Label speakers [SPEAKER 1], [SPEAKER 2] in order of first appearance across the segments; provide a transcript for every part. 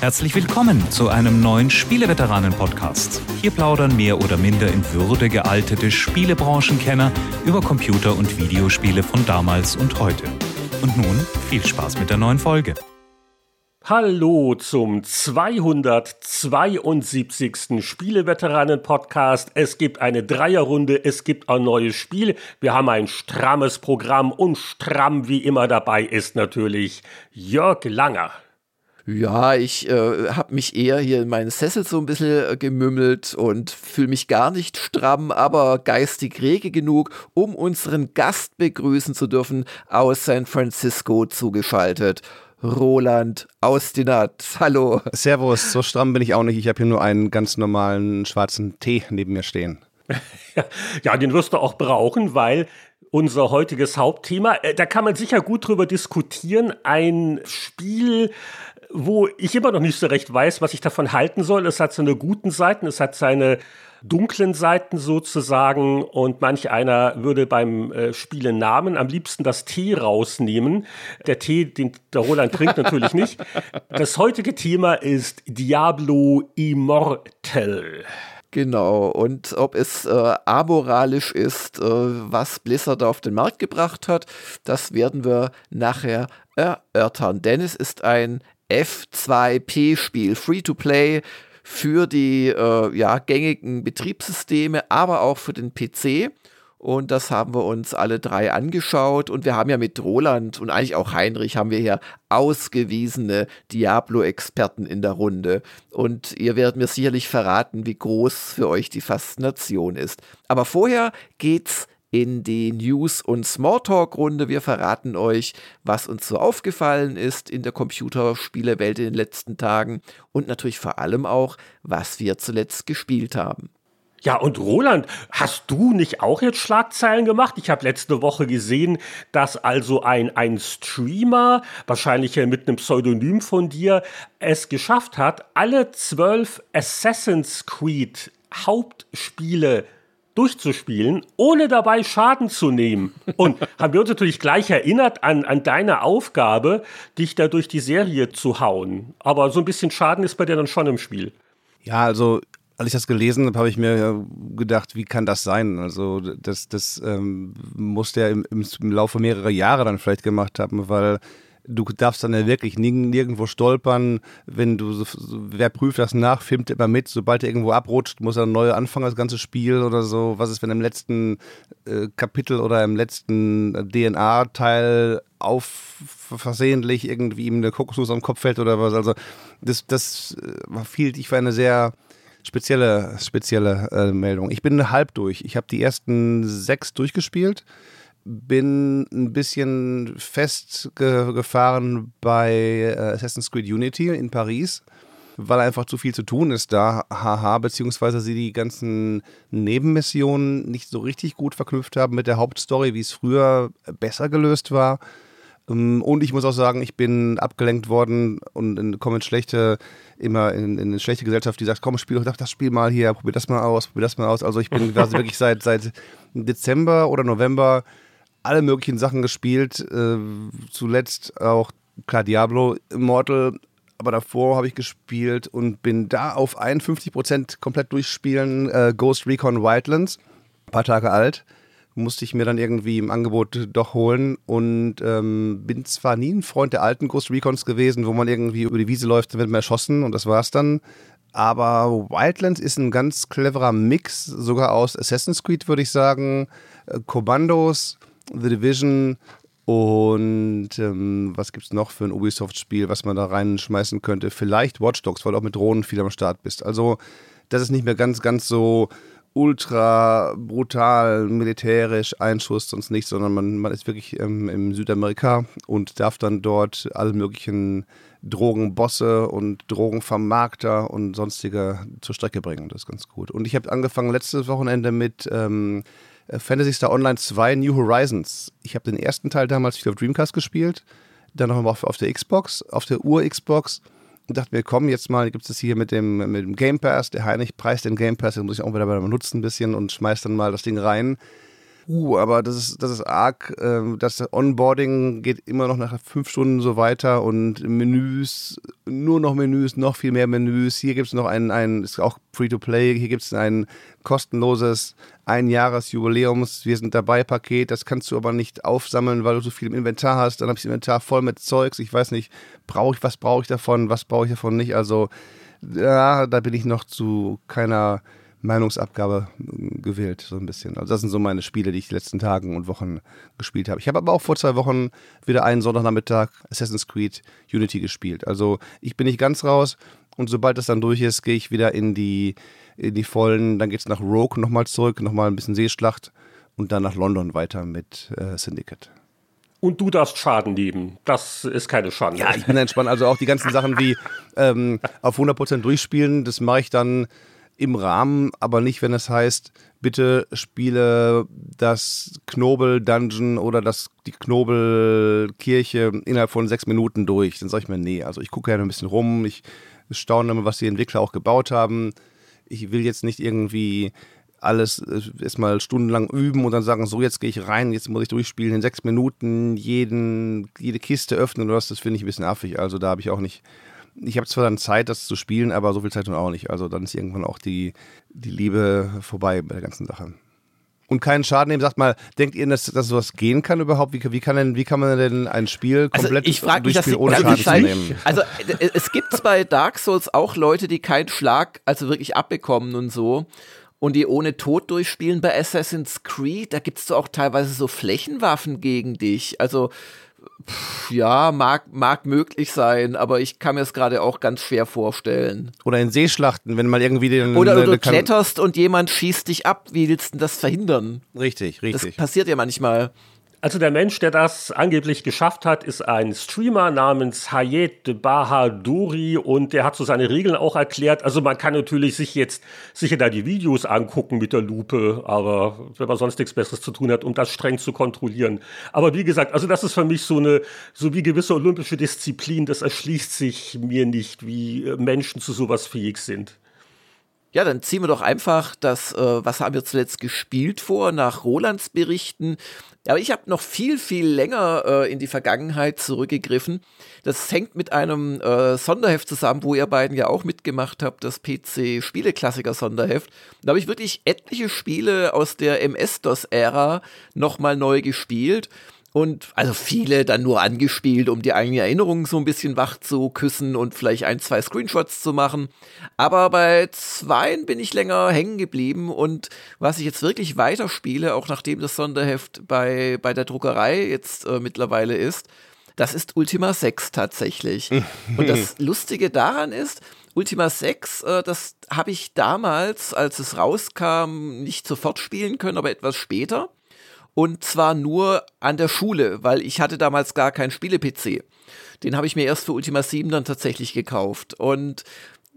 [SPEAKER 1] Herzlich willkommen zu einem neuen Spieleveteranen-Podcast. Hier plaudern mehr oder minder in Würde gealtete Spielebranchenkenner über Computer- und Videospiele von damals und heute. Und nun viel Spaß mit der neuen Folge.
[SPEAKER 2] Hallo zum 272. Spieleveteranen-Podcast. Es gibt eine Dreierrunde, es gibt ein neues Spiel. Wir haben ein strammes Programm und stramm wie immer dabei ist natürlich Jörg Langer.
[SPEAKER 3] Ja, ich äh, habe mich eher hier in meinen Sessel so ein bisschen äh, gemümmelt und fühle mich gar nicht stramm, aber geistig rege genug, um unseren Gast begrüßen zu dürfen, aus San Francisco zugeschaltet. Roland Austinat. Hallo.
[SPEAKER 4] Servus, so stramm bin ich auch nicht. Ich habe hier nur einen ganz normalen schwarzen Tee neben mir stehen.
[SPEAKER 2] ja, den wirst du auch brauchen, weil unser heutiges Hauptthema, äh, da kann man sicher gut drüber diskutieren, ein Spiel, wo ich immer noch nicht so recht weiß, was ich davon halten soll. Es hat seine guten Seiten, es hat seine dunklen Seiten sozusagen und manch einer würde beim äh, Spielen Namen am liebsten das Tee rausnehmen. Der Tee, den der Roland trinkt natürlich nicht. Das heutige Thema ist Diablo Immortal.
[SPEAKER 3] Genau, und ob es äh, amoralisch ist, äh, was Blizzard auf den Markt gebracht hat, das werden wir nachher erörtern. Denn es ist ein F2P-Spiel, Free-to-Play für die äh, ja, gängigen Betriebssysteme, aber auch für den PC. Und das haben wir uns alle drei angeschaut. Und wir haben ja mit Roland und eigentlich auch Heinrich haben wir hier ausgewiesene Diablo-Experten in der Runde. Und ihr werdet mir sicherlich verraten, wie groß für euch die Faszination ist. Aber vorher geht's in die News- und Smalltalk-Runde. Wir verraten euch, was uns so aufgefallen ist in der Computerspielewelt in den letzten Tagen und natürlich vor allem auch, was wir zuletzt gespielt haben.
[SPEAKER 2] Ja, und Roland, hast du nicht auch jetzt Schlagzeilen gemacht? Ich habe letzte Woche gesehen, dass also ein, ein Streamer, wahrscheinlich mit einem Pseudonym von dir, es geschafft hat, alle zwölf Assassin's Creed Hauptspiele durchzuspielen, ohne dabei Schaden zu nehmen. Und haben wir uns natürlich gleich erinnert an, an deine Aufgabe, dich da durch die Serie zu hauen. Aber so ein bisschen Schaden ist bei dir dann schon im Spiel.
[SPEAKER 4] Ja, also als ich das gelesen habe, habe ich mir gedacht, wie kann das sein? Also das, das ähm, muss der im, im Laufe mehrerer Jahre dann vielleicht gemacht haben, weil du darfst dann ja wirklich nirgendwo stolpern. Wenn du, wer prüft das nach, filmt immer mit. Sobald er irgendwo abrutscht, muss er neu anfangen, das ganze Spiel oder so. Was ist, wenn im letzten äh, Kapitel oder im letzten DNA-Teil auf versehentlich irgendwie ihm eine Kokosnuss am Kopf fällt oder was? Also, das, das äh, fiel ich für eine sehr spezielle, spezielle äh, Meldung. Ich bin halb durch. Ich habe die ersten sechs durchgespielt bin ein bisschen festgefahren bei äh, Assassin's Creed Unity in Paris, weil einfach zu viel zu tun ist da, haha, beziehungsweise sie die ganzen Nebenmissionen nicht so richtig gut verknüpft haben mit der Hauptstory, wie es früher besser gelöst war. Ähm, und ich muss auch sagen, ich bin abgelenkt worden und komme in schlechte, immer in, in eine schlechte Gesellschaft, die sagt, komm, spiel doch das Spiel mal hier, probier das mal aus, probier das mal aus. Also ich bin quasi wirklich seit, seit Dezember oder November alle möglichen Sachen gespielt. Äh, zuletzt auch, klar, Diablo Immortal. Aber davor habe ich gespielt und bin da auf 51% komplett durchspielen. Äh, Ghost Recon Wildlands. Ein paar Tage alt. Musste ich mir dann irgendwie im Angebot doch holen und ähm, bin zwar nie ein Freund der alten Ghost Recons gewesen, wo man irgendwie über die Wiese läuft, dann wird man erschossen und das war's dann. Aber Wildlands ist ein ganz cleverer Mix, sogar aus Assassin's Creed, würde ich sagen. Äh, Kommandos, The Division und ähm, was gibt es noch für ein Ubisoft-Spiel, was man da reinschmeißen könnte? Vielleicht Watch Dogs, weil du auch mit Drohnen viel am Start bist. Also, das ist nicht mehr ganz, ganz so ultra brutal, militärisch, Einschuss, sonst nicht, sondern man, man ist wirklich ähm, im Südamerika und darf dann dort alle möglichen Drogenbosse und Drogenvermarkter und sonstige zur Strecke bringen. Das ist ganz gut. Und ich habe angefangen letztes Wochenende mit ähm, äh, Fantasy Star Online 2 New Horizons. Ich habe den ersten Teil damals viel auf Dreamcast gespielt, dann noch mal auf, auf der Xbox, auf der Ur-Xbox und dachte mir, komm, jetzt mal gibt es hier mit dem, mit dem Game Pass. Der Heinrich preist den Game Pass, den muss ich auch wieder mal nutzen ein bisschen und schmeiß dann mal das Ding rein. Uh, aber das ist, das ist arg. Ähm, das Onboarding geht immer noch nach fünf Stunden so weiter und Menüs, nur noch Menüs, noch viel mehr Menüs. Hier gibt es noch ein, ein, ist auch Free-to-Play, hier gibt es ein kostenloses Einjahresjubiläums, wir sind dabei Paket. Das kannst du aber nicht aufsammeln, weil du so viel im Inventar hast. Dann habe ich das Inventar voll mit Zeugs. Ich weiß nicht, brauche ich, was brauche ich davon, was brauche ich davon nicht. Also, ja, da bin ich noch zu keiner Meinungsabgabe äh, gewählt, so ein bisschen. Also das sind so meine Spiele, die ich die letzten Tagen und Wochen gespielt habe. Ich habe aber auch vor zwei Wochen wieder einen Sonntagnachmittag Assassin's Creed Unity gespielt. Also ich bin nicht ganz raus und sobald das dann durch ist, gehe ich wieder in die, in die Vollen. Dann geht es nach Rogue nochmal zurück, nochmal ein bisschen Seeschlacht und dann nach London weiter mit äh, Syndicate.
[SPEAKER 2] Und du darfst Schaden nehmen. Das ist keine Schande.
[SPEAKER 4] Ja, ich bin entspannt. Also auch die ganzen Sachen wie ähm, auf 100% durchspielen, das mache ich dann im Rahmen, aber nicht, wenn es heißt, bitte spiele das Knobel-Dungeon oder das, die Knobel-Kirche innerhalb von sechs Minuten durch. Dann sage ich mir, nee, also ich gucke ja ein bisschen rum, ich staune mal, was die Entwickler auch gebaut haben. Ich will jetzt nicht irgendwie alles äh, erstmal stundenlang üben und dann sagen, so jetzt gehe ich rein, jetzt muss ich durchspielen, in sechs Minuten jeden, jede Kiste öffnen oder was, das finde ich ein bisschen affig. Also da habe ich auch nicht ich habe zwar dann Zeit, das zu spielen, aber so viel Zeit nun auch nicht. Also dann ist irgendwann auch die, die Liebe vorbei bei der ganzen Sache. Und keinen Schaden nehmen. Sagt mal, denkt ihr, dass, dass sowas gehen kann überhaupt? Wie, wie, kann denn, wie kann man denn ein Spiel also komplett
[SPEAKER 3] also ich durchspielen,
[SPEAKER 4] ohne Schaden zu nehmen?
[SPEAKER 3] Also es gibt bei Dark Souls auch Leute, die keinen Schlag, also wirklich abbekommen und so. Und die ohne Tod durchspielen bei Assassin's Creed, da gibt es auch teilweise so Flächenwaffen gegen dich. Also ja, mag, mag möglich sein, aber ich kann mir es gerade auch ganz schwer vorstellen.
[SPEAKER 4] Oder in Seeschlachten, wenn mal irgendwie den.
[SPEAKER 3] Oder, oder du kletterst und jemand schießt dich ab. Wie willst du das verhindern?
[SPEAKER 4] Richtig, richtig.
[SPEAKER 3] Das passiert ja manchmal.
[SPEAKER 2] Also der Mensch, der das angeblich geschafft hat, ist ein Streamer namens Hayet Bahaduri und der hat so seine Regeln auch erklärt. Also man kann natürlich sich jetzt sicher da die Videos angucken mit der Lupe, aber wenn man sonst nichts Besseres zu tun hat, um das streng zu kontrollieren. Aber wie gesagt, also das ist für mich so eine, so wie gewisse olympische Disziplin, das erschließt sich mir nicht, wie Menschen zu sowas fähig sind.
[SPEAKER 3] Ja, dann ziehen wir doch einfach das, äh, was haben wir zuletzt gespielt vor, nach Rolands Berichten. Aber ich habe noch viel, viel länger äh, in die Vergangenheit zurückgegriffen. Das hängt mit einem äh, Sonderheft zusammen, wo ihr beiden ja auch mitgemacht habt, das PC Spieleklassiker Sonderheft. Da habe ich wirklich etliche Spiele aus der MS-DOS-Ära nochmal neu gespielt. Und also viele dann nur angespielt, um die eigene Erinnerung so ein bisschen wach zu küssen und vielleicht ein, zwei Screenshots zu machen. Aber bei zweien bin ich länger hängen geblieben und was ich jetzt wirklich weiterspiele, auch nachdem das Sonderheft bei, bei der Druckerei jetzt äh, mittlerweile ist, das ist Ultima 6 tatsächlich. und das Lustige daran ist, Ultima 6, äh, das habe ich damals, als es rauskam, nicht sofort spielen können, aber etwas später. Und zwar nur an der Schule, weil ich hatte damals gar keinen Spiele-PC. Den habe ich mir erst für Ultima 7 dann tatsächlich gekauft. Und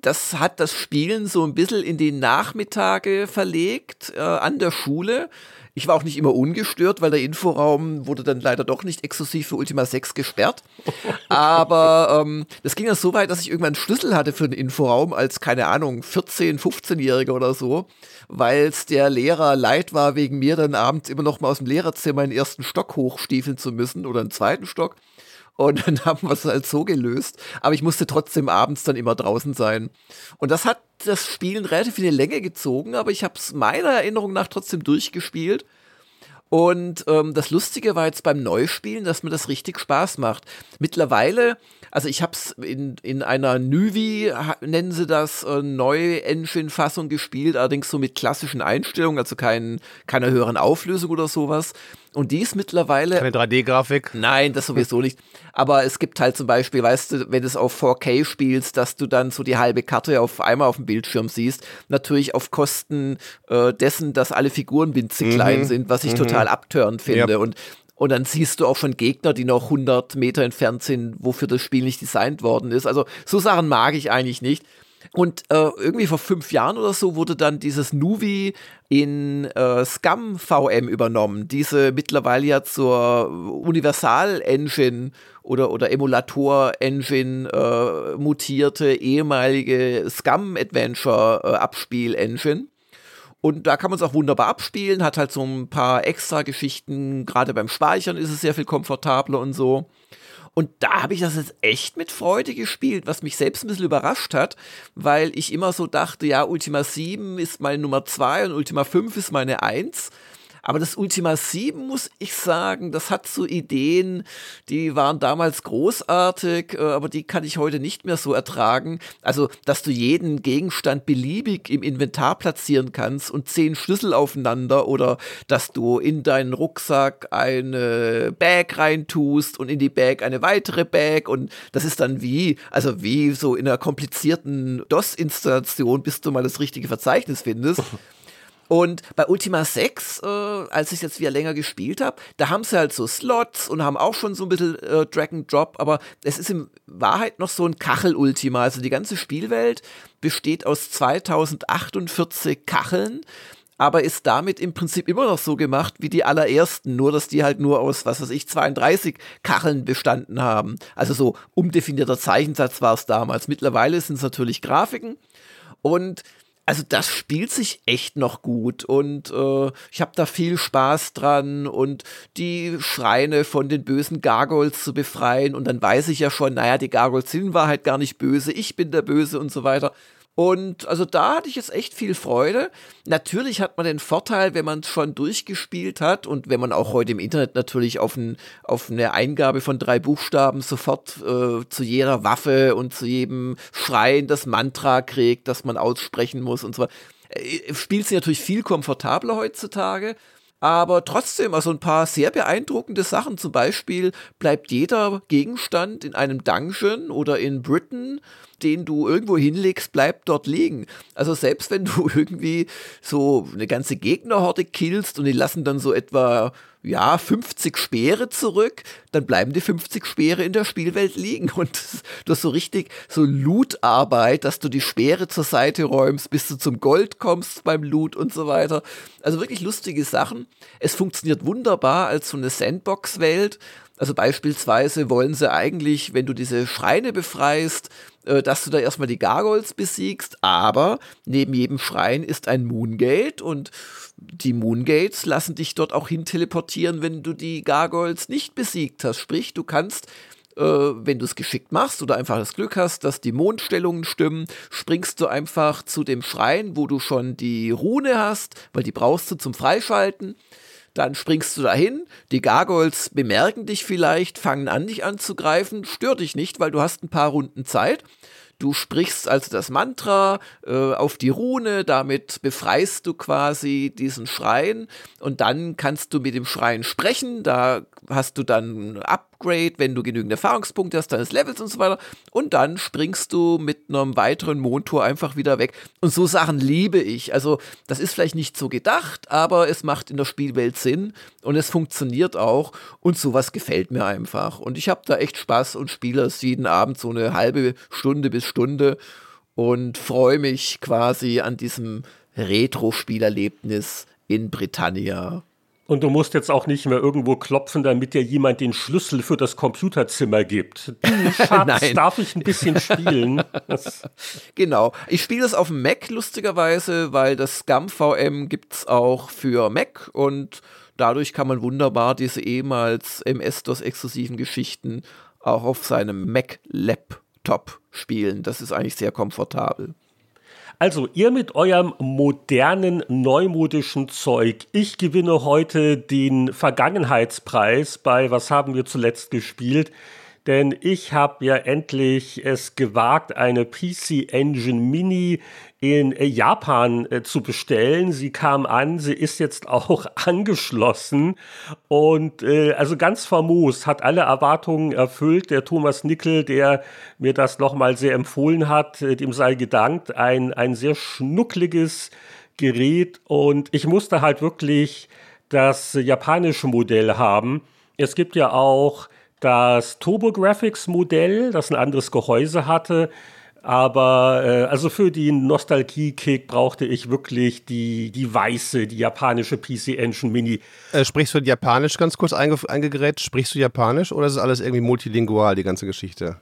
[SPEAKER 3] das hat das Spielen so ein bisschen in die Nachmittage verlegt äh, an der Schule. Ich war auch nicht immer ungestört, weil der Inforaum wurde dann leider doch nicht exklusiv für Ultima 6 gesperrt. Aber ähm, das ging dann so weit, dass ich irgendwann einen Schlüssel hatte für den Inforaum als, keine Ahnung, 14-, 15-Jähriger oder so, weil es der Lehrer leid war, wegen mir dann abends immer noch mal aus dem Lehrerzimmer in den ersten Stock hochstiefeln zu müssen oder einen zweiten Stock. Und dann haben wir es halt so gelöst. Aber ich musste trotzdem abends dann immer draußen sein. Und das hat das Spielen relativ die Länge gezogen, aber ich habe es meiner Erinnerung nach trotzdem durchgespielt. Und ähm, das Lustige war jetzt beim Neuspielen, dass mir das richtig Spaß macht. Mittlerweile, also ich habe es in, in einer Nuvi, nennen sie das, äh, Neu-Engine-Fassung gespielt, allerdings so mit klassischen Einstellungen, also kein, keiner höheren Auflösung oder sowas. Und die ist mittlerweile.
[SPEAKER 4] Keine 3D-Grafik?
[SPEAKER 3] Nein, das sowieso nicht. Aber es gibt halt zum Beispiel, weißt du, wenn du es auf 4K spielst, dass du dann so die halbe Karte auf einmal auf dem Bildschirm siehst. Natürlich auf Kosten äh, dessen, dass alle Figuren winzig mhm. klein sind, was ich mhm. total abtörend finde. Yep. Und und dann siehst du auch schon Gegner, die noch 100 Meter entfernt sind, wofür das Spiel nicht designt worden ist. Also so Sachen mag ich eigentlich nicht. Und äh, irgendwie vor fünf Jahren oder so wurde dann dieses Nuvi in äh, Scum VM übernommen. Diese mittlerweile ja zur Universal-Engine oder, oder Emulator-Engine äh, mutierte ehemalige Scum Adventure-Abspiel-Engine. Und da kann man es auch wunderbar abspielen, hat halt so ein paar extra Geschichten, gerade beim Speichern ist es sehr viel komfortabler und so. Und da habe ich das jetzt echt mit Freude gespielt, was mich selbst ein bisschen überrascht hat, weil ich immer so dachte, ja, Ultima 7 ist meine Nummer 2 und Ultima 5 ist meine 1. Aber das Ultima 7, muss ich sagen, das hat so Ideen, die waren damals großartig, äh, aber die kann ich heute nicht mehr so ertragen. Also, dass du jeden Gegenstand beliebig im Inventar platzieren kannst und zehn Schlüssel aufeinander oder dass du in deinen Rucksack eine Bag reintust und in die Bag eine weitere Bag und das ist dann wie, also wie so in einer komplizierten DOS-Installation, bis du mal das richtige Verzeichnis findest. Und bei Ultima 6, äh, als ich jetzt wieder länger gespielt habe, da haben sie halt so Slots und haben auch schon so ein bisschen äh, Drag and Drop, aber es ist in Wahrheit noch so ein Kachel-Ultima. Also die ganze Spielwelt besteht aus 2048 Kacheln aber ist damit im Prinzip immer noch so gemacht wie die allerersten, nur dass die halt nur aus, was weiß ich, 32 Kacheln bestanden haben. Also so umdefinierter Zeichensatz war es damals. Mittlerweile sind es natürlich Grafiken und also das spielt sich echt noch gut und äh, ich habe da viel Spaß dran und die Schreine von den bösen Gargoyles zu befreien und dann weiß ich ja schon, naja, die Gargoyles sind in Wahrheit gar nicht böse, ich bin der Böse und so weiter. Und also da hatte ich jetzt echt viel Freude. Natürlich hat man den Vorteil, wenn man es schon durchgespielt hat und wenn man auch heute im Internet natürlich auf, ein, auf eine Eingabe von drei Buchstaben sofort äh, zu jeder Waffe und zu jedem Schreien das Mantra kriegt, das man aussprechen muss und so weiter. Äh, spielt sich natürlich viel komfortabler heutzutage. Aber trotzdem, also ein paar sehr beeindruckende Sachen. Zum Beispiel bleibt jeder Gegenstand in einem Dungeon oder in Britain den du irgendwo hinlegst, bleibt dort liegen. Also selbst wenn du irgendwie so eine ganze Gegnerhorde killst und die lassen dann so etwa ja, 50 Speere zurück, dann bleiben die 50 Speere in der Spielwelt liegen. Und du hast so richtig so Loot-Arbeit, dass du die Speere zur Seite räumst, bis du zum Gold kommst beim Loot und so weiter. Also wirklich lustige Sachen. Es funktioniert wunderbar als so eine Sandbox-Welt. Also beispielsweise wollen sie eigentlich, wenn du diese Schreine befreist, äh, dass du da erstmal die Gargoyles besiegst, aber neben jedem Schrein ist ein Moongate und die Moongates lassen dich dort auch hin teleportieren, wenn du die Gargoyles nicht besiegt hast. Sprich, du kannst äh, wenn du es geschickt machst oder einfach das Glück hast, dass die Mondstellungen stimmen, springst du einfach zu dem Schrein, wo du schon die Rune hast, weil die brauchst du zum Freischalten dann springst du dahin, die Gargoyles bemerken dich vielleicht, fangen an, dich anzugreifen, stör dich nicht, weil du hast ein paar Runden Zeit. Du sprichst also das Mantra äh, auf die Rune, damit befreist du quasi diesen Schrein und dann kannst du mit dem Schrein sprechen. Da hast du dann Upgrade, wenn du genügend Erfahrungspunkte hast, deines Levels und so weiter. Und dann springst du mit einem weiteren Montor einfach wieder weg. Und so Sachen liebe ich. Also, das ist vielleicht nicht so gedacht, aber es macht in der Spielwelt Sinn und es funktioniert auch. Und sowas gefällt mir einfach. Und ich habe da echt Spaß und spiele es jeden Abend so eine halbe Stunde bis Stunde und freue mich quasi an diesem Retro-Spielerlebnis in Britannia.
[SPEAKER 2] Und du musst jetzt auch nicht mehr irgendwo klopfen, damit dir jemand den Schlüssel für das Computerzimmer gibt. Schatz, darf ich ein bisschen spielen?
[SPEAKER 3] genau. Ich spiele es auf dem Mac lustigerweise, weil das Scum VM gibt es auch für Mac und dadurch kann man wunderbar diese ehemals MS-DOS-exklusiven Geschichten auch auf seinem Mac-Laptop spielen. Das ist eigentlich sehr komfortabel.
[SPEAKER 2] Also ihr mit eurem modernen, neumodischen Zeug. Ich gewinne heute den Vergangenheitspreis bei Was haben wir zuletzt gespielt? Denn ich habe ja endlich es gewagt, eine PC Engine Mini in äh, Japan äh, zu bestellen. Sie kam an, sie ist jetzt auch angeschlossen und äh, also ganz famos, hat alle Erwartungen erfüllt. Der Thomas Nickel, der mir das nochmal sehr empfohlen hat, äh, dem sei gedankt, ein, ein sehr schnuckliges Gerät und ich musste halt wirklich das japanische Modell haben. Es gibt ja auch das TurboGrafx Modell, das ein anderes Gehäuse hatte. Aber äh, also für den Nostalgie-Kick brauchte ich wirklich die, die weiße, die japanische PC Engine Mini.
[SPEAKER 4] Äh, sprichst du Japanisch ganz kurz einge eingegrätscht? Sprichst du Japanisch oder ist es alles irgendwie multilingual, die ganze Geschichte?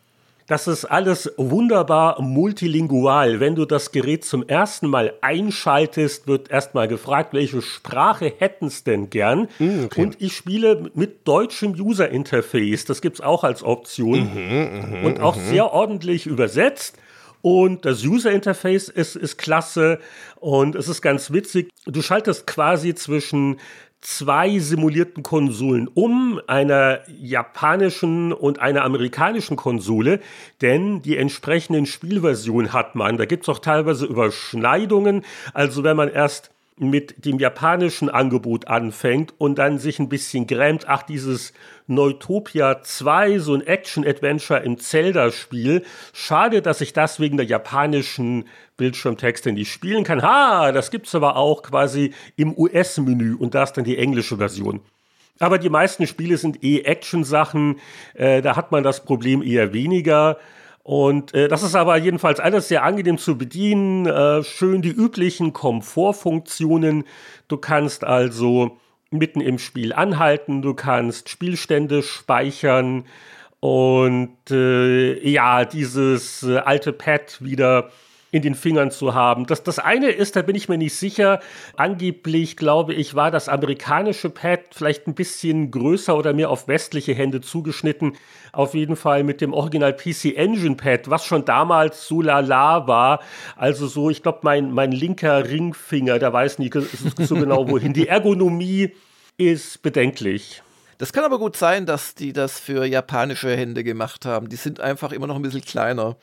[SPEAKER 2] Das ist alles wunderbar multilingual. Wenn du das Gerät zum ersten Mal einschaltest, wird erstmal gefragt, welche Sprache hätten es denn gern? Mm, okay. Und ich spiele mit deutschem User Interface. Das gibt es auch als Option. Mhm, mh, und auch mh. sehr ordentlich übersetzt. Und das User Interface ist, ist klasse und es ist ganz witzig. Du schaltest quasi zwischen zwei simulierten Konsolen um, einer japanischen und einer amerikanischen Konsole, denn die entsprechenden Spielversionen hat man. Da gibt es auch teilweise Überschneidungen. Also wenn man erst mit dem japanischen Angebot anfängt und dann sich ein bisschen grämt, ach, dieses Neutopia 2, so ein Action-Adventure im Zelda-Spiel. Schade, dass ich das wegen der japanischen Bildschirmtexte nicht spielen kann. Ha, das gibt's aber auch quasi im US-Menü und da ist dann die englische Version. Aber die meisten Spiele sind eh Action-Sachen, äh, da hat man das Problem eher weniger. Und äh, das ist aber jedenfalls alles sehr angenehm zu bedienen. Äh, schön die üblichen Komfortfunktionen. Du kannst also mitten im Spiel anhalten, du kannst Spielstände speichern und äh, ja, dieses äh, alte Pad wieder in den Fingern zu haben. Das, das eine ist, da bin ich mir nicht sicher, angeblich glaube ich, war das amerikanische Pad vielleicht ein bisschen größer oder mehr auf westliche Hände zugeschnitten. Auf jeden Fall mit dem Original PC Engine Pad, was schon damals so lala war. Also so, ich glaube, mein, mein linker Ringfinger, der weiß nicht so genau wohin. Die Ergonomie ist bedenklich.
[SPEAKER 3] Das kann aber gut sein, dass die das für japanische Hände gemacht haben. Die sind einfach immer noch ein bisschen kleiner.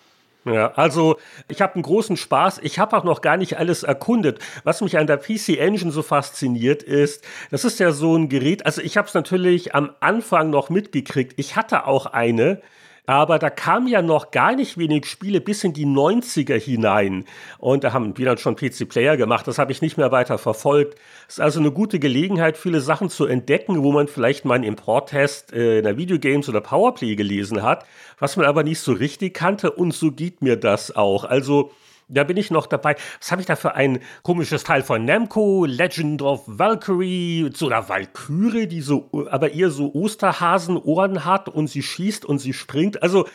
[SPEAKER 2] Ja, also ich habe einen großen Spaß. Ich habe auch noch gar nicht alles erkundet. Was mich an der PC Engine so fasziniert ist, das ist ja so ein Gerät. Also ich habe es natürlich am Anfang noch mitgekriegt. Ich hatte auch eine. Aber da kamen ja noch gar nicht wenig Spiele bis in die 90er hinein. Und da haben wir dann schon PC-Player gemacht. Das habe ich nicht mehr weiter verfolgt. Ist also eine gute Gelegenheit, viele Sachen zu entdecken, wo man vielleicht mal einen Import-Test äh, in der Videogames oder Powerplay gelesen hat, was man aber nicht so richtig kannte. Und so geht mir das auch. Also, da bin ich noch dabei. Was habe ich da für ein komisches Teil von Namco? Legend of Valkyrie oder Valkyrie, die so, aber eher so Osterhasenohren hat und sie schießt und sie springt. Also,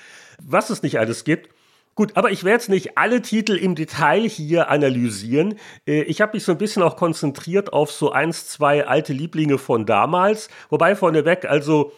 [SPEAKER 2] was es nicht alles gibt. Gut, aber ich werde jetzt nicht alle Titel im Detail hier analysieren. Äh, ich habe mich so ein bisschen auch konzentriert auf so eins, zwei alte Lieblinge von damals. Wobei vorneweg, also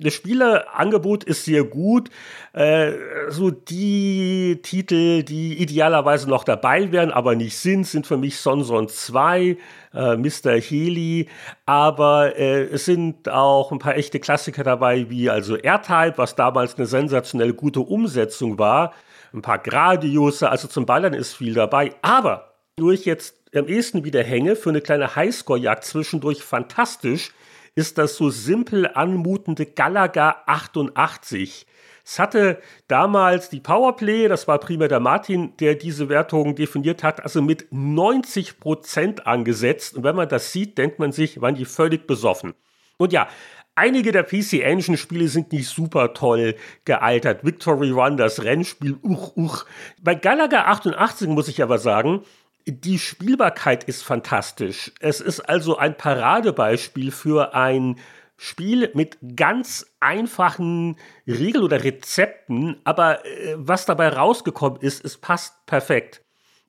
[SPEAKER 2] das Spieleangebot ist sehr gut. Äh, so die Titel, die idealerweise noch dabei wären, aber nicht sind, sind für mich Sonson 2, äh, Mr. Healy. Aber äh, es sind auch ein paar echte Klassiker dabei, wie also R-Type, was damals eine sensationell gute Umsetzung war. Ein paar Gradius, also zum Ballern ist viel dabei. Aber ich jetzt am ehesten wieder hänge, für eine kleine Highscore-Jagd zwischendurch fantastisch, ist das so simpel anmutende Galaga 88. Es hatte damals die Powerplay, das war primär der Martin, der diese Wertung definiert hat, also mit 90 Prozent angesetzt. Und wenn man das sieht, denkt man sich, waren die völlig besoffen. Und ja, einige der PC Engine Spiele sind nicht super toll gealtert. Victory Run, das Rennspiel, uch, uch. Bei Galaga 88 muss ich aber sagen, die Spielbarkeit ist fantastisch. Es ist also ein Paradebeispiel für ein Spiel mit ganz einfachen Regeln oder Rezepten, aber äh, was dabei rausgekommen ist, es passt perfekt.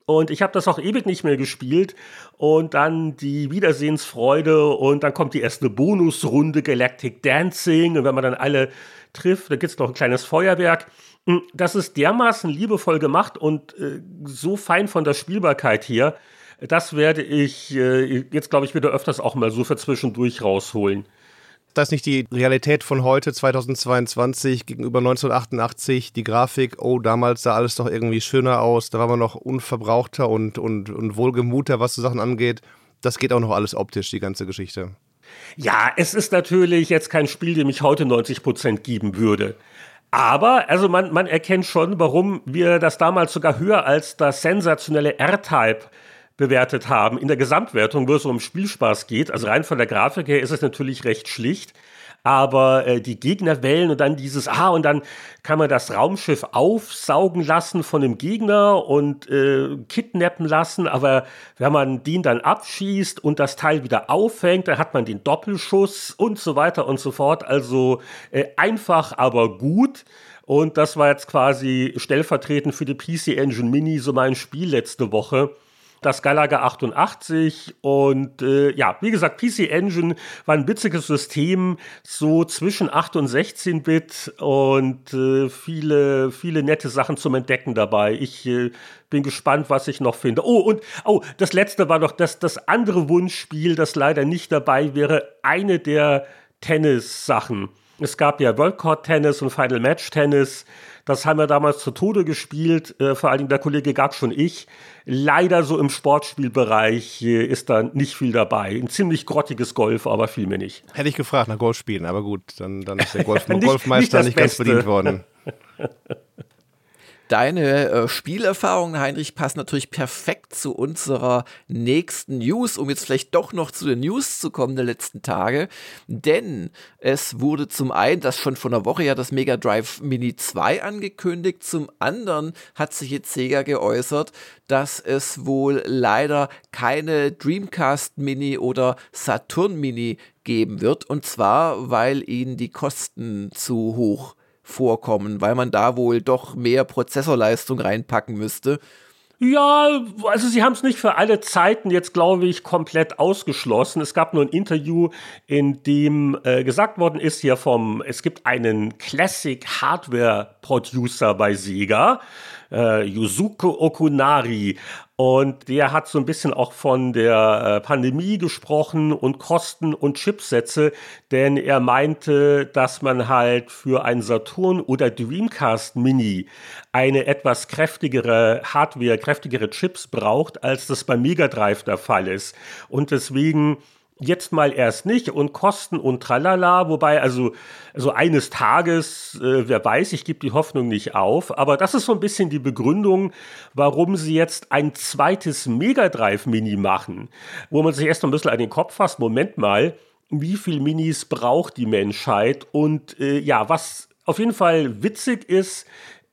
[SPEAKER 2] Und ich habe das auch ewig nicht mehr gespielt. Und dann die Wiedersehensfreude und dann kommt die erste Bonusrunde Galactic Dancing. Und wenn man dann alle trifft, da gibt es noch ein kleines Feuerwerk. Hm, das ist dermaßen liebevoll gemacht und äh, so fein von der Spielbarkeit hier. Das werde ich äh, jetzt, glaube ich, wieder öfters auch mal so für zwischendurch rausholen.
[SPEAKER 4] Das ist nicht die Realität von heute, 2022, gegenüber 1988. Die Grafik, oh, damals sah alles doch irgendwie schöner aus. Da war man noch unverbrauchter und, und, und wohlgemuter, was so Sachen angeht. Das geht auch noch alles optisch, die ganze Geschichte.
[SPEAKER 2] Ja, es ist natürlich jetzt kein Spiel, dem ich heute 90 Prozent geben würde. Aber, also man, man erkennt schon, warum wir das damals sogar höher als das sensationelle R-Type bewertet haben in der Gesamtwertung, wo es um Spielspaß geht. Also rein von der Grafik her ist es natürlich recht schlicht aber äh, die Gegner wählen und dann dieses, ah, und dann kann man das Raumschiff aufsaugen lassen von dem Gegner und äh, kidnappen lassen, aber wenn man den dann abschießt und das Teil wieder auffängt, dann hat man den Doppelschuss und so weiter und so fort. Also äh, einfach, aber gut. Und das war jetzt quasi stellvertretend für die PC Engine Mini so mein Spiel letzte Woche das Galaga 88 und äh, ja, wie gesagt, PC Engine war ein witziges System, so zwischen 8 und 16 Bit und äh, viele, viele nette Sachen zum Entdecken dabei. Ich äh, bin gespannt, was ich noch finde. Oh, und oh, das letzte war noch das, das andere Wunschspiel, das leider nicht dabei wäre, eine der Tennis-Sachen. Es gab ja World Court Tennis und Final Match Tennis. Das haben wir damals zu Tode gespielt, äh, vor allen Dingen der Kollege Gax und ich. Leider so im Sportspielbereich äh, ist da nicht viel dabei. Ein ziemlich grottiges Golf, aber viel mehr nicht.
[SPEAKER 4] Hätte ich gefragt nach Golfspielen, aber gut, dann, dann ist der Golf nicht, Golfmeister nicht, nicht ganz bedient worden.
[SPEAKER 3] Deine äh, Spielerfahrungen, Heinrich, passen natürlich perfekt zu unserer nächsten News, um jetzt vielleicht doch noch zu den News zu kommen der letzten Tage. Denn es wurde zum einen, das schon vor einer Woche ja das Mega Drive Mini 2 angekündigt, zum anderen hat sich jetzt Sega geäußert, dass es wohl leider keine Dreamcast Mini oder Saturn Mini geben wird. Und zwar, weil ihnen die Kosten zu hoch vorkommen, weil man da wohl doch mehr Prozessorleistung reinpacken müsste.
[SPEAKER 2] Ja, also sie haben es nicht für alle Zeiten jetzt, glaube ich, komplett ausgeschlossen. Es gab nur ein Interview, in dem äh, gesagt worden ist hier vom, es gibt einen Classic Hardware Producer bei Sega, äh, Yuzuko Okunari. Und der hat so ein bisschen auch von der äh, Pandemie gesprochen und Kosten und Chipsätze, denn er meinte, dass man halt für ein Saturn oder Dreamcast Mini eine etwas kräftigere Hardware, kräftigere Chips braucht, als das beim Mega Drive der Fall ist. Und deswegen jetzt mal erst nicht und Kosten und tralala, wobei also so eines Tages, äh, wer weiß, ich gebe die Hoffnung nicht auf, aber das ist so ein bisschen die Begründung, warum sie jetzt ein zweites Mega Drive Mini machen, wo man sich erst ein bisschen an den Kopf fasst, Moment mal, wie viel Minis braucht die Menschheit? Und äh, ja, was auf jeden Fall witzig ist,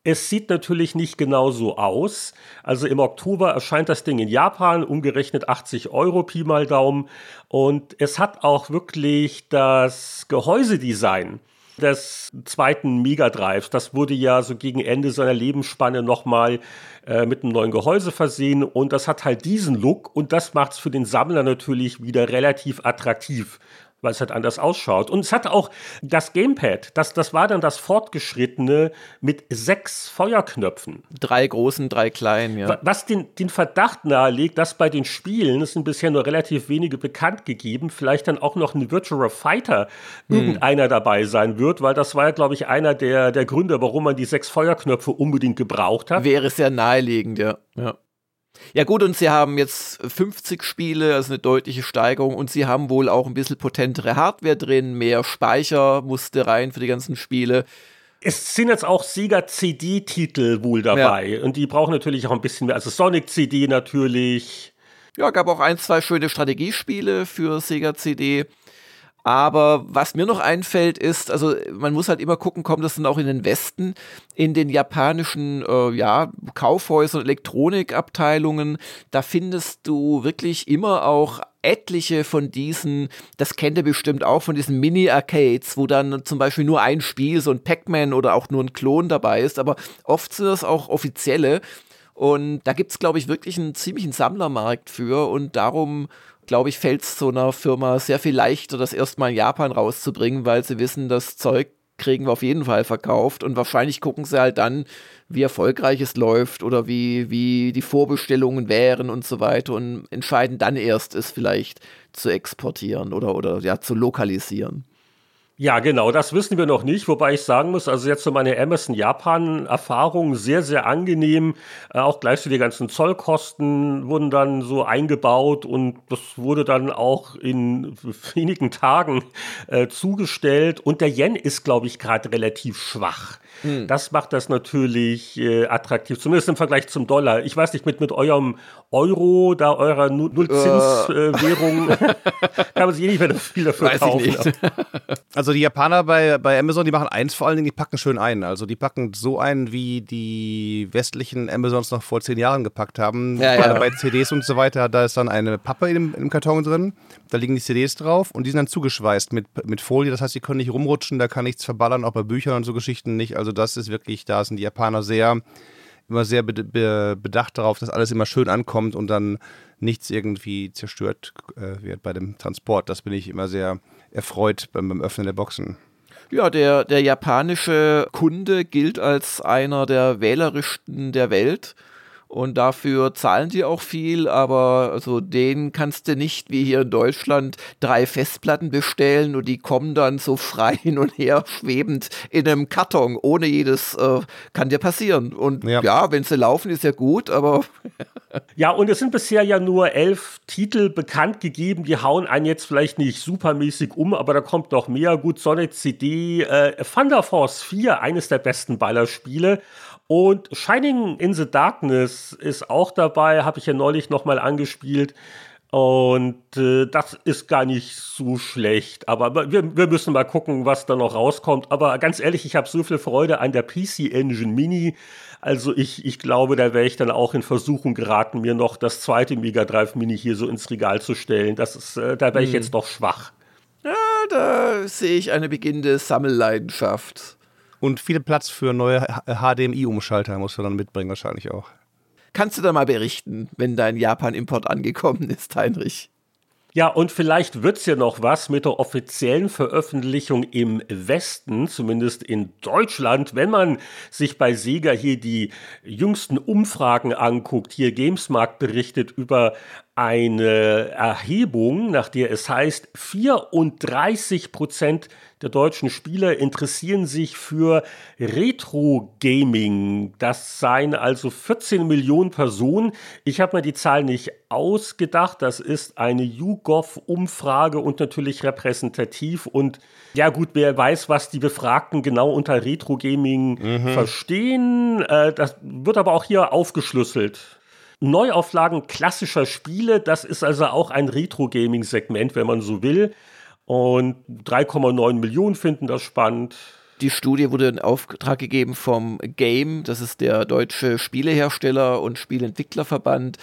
[SPEAKER 2] es sieht natürlich nicht genau so aus. Also im Oktober erscheint das Ding in Japan, umgerechnet 80 Euro Pi mal Daumen. Und es hat auch wirklich das Gehäusedesign des zweiten Mega Drives. Das wurde ja so gegen Ende seiner Lebensspanne nochmal äh, mit einem neuen Gehäuse versehen und das hat halt diesen Look und das macht es für den Sammler natürlich wieder relativ attraktiv weil es halt anders ausschaut. Und es hat auch das Gamepad, das, das war dann das fortgeschrittene mit sechs Feuerknöpfen.
[SPEAKER 3] Drei großen, drei kleinen, ja.
[SPEAKER 2] Was den, den Verdacht nahelegt, dass bei den Spielen, es sind bisher nur relativ wenige bekannt gegeben, vielleicht dann auch noch ein Virtual Fighter hm. irgendeiner dabei sein wird, weil das war ja, glaube ich, einer der, der Gründe, warum man die sechs Feuerknöpfe unbedingt gebraucht hat.
[SPEAKER 3] Wäre sehr naheliegend, ja. ja. Ja gut, und sie haben jetzt 50 Spiele, also eine deutliche Steigerung und sie haben wohl auch ein bisschen potentere Hardware drin, mehr Speicher musste rein für die ganzen Spiele.
[SPEAKER 2] Es sind jetzt auch Sega CD-Titel wohl dabei ja. und die brauchen natürlich auch ein bisschen mehr, also Sonic CD natürlich.
[SPEAKER 3] Ja, gab auch ein, zwei schöne Strategiespiele für Sega CD. Aber was mir noch einfällt, ist, also man muss halt immer gucken, kommt das dann auch in den Westen, in den japanischen äh, ja, Kaufhäusern, Elektronikabteilungen, da findest du wirklich immer auch etliche von diesen, das kennt ihr bestimmt auch, von diesen Mini-Arcades, wo dann zum Beispiel nur ein Spiel, so ein Pac-Man oder auch nur ein Klon dabei ist, aber oft sind das auch offizielle. Und da gibt es, glaube ich, wirklich einen ziemlichen Sammlermarkt für. Und darum glaube ich, fällt es so einer Firma sehr viel leichter, das erstmal in Japan rauszubringen, weil sie wissen, das Zeug kriegen wir auf jeden Fall verkauft und wahrscheinlich gucken sie halt dann, wie erfolgreich es läuft oder wie, wie die Vorbestellungen wären und so weiter und entscheiden dann erst, es vielleicht zu exportieren oder, oder ja, zu lokalisieren.
[SPEAKER 2] Ja, genau, das wissen wir noch nicht, wobei ich sagen muss, also jetzt so meine Amazon Japan-Erfahrung sehr, sehr angenehm. Äh, auch gleich so die ganzen Zollkosten wurden dann so eingebaut und das wurde dann auch in wenigen Tagen äh, zugestellt. Und der Yen ist, glaube ich, gerade relativ schwach. Hm. Das macht das natürlich äh, attraktiv, zumindest im Vergleich zum Dollar. Ich weiß nicht, mit, mit eurem Euro, da eurer Nullzinswährung, äh. kann man sich eh nicht mehr viel dafür weiß kaufen.
[SPEAKER 4] also die Japaner bei, bei Amazon, die machen eins vor allen Dingen, die packen schön ein. Also die packen so ein, wie die westlichen Amazons noch vor zehn Jahren gepackt haben.
[SPEAKER 3] Ja, ja.
[SPEAKER 4] Bei CDs und so weiter, da ist dann eine Pappe im, im Karton drin, da liegen die CDs drauf und die sind dann zugeschweißt mit, mit Folie. Das heißt, die können nicht rumrutschen, da kann nichts verballern, auch bei Büchern und so Geschichten nicht. Also das ist wirklich, da sind die Japaner sehr, immer sehr bedacht darauf, dass alles immer schön ankommt und dann nichts irgendwie zerstört äh, wird bei dem Transport. Das bin ich immer sehr erfreut beim, beim Öffnen der Boxen.
[SPEAKER 3] Ja, der, der japanische Kunde gilt als einer der wählerischsten der Welt. Und dafür zahlen die auch viel, aber also den kannst du nicht wie hier in Deutschland drei Festplatten bestellen und die kommen dann so frei hin und her schwebend in einem Karton, ohne jedes, äh, kann dir passieren. Und ja, ja wenn sie laufen, ist ja gut, aber.
[SPEAKER 2] ja, und es sind bisher ja nur elf Titel bekannt gegeben, die hauen einen jetzt vielleicht nicht supermäßig um, aber da kommt noch mehr. Gut, Sonic CD, äh, Thunder Force 4, eines der besten Ballerspiele. Und Shining in the Darkness ist auch dabei, habe ich ja neulich nochmal angespielt. Und äh, das ist gar nicht so schlecht. Aber wir, wir müssen mal gucken, was da noch rauskommt. Aber ganz ehrlich, ich habe so viel Freude an der PC Engine Mini. Also ich, ich glaube, da wäre ich dann auch in Versuchung geraten, mir noch das zweite Mega Drive Mini hier so ins Regal zu stellen. Das ist, äh, da wäre ich hm. jetzt doch schwach.
[SPEAKER 3] Ja, da sehe ich eine beginnende Sammelleidenschaft.
[SPEAKER 4] Und viel Platz für neue HDMI-Umschalter musst du dann mitbringen, wahrscheinlich auch.
[SPEAKER 3] Kannst du da mal berichten, wenn dein Japan-Import angekommen ist, Heinrich?
[SPEAKER 2] Ja, und vielleicht wird es ja noch was mit der offiziellen Veröffentlichung im Westen, zumindest in Deutschland, wenn man sich bei Sega hier die jüngsten Umfragen anguckt. Hier Gamesmarkt berichtet über eine Erhebung, nach der es heißt, 34 Prozent der deutschen Spieler interessieren sich für Retro-Gaming. Das seien also 14 Millionen Personen. Ich habe mir die Zahl nicht ausgedacht. Das ist eine YouGov-Umfrage und natürlich repräsentativ. Und ja gut, wer weiß, was die Befragten genau unter Retro-Gaming mhm. verstehen. Äh, das wird aber auch hier aufgeschlüsselt. Neuauflagen klassischer Spiele, das ist also auch ein Retro-Gaming-Segment, wenn man so will. Und 3,9 Millionen finden das spannend.
[SPEAKER 3] Die Studie wurde in Auftrag gegeben vom Game, das ist der deutsche Spielehersteller und Spieleentwicklerverband.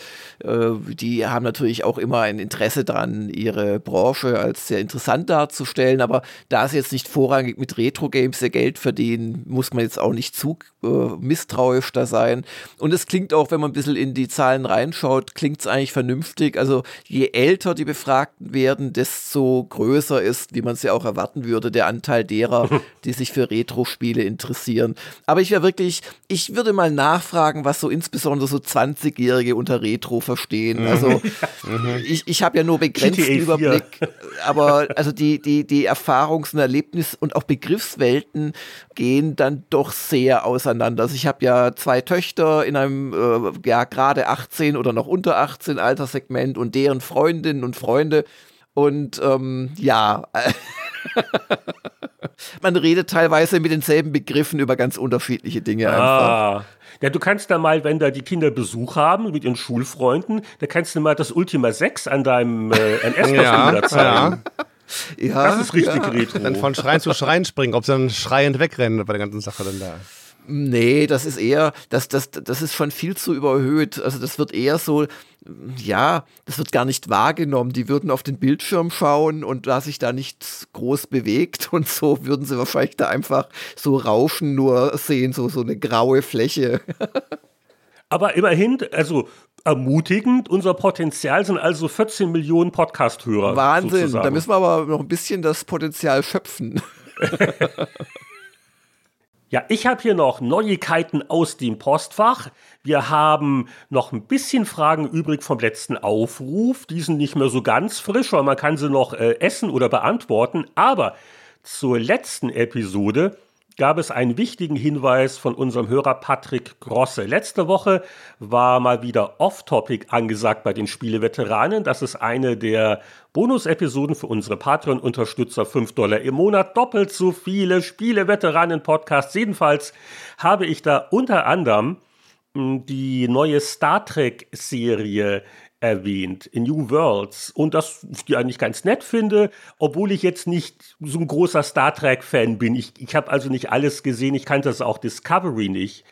[SPEAKER 3] Äh, die haben natürlich auch immer ein Interesse daran, ihre Branche als sehr interessant darzustellen, aber da sie jetzt nicht vorrangig mit Retro-Games ihr Geld verdienen, muss man jetzt auch nicht zu äh, misstrauisch da sein. Und es klingt auch, wenn man ein bisschen in die Zahlen reinschaut, klingt es eigentlich vernünftig. Also je älter die Befragten werden, desto größer ist, wie man es ja auch erwarten würde, der Anteil derer, die sich für für Retro-Spiele interessieren. Aber ich wäre wirklich, ich würde mal nachfragen, was so insbesondere so 20-Jährige unter Retro verstehen. Mhm. Also ich, ich habe ja nur begrenzten Überblick, aber also die, die, die Erfahrungs- und Erlebnis- und auch Begriffswelten gehen dann doch sehr auseinander. Also ich habe ja zwei Töchter in einem äh, ja gerade 18 oder noch unter 18 Alterssegment und deren Freundinnen und Freunde. Und ähm, ja, man redet teilweise mit denselben Begriffen über ganz unterschiedliche Dinge ah. einfach.
[SPEAKER 2] Ja, du kannst da mal, wenn da die Kinder Besuch haben mit ihren Schulfreunden, da kannst du mal das Ultima 6 an deinem äh, NS-Computer ja, zeigen. Ja. ja. das ist richtig ja. retro.
[SPEAKER 4] Dann von Schrein zu Schrein springen, ob sie dann schreiend wegrennen bei der ganzen Sache dann da.
[SPEAKER 3] Nee, das ist eher, das, das, das ist schon viel zu überhöht. Also das wird eher so, ja, das wird gar nicht wahrgenommen. Die würden auf den Bildschirm schauen und da sich da nichts groß bewegt und so würden sie wahrscheinlich da einfach so Rauschen nur sehen, so, so eine graue Fläche.
[SPEAKER 2] Aber immerhin, also ermutigend, unser Potenzial sind also 14 Millionen Podcast-Hörer.
[SPEAKER 3] Wahnsinn, sozusagen. da müssen wir aber noch ein bisschen das Potenzial schöpfen.
[SPEAKER 2] Ja, ich habe hier noch Neuigkeiten aus dem Postfach. Wir haben noch ein bisschen Fragen übrig vom letzten Aufruf. Die sind nicht mehr so ganz frisch, weil man kann sie noch äh, essen oder beantworten. Aber zur letzten Episode gab es einen wichtigen Hinweis von unserem Hörer Patrick Grosse. Letzte Woche war mal wieder Off-Topic angesagt bei den Spieleveteranen. Das ist eine der Bonus-Episoden für unsere Patreon-Unterstützer. 5 Dollar im Monat, doppelt so viele Spieleveteranen-Podcasts. Jedenfalls habe ich da unter anderem hm, die neue Star Trek-Serie erwähnt, in New Worlds. Und das ich eigentlich ganz nett finde, obwohl ich jetzt nicht so ein großer Star Trek-Fan bin. Ich, ich habe also nicht alles gesehen, ich kannte das auch Discovery nicht.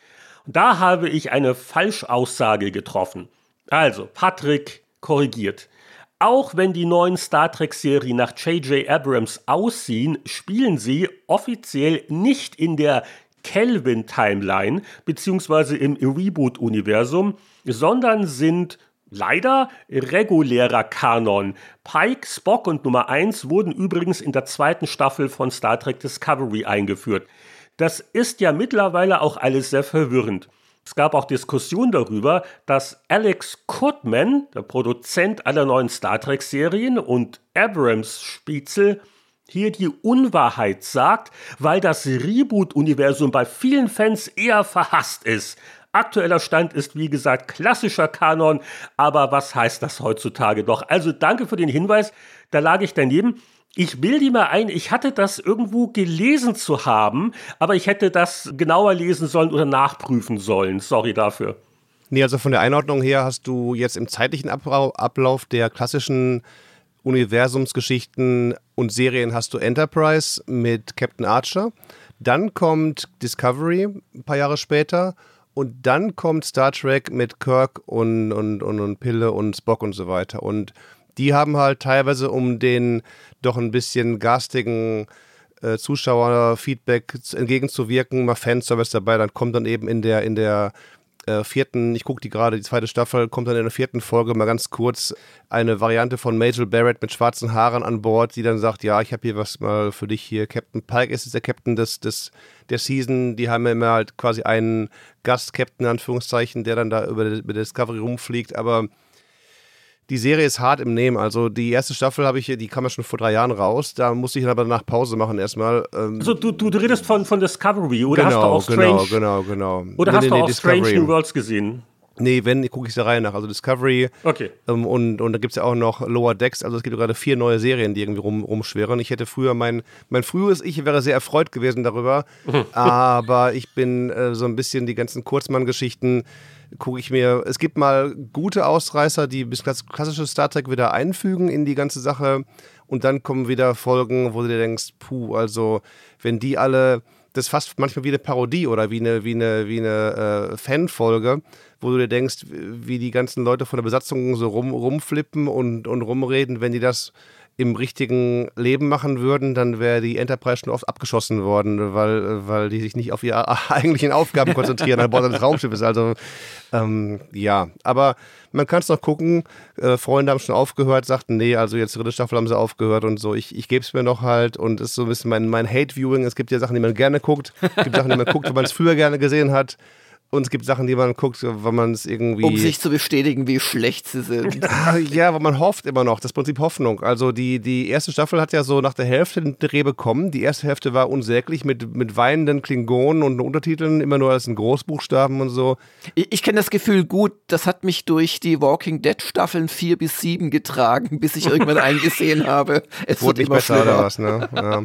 [SPEAKER 2] Und da habe ich eine Falschaussage getroffen. Also, Patrick korrigiert. Auch wenn die neuen Star Trek-Serien nach J.J. Abrams aussehen, spielen sie offiziell nicht in der Kelvin-Timeline beziehungsweise im Reboot-Universum, sondern sind leider regulärer Kanon. Pike, Spock und Nummer 1 wurden übrigens in der zweiten Staffel von Star Trek Discovery eingeführt. Das ist ja mittlerweile auch alles sehr verwirrend. Es gab auch Diskussionen darüber, dass Alex Kurtman, der Produzent aller neuen Star Trek-Serien, und Abrams Spitzel hier die Unwahrheit sagt, weil das Reboot-Universum bei vielen Fans eher verhasst ist. Aktueller Stand ist, wie gesagt, klassischer Kanon, aber was heißt das heutzutage doch? Also danke für den Hinweis, da lag ich daneben. Ich bilde mir ein, ich hatte das irgendwo gelesen zu haben, aber ich hätte das genauer lesen sollen oder nachprüfen sollen. Sorry dafür.
[SPEAKER 4] Nee, also von der Einordnung her hast du jetzt im zeitlichen Ablauf der klassischen Universumsgeschichten und Serien hast du Enterprise mit Captain Archer. Dann kommt Discovery ein paar Jahre später und dann kommt Star Trek mit Kirk und, und, und, und Pille und Spock und so weiter. Und die haben halt teilweise, um den doch ein bisschen garstigen äh, Zuschauerfeedback entgegenzuwirken, mal Fanservice dabei. Dann kommt dann eben in der, in der äh, vierten, ich gucke die gerade, die zweite Staffel, kommt dann in der vierten Folge mal ganz kurz eine Variante von Majel Barrett mit schwarzen Haaren an Bord, die dann sagt, ja, ich habe hier was mal für dich hier. Captain Pike ist der Captain des, des, der Season. Die haben ja immer halt quasi einen Gast-Captain, in Anführungszeichen, der dann da über, über Discovery rumfliegt, aber die Serie ist hart im Nehmen. Also die erste Staffel habe ich, die kam ja schon vor drei Jahren raus. Da musste ich aber danach Pause machen erstmal.
[SPEAKER 2] Ähm also du, du, du redest von, von Discovery oder
[SPEAKER 4] genau,
[SPEAKER 2] hast du
[SPEAKER 4] auch
[SPEAKER 2] Strange?
[SPEAKER 4] Genau, genau,
[SPEAKER 2] genau. Oder nee, hast nee, du auch Discovery. Strange New Worlds gesehen?
[SPEAKER 4] Nee, wenn, gucke ich der Reihe nach. Also Discovery.
[SPEAKER 2] Okay.
[SPEAKER 4] Ähm, und, und da gibt es ja auch noch Lower Decks. Also es gibt gerade vier neue Serien, die irgendwie rum, rumschwirren. Ich hätte früher mein, mein frühes Ich wäre sehr erfreut gewesen darüber. aber ich bin äh, so ein bisschen die ganzen Kurzmann-Geschichten gucke ich mir, es gibt mal gute Ausreißer, die bis klassische Star Trek wieder einfügen in die ganze Sache. Und dann kommen wieder Folgen, wo du dir denkst, puh, also wenn die alle, das ist fast manchmal wie eine Parodie oder wie eine, wie eine, wie eine äh, Fanfolge, wo du dir denkst, wie die ganzen Leute von der Besatzung so rum, rumflippen und, und rumreden, wenn die das im richtigen Leben machen würden, dann wäre die Enterprise schon oft abgeschossen worden, weil, weil die sich nicht auf ihre eigentlichen Aufgaben konzentrieren an Bord eines Raumschiffes. Also ähm, ja, aber man kann es noch gucken. Äh, Freunde haben schon aufgehört, sagten, nee, also jetzt dritte Staffel haben sie aufgehört und so. Ich, ich gebe es mir noch halt und ist so ein bisschen mein, mein Hate-Viewing. Es gibt ja Sachen, die man gerne guckt. Es gibt Sachen, die man guckt, wenn man es früher gerne gesehen hat. Und es gibt Sachen, die man guckt, wenn man es irgendwie.
[SPEAKER 3] Um sich zu bestätigen, wie schlecht sie sind.
[SPEAKER 4] ja, aber man hofft immer noch. Das Prinzip Hoffnung. Also die, die erste Staffel hat ja so nach der Hälfte den Dreh bekommen. Die erste Hälfte war unsäglich mit, mit weinenden Klingonen und Untertiteln, immer nur als in Großbuchstaben und so.
[SPEAKER 3] Ich, ich kenne das Gefühl gut. Das hat mich durch die Walking Dead Staffeln 4 bis 7 getragen, bis ich irgendwann eingesehen habe.
[SPEAKER 4] Es Wurde nicht besser schlimmer. oder was, ne? Ja.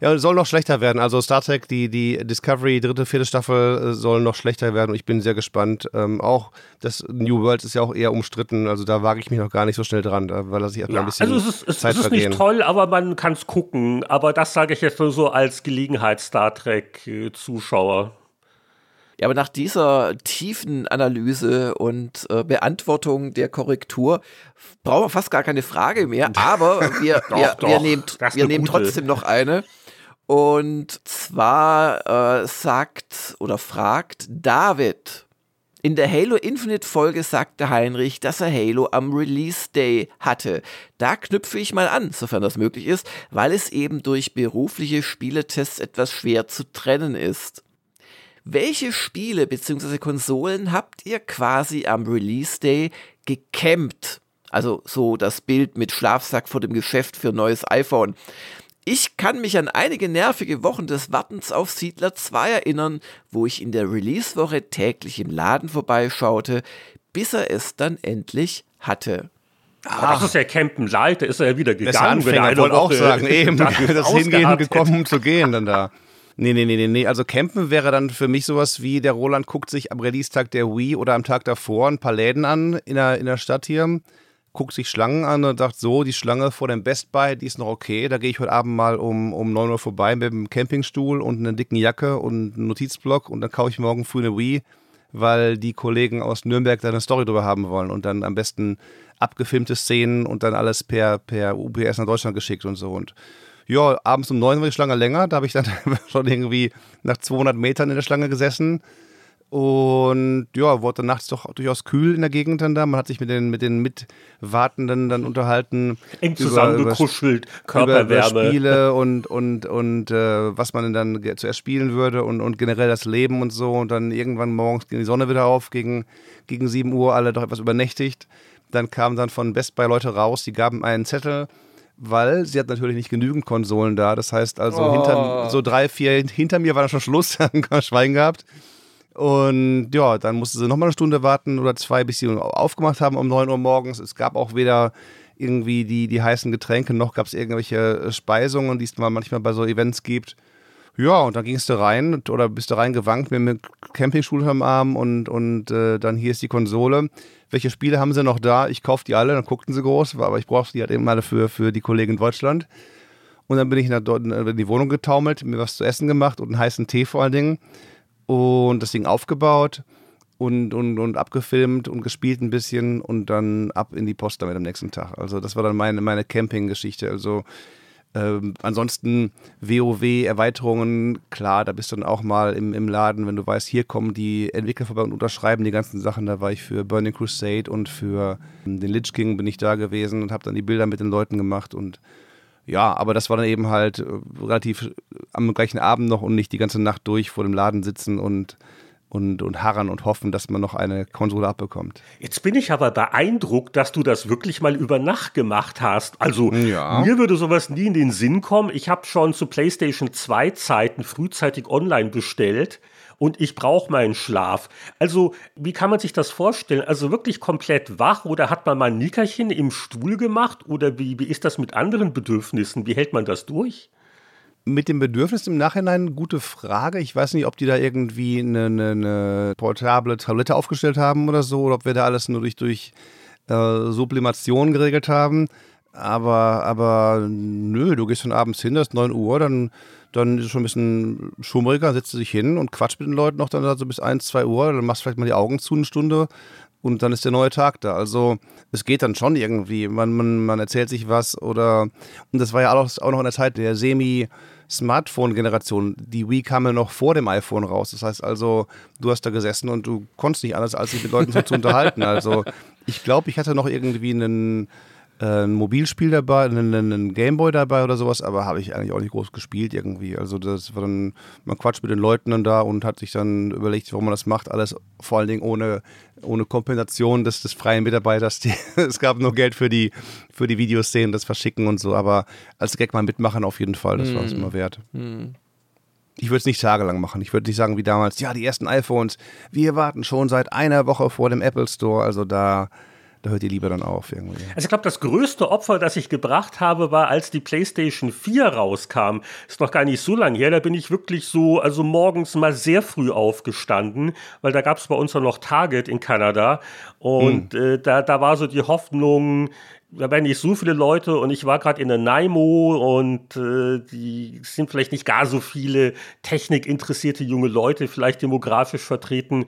[SPEAKER 4] Ja, soll noch schlechter werden. Also Star Trek, die, die Discovery, dritte, vierte Staffel äh, soll noch schlechter werden und ich bin sehr gespannt. Ähm, auch das New World ist ja auch eher umstritten, also da wage ich mich noch gar nicht so schnell dran, weil das sich erstmal ja, ein bisschen
[SPEAKER 2] Also es ist, es, Zeit es ist nicht toll, aber man kann es gucken. Aber das sage ich jetzt nur so als Gelegenheits-Star Trek-Zuschauer.
[SPEAKER 3] Ja, aber nach dieser tiefen Analyse und äh, Beantwortung der Korrektur brauchen wir fast gar keine Frage mehr. Aber wir, doch, wir, doch, wir nehmen, wir nehmen trotzdem noch eine. Und zwar äh, sagt oder fragt David. In der Halo Infinite Folge sagte Heinrich, dass er Halo am Release Day hatte. Da knüpfe ich mal an, sofern das möglich ist, weil es eben durch berufliche Spieletests etwas schwer zu trennen ist. Welche Spiele bzw. Konsolen habt ihr quasi am Release Day gecampt? Also so das Bild mit Schlafsack vor dem Geschäft für neues iPhone. Ich kann mich an einige nervige Wochen des Wartens auf Siedler 2 erinnern, wo ich in der Release-Woche täglich im Laden vorbeischaute, bis er es dann endlich hatte.
[SPEAKER 2] Ach, das ist ja Campen Light, da ist er ja wieder gegangen.
[SPEAKER 4] Das Anfänger, wollte auch sagen, eben, das, das Hingehen gekommen, um zu gehen dann da. Nee, nee, nee, nee, nee. Also campen wäre dann für mich sowas wie, der Roland guckt sich am Release-Tag der Wii oder am Tag davor ein paar Läden an in der, in der Stadt hier, guckt sich Schlangen an und sagt, so, die Schlange vor dem Best Buy, die ist noch okay. Da gehe ich heute Abend mal um, um 9 Uhr vorbei mit einem Campingstuhl und einer dicken Jacke und einem Notizblock und dann kaufe ich morgen früh eine Wii, weil die Kollegen aus Nürnberg da eine Story drüber haben wollen und dann am besten abgefilmte Szenen und dann alles per, per UPS nach Deutschland geschickt und so. Und ja, abends um neun war die Schlange länger. Da habe ich dann schon irgendwie nach 200 Metern in der Schlange gesessen. Und ja, wurde nachts doch durchaus kühl in der Gegend dann da. Man hat sich mit den, mit den Mitwartenden dann unterhalten.
[SPEAKER 2] Eng zusammengekuschelt, Körperwärme.
[SPEAKER 4] Über, über Spiele und, und, und äh, was man dann zuerst spielen würde und, und generell das Leben und so. Und dann irgendwann morgens ging die Sonne wieder auf, gegen, gegen 7 Uhr, alle doch etwas übernächtigt. Dann kamen dann von Best Buy Leute raus, die gaben einen Zettel weil sie hat natürlich nicht genügend Konsolen da. Das heißt also, oh. hinter, so drei, vier hinter mir war dann schon Schluss, Schwein gehabt. Und ja, dann musste sie nochmal eine Stunde warten oder zwei, bis sie aufgemacht haben um 9 Uhr morgens. Es gab auch weder irgendwie die, die heißen Getränke, noch gab es irgendwelche Speisungen, die es manchmal bei so Events gibt. Ja, und dann gingst du rein oder bist du reingewankt mit einem Campingstuhl am Arm und, und äh, dann hier ist die Konsole. Welche Spiele haben sie noch da? Ich kauf die alle, dann guckten sie groß, aber ich brauchte die halt eben alle für, für die Kollegen in Deutschland. Und dann bin ich dort in die Wohnung getaumelt, mir was zu essen gemacht und einen heißen Tee vor allen Dingen. Und das Ding aufgebaut und, und, und abgefilmt und gespielt ein bisschen und dann ab in die Post damit am nächsten Tag. Also das war dann meine, meine Camping-Geschichte. Also ähm, ansonsten WoW-Erweiterungen, klar, da bist du dann auch mal im, im Laden, wenn du weißt, hier kommen die Entwickler vorbei und unterschreiben die ganzen Sachen. Da war ich für Burning Crusade und für ähm, den Lich King bin ich da gewesen und habe dann die Bilder mit den Leuten gemacht und ja, aber das war dann eben halt äh, relativ am gleichen Abend noch und nicht die ganze Nacht durch vor dem Laden sitzen und und, und harren und hoffen, dass man noch eine Konsole abbekommt.
[SPEAKER 2] Jetzt bin ich aber beeindruckt, dass du das wirklich mal über Nacht gemacht hast. Also ja. mir würde sowas nie in den Sinn kommen. Ich habe schon zu PlayStation 2 Zeiten frühzeitig online bestellt und ich brauche meinen Schlaf. Also, wie kann man sich das vorstellen? Also wirklich komplett wach oder hat man mal ein Nickerchen im Stuhl gemacht oder wie, wie ist das mit anderen Bedürfnissen? Wie hält man das durch?
[SPEAKER 4] Mit dem Bedürfnis im Nachhinein, gute Frage. Ich weiß nicht, ob die da irgendwie eine, eine, eine portable Tablette aufgestellt haben oder so, oder ob wir da alles nur durch, durch äh, Sublimation geregelt haben. Aber, aber nö, du gehst dann abends hin, das ist 9 Uhr, dann, dann ist es schon ein bisschen schummriger, setzt du dich hin und quatscht mit den Leuten noch dann so bis 1, 2 Uhr, dann machst du vielleicht mal die Augen zu eine Stunde und dann ist der neue Tag da. Also es geht dann schon irgendwie. Man, man, man erzählt sich was oder und das war ja auch, auch noch in der Zeit der Semi- Smartphone-Generation. Die Wii kam ja noch vor dem iPhone raus. Das heißt also, du hast da gesessen und du konntest nicht anders, als dich mit Leuten so zu unterhalten. Also ich glaube, ich hatte noch irgendwie einen ein Mobilspiel dabei, einen, Gameboy dabei oder sowas, aber habe ich eigentlich auch nicht groß gespielt irgendwie. Also das war dann, man quatscht mit den Leuten dann da und hat sich dann überlegt, warum man das macht. Alles vor allen Dingen ohne, ohne Kompensation des, des freien Mitarbeiters. Die, es gab nur Geld für die, für die Videoszenen, das Verschicken und so, aber als Gag mal mitmachen auf jeden Fall, das war es immer wert. Mm. Ich würde es nicht tagelang machen. Ich würde nicht sagen wie damals, ja, die ersten iPhones, wir warten schon seit einer Woche vor dem Apple Store. Also da, da hört ihr lieber dann auf irgendwie.
[SPEAKER 2] Also ich glaube, das größte Opfer, das ich gebracht habe, war, als die PlayStation 4 rauskam. Ist noch gar nicht so lange her. Da bin ich wirklich so, also morgens mal sehr früh aufgestanden, weil da gab es bei uns ja noch Target in Kanada. Und hm. äh, da, da war so die Hoffnung, da werden nicht so viele Leute und ich war gerade in der Naimo und äh, die sind vielleicht nicht gar so viele technikinteressierte junge Leute, vielleicht demografisch vertreten.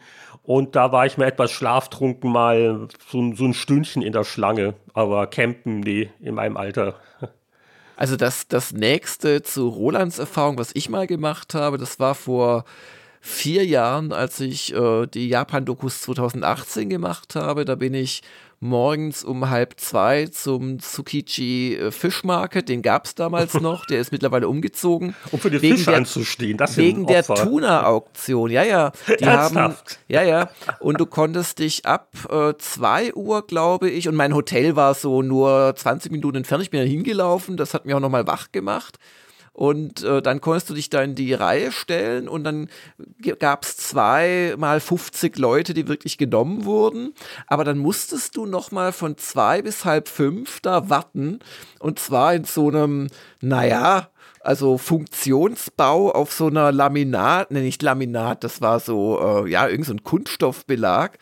[SPEAKER 2] Und da war ich mir etwas schlaftrunken mal so, so ein Stündchen in der Schlange. Aber campen, nee, in meinem Alter.
[SPEAKER 3] Also das, das nächste zu Rolands Erfahrung, was ich mal gemacht habe, das war vor vier Jahren, als ich äh, die Japan-Dokus 2018 gemacht habe. Da bin ich morgens um halb zwei zum Tsukiji äh, Fischmarket. Den gab es damals noch. Der ist mittlerweile umgezogen.
[SPEAKER 2] Um für die wegen Fische der, anzustehen. Das
[SPEAKER 3] wegen der Tuna-Auktion. Ja, ja. Die haben, ja, ja. Und du konntest dich ab äh, 2 Uhr, glaube ich, und mein Hotel war so nur 20 Minuten entfernt. Ich bin da hingelaufen. Das hat mich auch nochmal wach gemacht. Und äh, dann konntest du dich da in die Reihe stellen und dann gab es zwei mal 50 Leute, die wirklich genommen wurden, aber dann musstest du noch mal von zwei bis halb fünf da warten und zwar in so einem, naja, also Funktionsbau auf so einer Laminat, ne, nicht Laminat, das war so, äh, ja, irgend so Kunststoffbelag.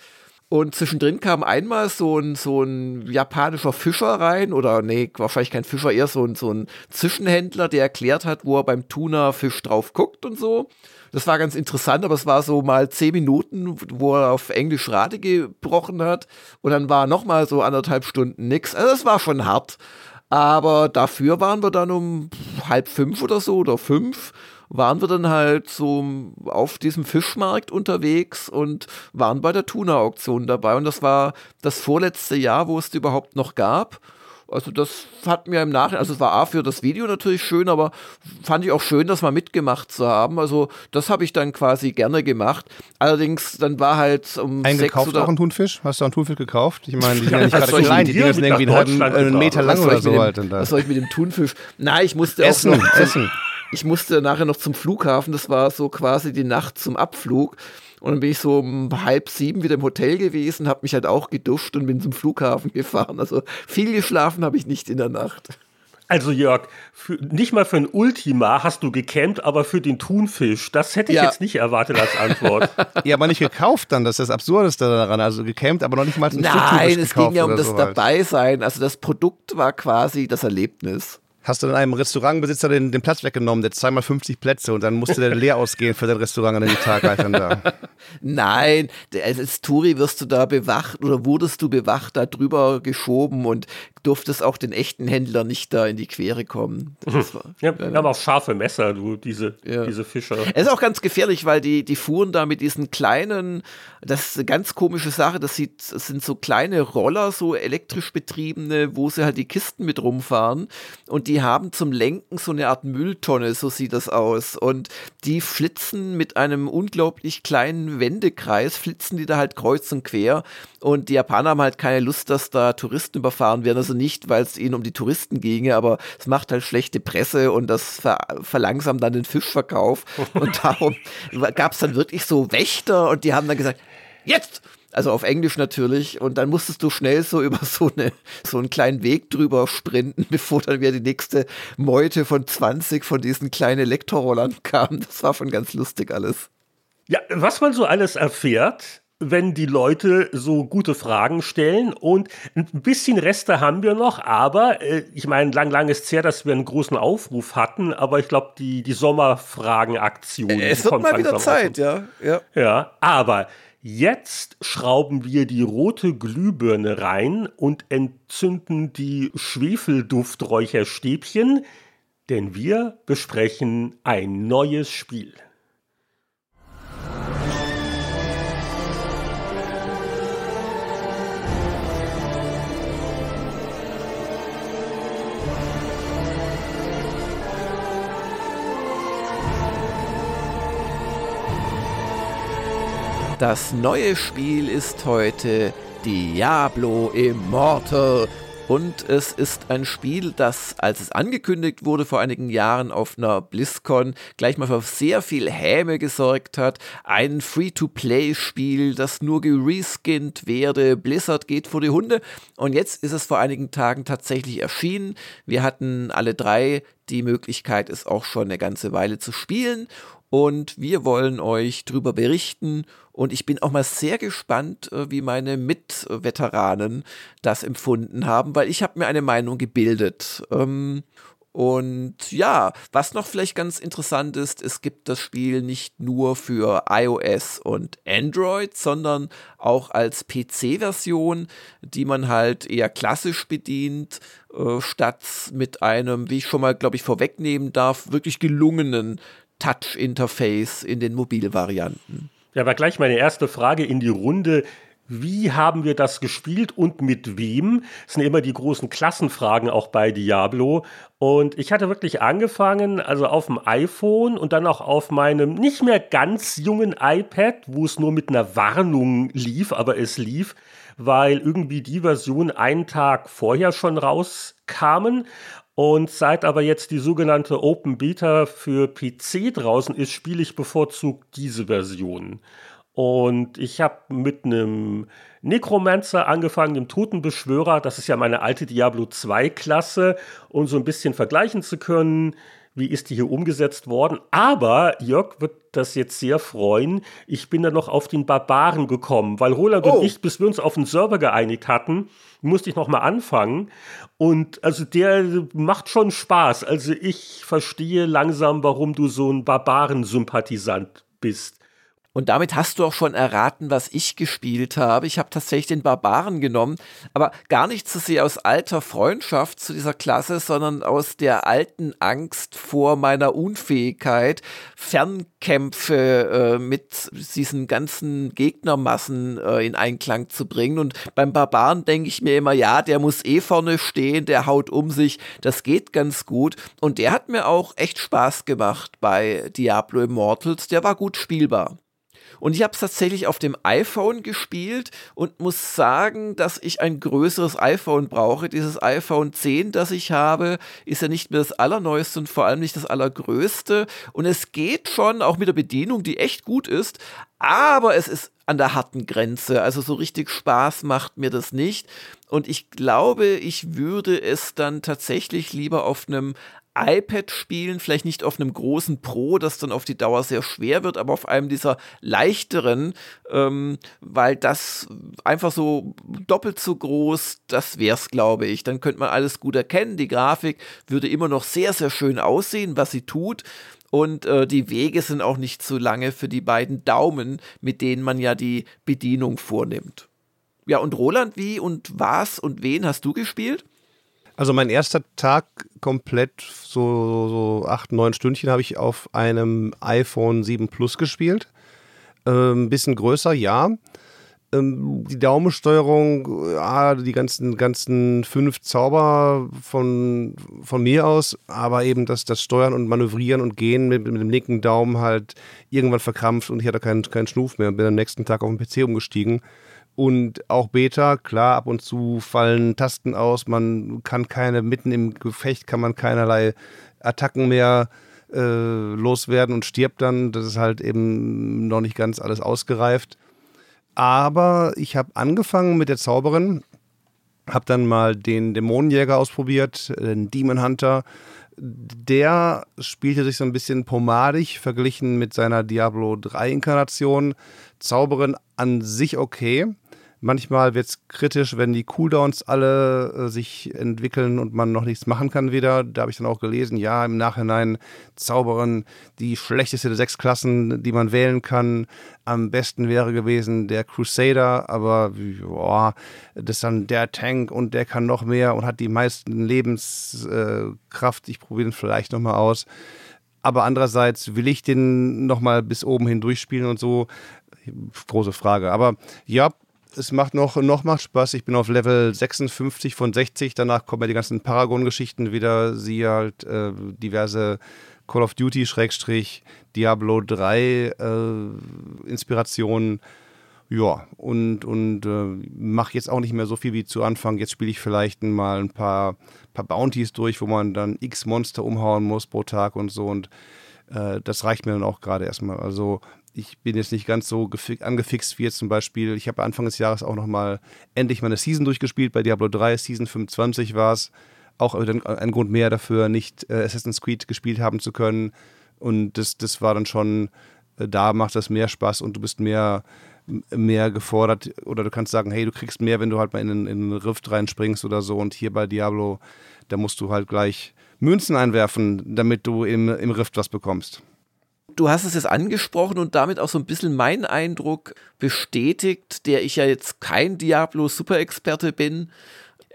[SPEAKER 3] Und zwischendrin kam einmal so ein, so ein japanischer Fischer rein, oder nee, wahrscheinlich kein Fischer, eher so ein, so ein Zwischenhändler, der erklärt hat, wo er beim Tuna-Fisch drauf guckt und so. Das war ganz interessant, aber es war so mal zehn Minuten, wo er auf Englisch Rate gebrochen hat. Und dann war nochmal so anderthalb Stunden nix. Also es war schon hart. Aber dafür waren wir dann um halb fünf oder so oder fünf waren wir dann halt so auf diesem Fischmarkt unterwegs und waren bei der Tuna-Auktion dabei. Und das war das vorletzte Jahr, wo es die überhaupt noch gab. Also das hat mir im Nachhinein, also es war A für das Video natürlich schön, aber fand ich auch schön, das mal mitgemacht zu haben. Also das habe ich dann quasi gerne gemacht. Allerdings dann war halt um
[SPEAKER 4] Eingekauft sechs oder auch einen Thunfisch? Hast du auch einen Thunfisch gekauft? Ich meine, die sind ja nicht gerade klein, die Dinger sind irgendwie einen halben Meter lang oder so halt.
[SPEAKER 3] Was soll ich mit dem Thunfisch? Nein, ich musste
[SPEAKER 4] essen,
[SPEAKER 3] auch noch
[SPEAKER 4] essen.
[SPEAKER 3] Ich musste nachher noch zum Flughafen, das war so quasi die Nacht zum Abflug. Und dann bin ich so um halb sieben wieder im Hotel gewesen, habe mich halt auch geduscht und bin zum Flughafen gefahren. Also viel geschlafen habe ich nicht in der Nacht.
[SPEAKER 2] Also Jörg, für, nicht mal für ein Ultima hast du gecampt, aber für den Thunfisch, das hätte ich ja. jetzt nicht erwartet als Antwort.
[SPEAKER 4] ja, aber nicht gekauft dann, das ist das Absurdeste daran. Also gecampt, aber noch nicht mal
[SPEAKER 3] zum Nein, es ging ja um das so. Dabeisein. Also das Produkt war quasi das Erlebnis.
[SPEAKER 4] Hast du dann einem Restaurantbesitzer den, den Platz weggenommen, der zweimal 50 Plätze und dann musste der leer ausgehen für dein Restaurant an den Tag dann da?
[SPEAKER 3] Nein, als Touri wirst du da bewacht oder wurdest du bewacht, da drüber geschoben und durftest auch den echten Händler nicht da in die Quere kommen.
[SPEAKER 2] Das war, ja, ja, aber auch scharfe Messer, du, diese, ja. diese Fischer.
[SPEAKER 3] Es ist auch ganz gefährlich, weil die, die fuhren da mit diesen kleinen, das ist eine ganz komische Sache, das, sieht, das sind so kleine Roller, so elektrisch betriebene, wo sie halt die Kisten mit rumfahren und die haben zum Lenken so eine Art Mülltonne, so sieht das aus. Und die flitzen mit einem unglaublich kleinen Wendekreis, flitzen die da halt kreuz und quer und die Japaner haben halt keine Lust, dass da Touristen überfahren werden. Also nicht, weil es ihnen um die Touristen ginge, aber es macht halt schlechte Presse und das ver verlangsamt dann den Fischverkauf. Und darum gab es dann wirklich so Wächter und die haben dann gesagt, jetzt! Also auf Englisch natürlich. Und dann musstest du schnell so über so, eine, so einen kleinen Weg drüber sprinten, bevor dann wieder die nächste Meute von 20 von diesen kleinen Elektrorollern kam. Das war schon ganz lustig alles.
[SPEAKER 2] Ja, was man so alles erfährt, wenn die Leute so gute Fragen stellen. Und ein bisschen Reste haben wir noch, aber äh, ich meine, lang, lang ist es her, dass wir einen großen Aufruf hatten, aber ich glaube, die, die Sommerfragen-Aktion.
[SPEAKER 3] Es wird mal wieder Zeit, ja,
[SPEAKER 2] ja. Ja, aber Jetzt schrauben wir die rote Glühbirne rein und entzünden die Schwefeldufträucherstäbchen, denn wir besprechen ein neues Spiel.
[SPEAKER 3] Das neue Spiel ist heute Diablo Immortal. Und es ist ein Spiel, das, als es angekündigt wurde vor einigen Jahren auf einer BlizzCon, gleich mal für sehr viel Häme gesorgt hat. Ein Free-to-Play-Spiel, das nur gereskinnt werde. Blizzard geht vor die Hunde. Und jetzt ist es vor einigen Tagen tatsächlich erschienen. Wir hatten alle drei die Möglichkeit, es auch schon eine ganze Weile zu spielen. Und wir wollen euch darüber berichten und ich bin auch mal sehr gespannt, äh, wie meine Mitveteranen das empfunden haben, weil ich habe mir eine Meinung gebildet. Ähm, und ja, was noch vielleicht ganz interessant ist, es gibt das Spiel nicht nur für iOS und Android, sondern auch als PC-Version, die man halt eher klassisch bedient, äh, statt mit einem, wie ich schon mal, glaube ich, vorwegnehmen darf, wirklich gelungenen Touch-Interface in den Mobilvarianten.
[SPEAKER 2] Ja, aber gleich meine erste Frage in die Runde. Wie haben wir das gespielt und mit wem? Das sind immer die großen Klassenfragen auch bei Diablo. Und ich hatte wirklich angefangen, also auf dem iPhone und dann auch auf meinem nicht mehr ganz jungen iPad, wo es nur mit einer Warnung lief, aber es lief, weil irgendwie die Version einen Tag vorher schon rauskamen. Und seit aber jetzt die sogenannte Open Beta für PC draußen ist, spiele ich bevorzugt diese Version. Und ich habe mit einem Necromancer angefangen, dem Totenbeschwörer. Das ist ja meine alte Diablo 2 Klasse, um so ein bisschen vergleichen zu können wie ist die hier umgesetzt worden. Aber Jörg wird das jetzt sehr freuen. Ich bin da noch auf den Barbaren gekommen, weil Roland oh. und ich, bis wir uns auf den Server geeinigt hatten, musste ich noch mal anfangen. Und also der macht schon Spaß. Also ich verstehe langsam, warum du so ein Barbaren-Sympathisant bist.
[SPEAKER 3] Und damit hast du auch schon erraten, was ich gespielt habe. Ich habe tatsächlich den Barbaren genommen, aber gar nicht so sehr aus alter Freundschaft zu dieser Klasse, sondern aus der alten Angst vor meiner Unfähigkeit, Fernkämpfe äh, mit diesen ganzen Gegnermassen äh, in Einklang zu bringen. Und beim Barbaren denke ich mir immer, ja, der muss eh vorne stehen, der haut um sich, das geht ganz gut. Und der hat mir auch echt Spaß gemacht bei Diablo Immortals, der war gut spielbar. Und ich habe es tatsächlich auf dem iPhone gespielt und muss sagen, dass ich ein größeres iPhone brauche. Dieses iPhone 10, das ich habe, ist ja nicht mehr das allerneueste und vor allem nicht das allergrößte. Und es geht schon, auch mit der Bedienung, die echt gut ist, aber es ist an der harten Grenze. Also so richtig Spaß macht mir das nicht. Und ich glaube, ich würde es dann tatsächlich lieber auf einem iPad spielen, vielleicht nicht auf einem großen Pro, das dann auf die Dauer sehr schwer wird, aber auf einem dieser leichteren, ähm, weil das einfach so doppelt so groß, das wär's, glaube ich. Dann könnte man alles gut erkennen. Die Grafik würde immer noch sehr, sehr schön aussehen, was sie tut. Und äh, die Wege sind auch nicht so lange für die beiden Daumen, mit denen man ja die Bedienung vornimmt. Ja, und Roland, wie und was und wen hast du gespielt?
[SPEAKER 4] Also mein erster Tag komplett, so, so acht, neun Stündchen, habe ich auf einem iPhone 7 Plus gespielt. Ein ähm, bisschen größer, ja. Ähm, die Daumensteuerung, ja, die ganzen, ganzen fünf Zauber von, von mir aus, aber eben das, das Steuern und Manövrieren und Gehen mit, mit dem linken Daumen halt irgendwann verkrampft und ich hatte keinen, keinen Schnuf mehr und bin am nächsten Tag auf den PC umgestiegen. Und auch Beta, klar, ab und zu fallen Tasten aus, man kann keine, mitten im Gefecht kann man keinerlei Attacken mehr äh, loswerden und stirbt dann. Das ist halt eben noch nicht ganz alles ausgereift. Aber ich habe angefangen mit der Zauberin, habe dann mal den Dämonenjäger ausprobiert, den Demon Hunter. Der spielte sich so ein bisschen pomadig verglichen mit seiner Diablo 3 Inkarnation. Zauberin an sich okay. Manchmal wird es kritisch, wenn die Cooldowns alle äh, sich entwickeln und man noch nichts machen kann wieder. Da habe ich dann auch gelesen, ja, im Nachhinein Zauberin die schlechteste der sechs Klassen, die man wählen kann. Am besten wäre gewesen der Crusader, aber boah, das ist dann der Tank und der kann noch mehr und hat die meisten Lebenskraft. Äh, ich probiere den vielleicht nochmal aus. Aber andererseits will ich den nochmal bis oben hin durchspielen und so große Frage. Aber ja, es macht noch, noch macht Spaß. Ich bin auf Level 56 von 60. Danach kommen ja die ganzen Paragon-Geschichten wieder. Sie halt äh, diverse Call of Duty, Schrägstrich, Diablo 3 äh, Inspirationen. Ja, und, und äh, mache jetzt auch nicht mehr so viel wie zu Anfang. Jetzt spiele ich vielleicht mal ein paar, paar Bounties durch, wo man dann x Monster umhauen muss pro Tag und so. Und äh, das reicht mir dann auch gerade erstmal. Also ich bin jetzt nicht ganz so angefixt wie jetzt zum Beispiel. Ich habe Anfang des Jahres auch nochmal endlich meine Season durchgespielt. Bei Diablo 3, Season 25 war es. Auch ein Grund mehr dafür, nicht äh, Assassin's Creed gespielt haben zu können. Und das, das war dann schon, äh, da macht das mehr Spaß und du bist mehr, mehr gefordert. Oder du kannst sagen, hey, du kriegst mehr, wenn du halt mal in, in einen Rift reinspringst oder so. Und hier bei Diablo, da musst du halt gleich Münzen einwerfen, damit du im, im Rift was bekommst
[SPEAKER 3] du hast es jetzt angesprochen und damit auch so ein bisschen meinen Eindruck bestätigt, der ich ja jetzt kein Diablo-Super-Experte bin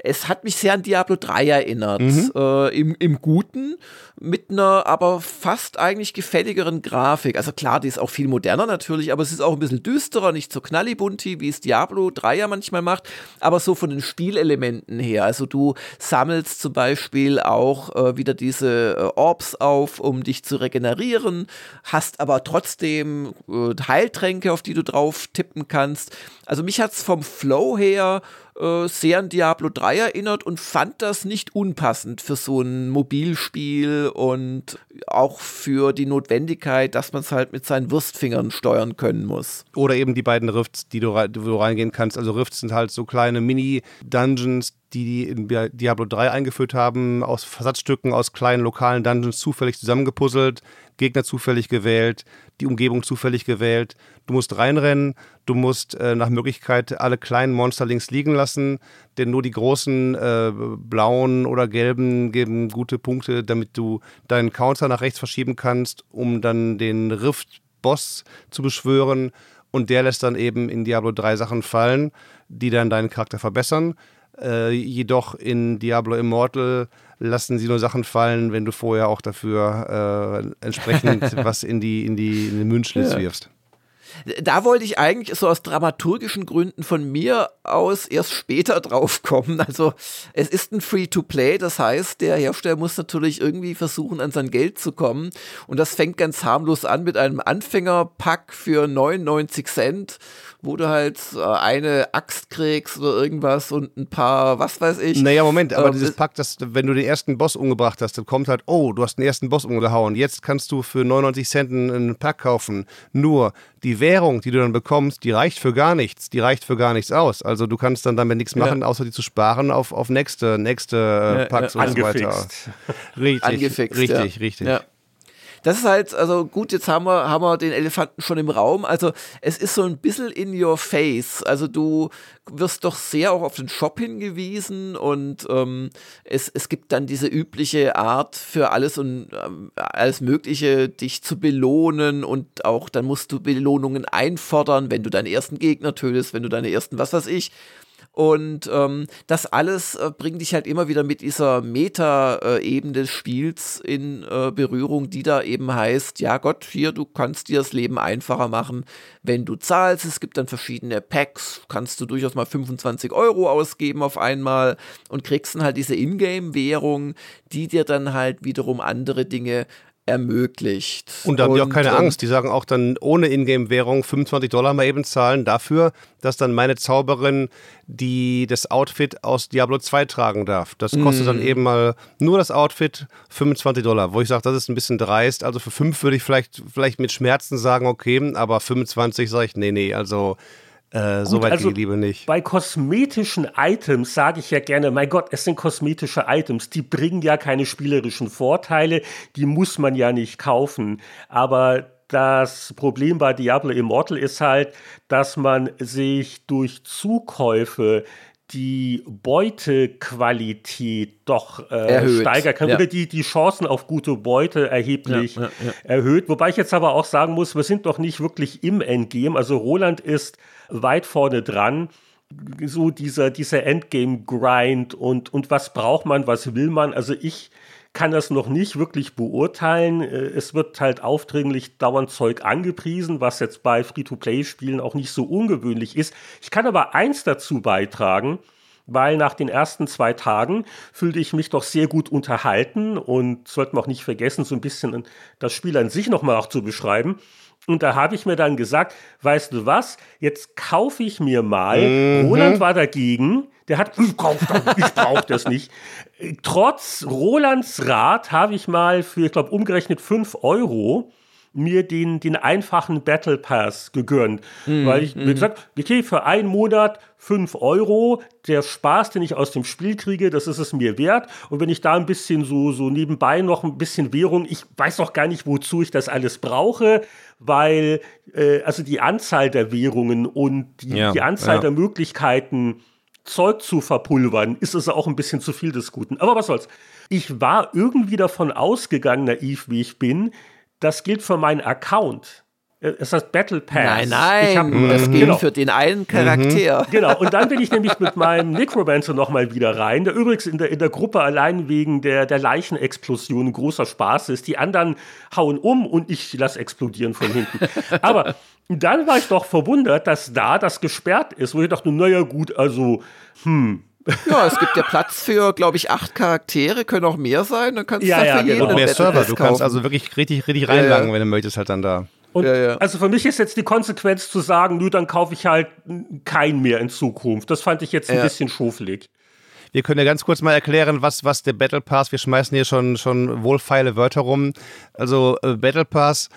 [SPEAKER 3] es hat mich sehr an Diablo 3 erinnert. Mhm. Äh, im, Im Guten, mit einer aber fast eigentlich gefälligeren Grafik. Also klar, die ist auch viel moderner natürlich, aber es ist auch ein bisschen düsterer, nicht so knallibunti, wie es Diablo 3 ja manchmal macht, aber so von den Spielelementen her. Also du sammelst zum Beispiel auch äh, wieder diese äh, Orbs auf, um dich zu regenerieren, hast aber trotzdem äh, Heiltränke, auf die du drauf tippen kannst. Also mich hat es vom Flow her äh, sehr an Diablo 3 erinnert und fand das nicht unpassend für so ein Mobilspiel und auch für die Notwendigkeit, dass man es halt mit seinen Wurstfingern steuern können muss.
[SPEAKER 4] Oder eben die beiden Rifts, die du, die du reingehen kannst. Also Rifts sind halt so kleine Mini-Dungeons, die die in Diablo 3 eingeführt haben, aus Versatzstücken aus kleinen lokalen Dungeons zufällig zusammengepuzzelt, Gegner zufällig gewählt, die Umgebung zufällig gewählt. Du musst reinrennen, du musst äh, nach Möglichkeit alle kleinen Monster links liegen lassen, denn nur die großen äh, blauen oder gelben geben gute Punkte, damit du deinen Counter nach rechts verschieben kannst, um dann den Rift-Boss zu beschwören. Und der lässt dann eben in Diablo 3 Sachen fallen, die dann deinen Charakter verbessern. Äh, jedoch in Diablo Immortal lassen sie nur Sachen fallen, wenn du vorher auch dafür äh, entsprechend was in die, in die, in den Münzschlitz ja. wirfst.
[SPEAKER 3] Da wollte ich eigentlich so aus dramaturgischen Gründen von mir aus erst später drauf kommen. Also es ist ein Free-to-Play, das heißt, der Hersteller muss natürlich irgendwie versuchen, an sein Geld zu kommen. Und das fängt ganz harmlos an mit einem Anfängerpack für 99 Cent wo du halt äh, eine Axt kriegst oder irgendwas und ein paar, was weiß ich.
[SPEAKER 4] Naja, Moment, aber ähm, dieses Pack, das, wenn du den ersten Boss umgebracht hast, dann kommt halt, oh, du hast den ersten Boss umgehauen, jetzt kannst du für 99 Cent einen Pack kaufen. Nur, die Währung, die du dann bekommst, die reicht für gar nichts. Die reicht für gar nichts aus. Also du kannst dann damit nichts machen, ja. außer die zu sparen auf, auf nächste, nächste äh, Packs ja, ja. und so weiter.
[SPEAKER 3] Richtig, Angefixt,
[SPEAKER 4] richtig, richtig.
[SPEAKER 3] Das ist halt, also gut, jetzt haben wir, haben wir den Elefanten schon im Raum. Also es ist so ein bisschen in your face. Also du wirst doch sehr auch auf den Shop hingewiesen und ähm, es, es gibt dann diese übliche Art für alles und ähm, alles Mögliche, dich zu belohnen und auch dann musst du Belohnungen einfordern, wenn du deinen ersten Gegner tötest, wenn du deine ersten, was weiß ich, und ähm, das alles äh, bringt dich halt immer wieder mit dieser Meta-Ebene des Spiels in äh, Berührung, die da eben heißt, ja Gott, hier, du kannst dir das Leben einfacher machen, wenn du zahlst. Es gibt dann verschiedene Packs, kannst du durchaus mal 25 Euro ausgeben auf einmal und kriegst dann halt diese Ingame-Währung, die dir dann halt wiederum andere Dinge ermöglicht.
[SPEAKER 4] Und da haben die auch keine ähm, Angst. Die sagen auch dann ohne Ingame-Währung 25 Dollar mal eben zahlen dafür, dass dann meine Zauberin die das Outfit aus Diablo 2 tragen darf. Das kostet mm. dann eben mal nur das Outfit 25 Dollar, wo ich sage, das ist ein bisschen dreist. Also für 5 würde ich vielleicht, vielleicht mit Schmerzen sagen, okay, aber 25 sage ich, nee, nee, also äh, Soweit also die Liebe nicht.
[SPEAKER 2] Bei kosmetischen Items sage ich ja gerne, mein Gott, es sind kosmetische Items, die bringen ja keine spielerischen Vorteile, die muss man ja nicht kaufen. Aber das Problem bei Diablo Immortal ist halt, dass man sich durch Zukäufe die Beutequalität doch äh, steigern kann ja. oder die, die Chancen auf gute Beute erheblich ja, ja, erhöht. Wobei ich jetzt aber auch sagen muss, wir sind doch nicht wirklich im Endgame. Also Roland ist weit vorne dran. So dieser, dieser Endgame-Grind und, und was braucht man, was will man. Also ich kann das noch nicht wirklich beurteilen. Äh, es wird halt aufdringlich dauernd Zeug angepriesen, was jetzt bei Free-to-Play-Spielen auch nicht so ungewöhnlich ist. Ich kann aber eins dazu beitragen, weil nach den ersten zwei Tagen fühlte ich mich doch sehr gut unterhalten und sollten wir auch nicht vergessen, so ein bisschen das Spiel an sich nochmal auch zu beschreiben. Und da habe ich mir dann gesagt, weißt du was, jetzt kaufe ich mir mal, mhm. Roland war dagegen, der hat, ich brauche das, nicht. Trotz Rolands Rat habe ich mal für, ich glaube, umgerechnet 5 Euro mir den, den einfachen Battle Pass gegönnt. Mm, weil ich mm. mir gesagt, okay, für einen Monat 5 Euro, der Spaß, den ich aus dem Spiel kriege, das ist es mir wert. Und wenn ich da ein bisschen so, so nebenbei noch ein bisschen Währung, ich weiß auch gar nicht, wozu ich das alles brauche, weil äh, also die Anzahl der Währungen und die, ja, die Anzahl ja. der Möglichkeiten, Zeug zu verpulvern, ist es auch ein bisschen zu viel des Guten. Aber was soll's. Ich war irgendwie davon ausgegangen, naiv wie ich bin, das gilt für meinen Account. Es heißt Battle Pass.
[SPEAKER 3] Nein, nein, hab, das gilt genau. für den einen Charakter.
[SPEAKER 2] Mhm. Genau, und dann bin ich nämlich mit meinem Necromancer nochmal wieder rein, der übrigens in der, in der Gruppe allein wegen der, der Leichenexplosion großer Spaß ist. Die anderen hauen um und ich lasse explodieren von hinten. Aber dann war ich doch verwundert, dass da das gesperrt ist, wo ich dachte, naja gut, also, hm,
[SPEAKER 3] ja, es gibt ja Platz für, glaube ich, acht Charaktere, können auch mehr sein. Dann kannst
[SPEAKER 4] ja,
[SPEAKER 3] du
[SPEAKER 4] ja, für genau. jeden mehr Server. Du kannst also wirklich richtig, richtig reinlangen, äh, wenn du möchtest, halt dann da.
[SPEAKER 2] Und ja, ja. also für mich ist jetzt die Konsequenz zu sagen, nur dann kaufe ich halt keinen mehr in Zukunft. Das fand ich jetzt ein ja. bisschen schofelig.
[SPEAKER 4] Wir können ja ganz kurz mal erklären, was, was der Battle Pass, wir schmeißen hier schon, schon wohlfeile Wörter rum. Also äh, Battle Pass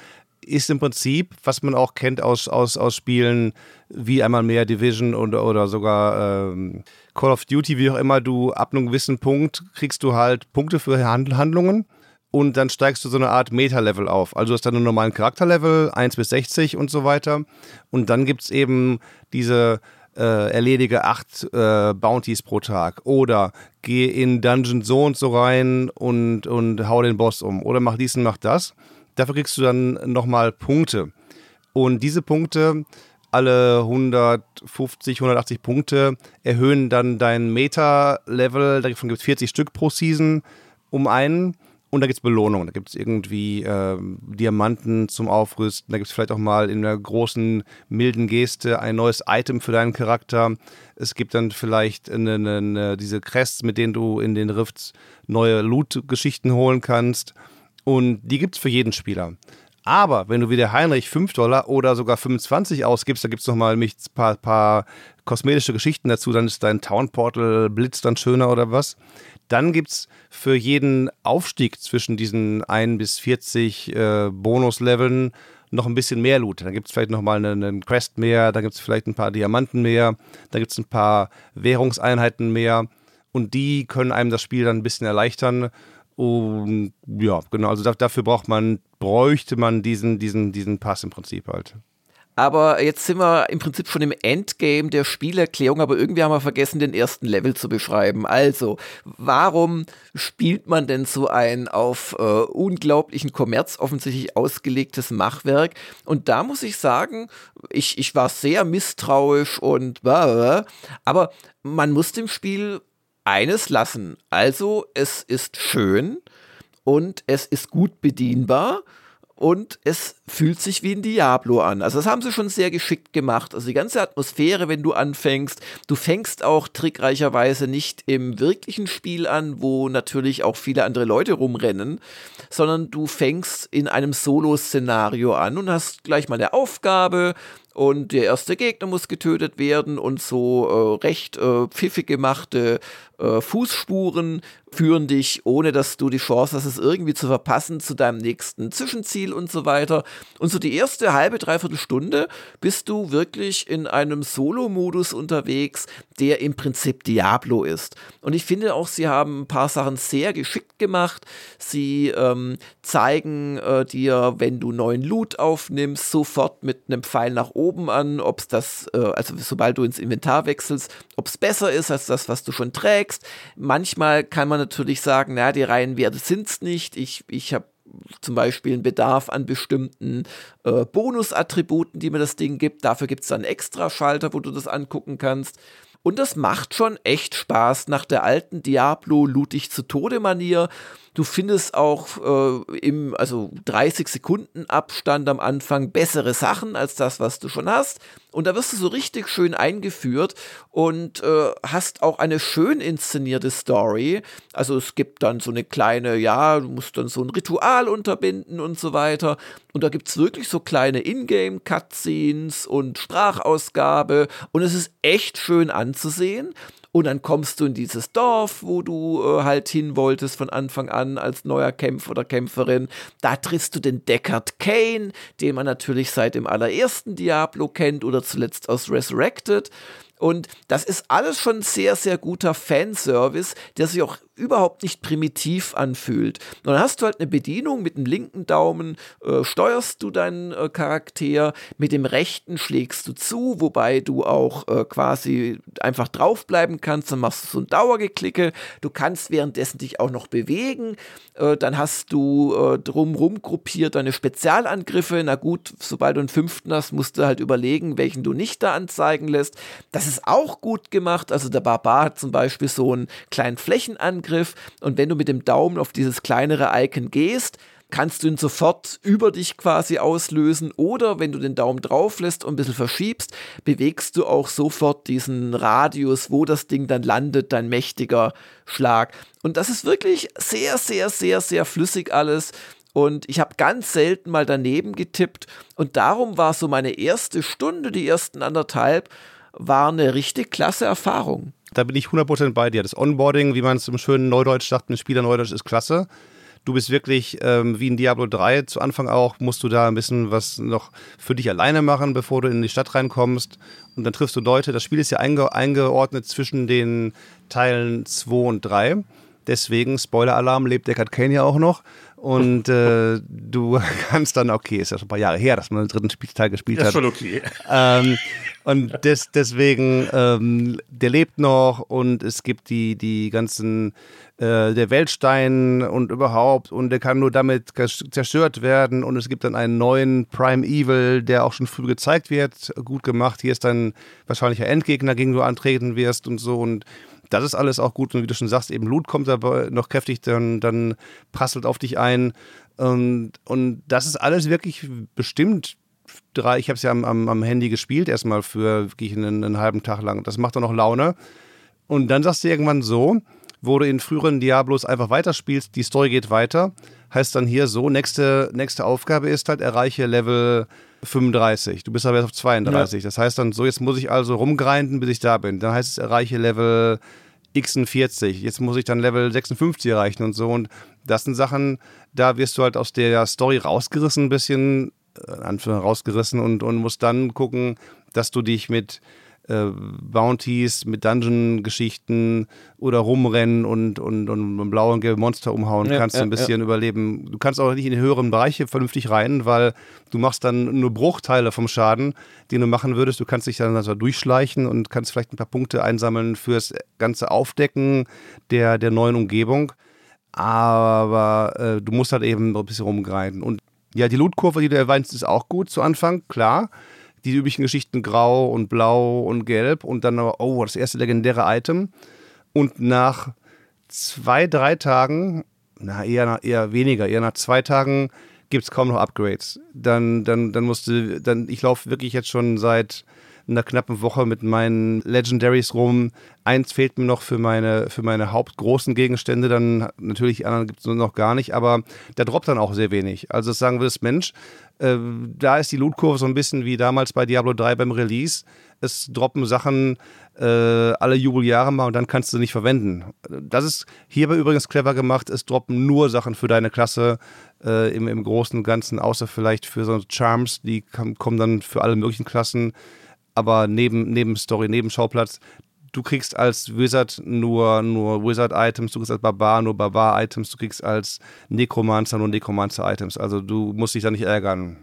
[SPEAKER 4] ist im Prinzip, was man auch kennt aus, aus, aus Spielen wie einmal mehr Division oder, oder sogar ähm, Call of Duty, wie auch immer, du ab einem gewissen Punkt kriegst du halt Punkte für Handlungen und dann steigst du so eine Art Meta-Level auf. Also du hast dann einen normalen Charakterlevel, 1 bis 60 und so weiter. Und dann gibt es eben diese äh, erledige acht äh, Bounties pro Tag oder geh in Dungeon so und so rein und, und hau den Boss um oder mach dies und mach das. Dafür kriegst du dann nochmal Punkte. Und diese Punkte, alle 150, 180 Punkte, erhöhen dann dein Meta-Level. Davon gibt es 40 Stück pro Season um einen. Und da gibt es Belohnungen. Da gibt es irgendwie äh, Diamanten zum Aufrüsten. Da gibt es vielleicht auch mal in einer großen, milden Geste ein neues Item für deinen Charakter. Es gibt dann vielleicht eine, eine, diese Crests, mit denen du in den Rifts neue Loot-Geschichten holen kannst. Und die gibt es für jeden Spieler. Aber wenn du wie der Heinrich 5 Dollar oder sogar 25 ausgibst, da gibt es nochmal ein paar, paar kosmetische Geschichten dazu, dann ist dein Town Portal Blitz dann schöner oder was. Dann gibt es für jeden Aufstieg zwischen diesen 1 bis 40 äh, Bonusleveln noch ein bisschen mehr Loot. Dann gibt es vielleicht nochmal einen, einen Quest mehr, dann gibt es vielleicht ein paar Diamanten mehr, dann gibt es ein paar Währungseinheiten mehr. Und die können einem das Spiel dann ein bisschen erleichtern. Und ja, genau, also dafür braucht man, bräuchte man diesen, diesen, diesen Pass im Prinzip halt.
[SPEAKER 3] Aber jetzt sind wir im Prinzip schon im Endgame der Spielerklärung, aber irgendwie haben wir vergessen, den ersten Level zu beschreiben. Also, warum spielt man denn so ein auf äh, unglaublichen Kommerz offensichtlich ausgelegtes Machwerk? Und da muss ich sagen, ich, ich war sehr misstrauisch und aber man muss dem Spiel eines lassen. Also es ist schön und es ist gut bedienbar und es fühlt sich wie ein Diablo an. Also das haben sie schon sehr geschickt gemacht. Also die ganze Atmosphäre, wenn du anfängst, du fängst auch trickreicherweise nicht im wirklichen Spiel an, wo natürlich auch viele andere Leute rumrennen, sondern du fängst in einem Solo-Szenario an und hast gleich mal eine Aufgabe und der erste Gegner muss getötet werden und so äh, recht äh, pfiffig gemachte äh, Fußspuren führen dich, ohne dass du die Chance hast, es irgendwie zu verpassen, zu deinem nächsten Zwischenziel und so weiter. Und so die erste halbe, dreiviertel Stunde bist du wirklich in einem Solo-Modus unterwegs, der im Prinzip Diablo ist. Und ich finde auch, sie haben ein paar Sachen sehr geschickt gemacht. Sie ähm, zeigen äh, dir, wenn du neuen Loot aufnimmst, sofort mit einem Pfeil nach oben an, ob es das, äh, also sobald du ins Inventar wechselst, ob es besser ist als das, was du schon trägst. Manchmal kann man natürlich sagen, naja, die Reihenwerte sind es nicht. Ich, ich habe zum Beispiel einen Bedarf an bestimmten äh, Bonusattributen, die mir das Ding gibt. Dafür gibt es dann extra Schalter, wo du das angucken kannst. Und das macht schon echt Spaß nach der alten Diablo lutig zu Tode Manier. Du findest auch äh, im also 30 Sekunden Abstand am Anfang bessere Sachen als das, was du schon hast. Und da wirst du so richtig schön eingeführt und äh, hast auch eine schön inszenierte Story. Also es gibt dann so eine kleine, ja, du musst dann so ein Ritual unterbinden und so weiter. Und da gibt es wirklich so kleine Ingame-Cutscenes und Sprachausgabe. Und es ist echt schön anzusehen. Und dann kommst du in dieses Dorf, wo du äh, halt hin wolltest von Anfang an als neuer Kämpfer oder Kämpferin. Da triffst du den Deckard Kane, den man natürlich seit dem allerersten Diablo kennt oder zuletzt aus Resurrected. Und das ist alles schon sehr, sehr guter Fanservice, der sich auch überhaupt nicht primitiv anfühlt. Und dann hast du halt eine Bedienung mit dem linken Daumen, äh, steuerst du deinen äh, Charakter, mit dem rechten schlägst du zu, wobei du auch äh, quasi einfach draufbleiben kannst, dann machst du so ein Dauergeklicke, du kannst währenddessen dich auch noch bewegen, äh, dann hast du äh, drumrum gruppiert deine Spezialangriffe, na gut, sobald du einen fünften hast, musst du halt überlegen, welchen du nicht da anzeigen lässt. Das ist auch gut gemacht, also der Barbar hat zum Beispiel so einen kleinen Flächenangriff, Angriff und wenn du mit dem Daumen auf dieses kleinere Icon gehst, kannst du ihn sofort über dich quasi auslösen oder wenn du den Daumen drauf lässt und ein bisschen verschiebst, bewegst du auch sofort diesen Radius, wo das Ding dann landet, dein mächtiger Schlag. Und das ist wirklich sehr, sehr, sehr, sehr flüssig alles Und ich habe ganz selten mal daneben getippt. Und darum war so meine erste Stunde, die ersten anderthalb, war eine richtig klasse Erfahrung.
[SPEAKER 4] Da bin ich 100% bei dir. Das Onboarding, wie man es im schönen Neudeutsch sagt, mit Spieler Neudeutsch, ist klasse. Du bist wirklich ähm, wie in Diablo 3 zu Anfang auch, musst du da ein bisschen was noch für dich alleine machen, bevor du in die Stadt reinkommst. Und dann triffst du Leute. Das Spiel ist ja einge eingeordnet zwischen den Teilen 2 und 3. Deswegen, Spoiler-Alarm, lebt Deckard Kane ja auch noch. Und äh, du kannst dann, okay, ist ja schon ein paar Jahre her, dass man den dritten Spielteil gespielt hat.
[SPEAKER 2] Ist schon okay.
[SPEAKER 4] Ähm, und des, deswegen, ähm, der lebt noch und es gibt die, die ganzen, äh, der Weltstein und überhaupt und der kann nur damit zerstört werden und es gibt dann einen neuen Prime Evil, der auch schon früh gezeigt wird, gut gemacht. Hier ist dann wahrscheinlich ein Endgegner, gegen den du antreten wirst und so und das ist alles auch gut. Und wie du schon sagst, eben Loot kommt aber noch kräftig, dann, dann prasselt auf dich ein. Und, und das ist alles wirklich bestimmt. Drei, ich habe es ja am, am, am, Handy gespielt, erstmal für wirklich einen, einen halben Tag lang. Das macht auch noch Laune. Und dann sagst du irgendwann so, wo du in früheren Diablos einfach weiterspielst, die Story geht weiter, heißt dann hier so, nächste, nächste Aufgabe ist halt, erreiche Level 35. Du bist aber jetzt auf 32. Ja. Das heißt dann so, jetzt muss ich also rumgrinden, bis ich da bin. Dann heißt es, erreiche Level 46. Jetzt muss ich dann Level 56 erreichen und so. Und das sind Sachen, da wirst du halt aus der Story rausgerissen, ein bisschen, äh, rausgerissen und, und musst dann gucken, dass du dich mit äh, Bounties, mit Dungeon-Geschichten oder rumrennen und, und, und blaue und gelbe Monster umhauen ja, kannst, ja, ein bisschen ja. überleben. Du kannst auch nicht in die höheren Bereiche vernünftig rein, weil du machst dann nur Bruchteile vom Schaden, den du machen würdest. Du kannst dich dann also durchschleichen und kannst vielleicht ein paar Punkte einsammeln fürs ganze Aufdecken der, der neuen Umgebung. Aber äh, du musst halt eben ein bisschen rumgreifen. Und ja, die Lootkurve, die du erwähnst, ist auch gut zu Anfang, klar die üblichen Geschichten grau und blau und gelb und dann, oh, das erste legendäre Item. Und nach zwei, drei Tagen, na eher, eher weniger, eher nach zwei Tagen gibt es kaum noch Upgrades. Dann, dann, dann musste, dann, ich laufe wirklich jetzt schon seit einer knappen Woche mit meinen Legendaries rum. Eins fehlt mir noch für meine, für meine hauptgroßen Gegenstände, dann natürlich anderen gibt es noch gar nicht, aber der droppt dann auch sehr wenig. Also sagen wir es, Mensch, äh, da ist die Lootkurve so ein bisschen wie damals bei Diablo 3 beim Release. Es droppen Sachen äh, alle Jubeljahre mal und dann kannst du nicht verwenden. Das ist hierbei übrigens clever gemacht. Es droppen nur Sachen für deine Klasse äh, im, im Großen und Ganzen, außer vielleicht für so Charms, die kommen dann für alle möglichen Klassen. Aber neben, neben Story, neben Schauplatz, du kriegst als Wizard nur, nur Wizard-Items, du kriegst als Barbar nur Barbar-Items, du kriegst als Necromancer nur Necromancer-Items. Also du musst dich da nicht ärgern.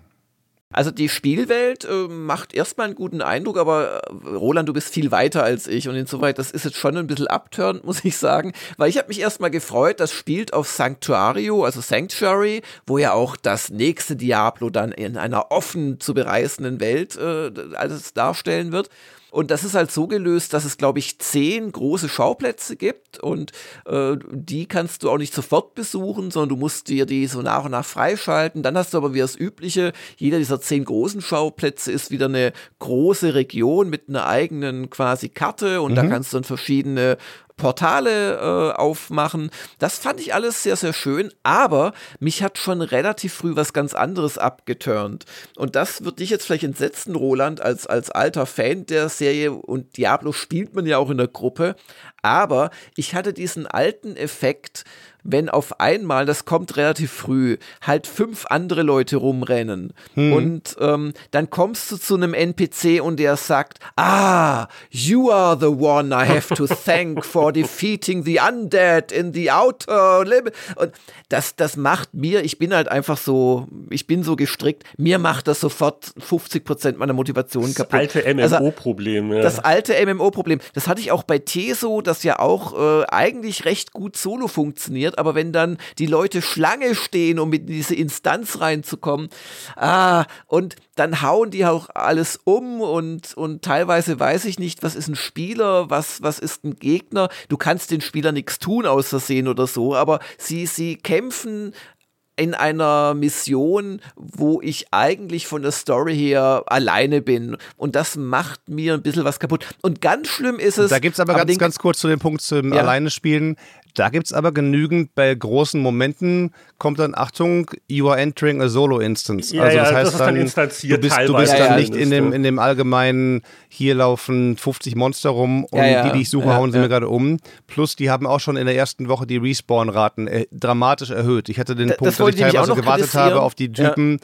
[SPEAKER 3] Also die Spielwelt äh, macht erstmal einen guten Eindruck, aber äh, Roland, du bist viel weiter als ich und insoweit, das ist jetzt schon ein bisschen abturnt, muss ich sagen, weil ich habe mich erstmal gefreut, das spielt auf Sanctuario, also Sanctuary, wo ja auch das nächste Diablo dann in einer offen zu bereisenden Welt äh, alles darstellen wird. Und das ist halt so gelöst, dass es, glaube ich, zehn große Schauplätze gibt und äh, die kannst du auch nicht sofort besuchen, sondern du musst dir die so nach und nach freischalten. Dann hast du aber wie das Übliche, jeder dieser zehn großen Schauplätze ist wieder eine große Region mit einer eigenen quasi Karte und mhm. da kannst du dann verschiedene Portale äh, aufmachen. Das fand ich alles sehr, sehr schön, aber mich hat schon relativ früh was ganz anderes abgeturnt. Und das wird dich jetzt vielleicht entsetzen, Roland, als, als alter Fan der Serie und Diablo spielt man ja auch in der Gruppe. Aber ich hatte diesen alten Effekt, wenn auf einmal, das kommt relativ früh, halt fünf andere Leute rumrennen. Hm. Und ähm, dann kommst du zu einem NPC und der sagt, ah, you are the one I have to thank for defeating the undead in the outer limit. Und das, das macht mir, ich bin halt einfach so, ich bin so gestrickt, mir macht das sofort 50 Prozent meiner Motivation
[SPEAKER 2] das
[SPEAKER 3] kaputt.
[SPEAKER 2] Alte MMO-Problem,
[SPEAKER 3] also. Das alte MMO-Problem. Das hatte ich auch bei Teso, das ja auch äh, eigentlich recht gut solo funktioniert funktioniert, aber wenn dann die Leute Schlange stehen, um in diese Instanz reinzukommen, ah, und dann hauen die auch alles um und, und teilweise weiß ich nicht, was ist ein Spieler, was, was ist ein Gegner. Du kannst den Spieler nichts tun aus Versehen oder so, aber sie, sie kämpfen in einer Mission, wo ich eigentlich von der Story her alleine bin. Und das macht mir ein bisschen was kaputt. Und ganz schlimm ist es.
[SPEAKER 4] Da gibt es aber, aber ganz, ganz kurz zu dem Punkt zum ja. Alleine spielen. Da gibt es aber genügend, bei großen Momenten kommt dann, Achtung, you are entering a solo instance.
[SPEAKER 2] Ja, also das ja, heißt das dann, dann du
[SPEAKER 4] bist, du bist dann nicht in dem, in dem allgemeinen, hier laufen 50 Monster rum und die, die ich suche, hauen sie mir gerade um. Plus, die haben auch schon in der ersten Woche die Respawn-Raten äh, dramatisch erhöht. Ich hatte den das Punkt, dass ich teilweise gewartet habe auf die Typen,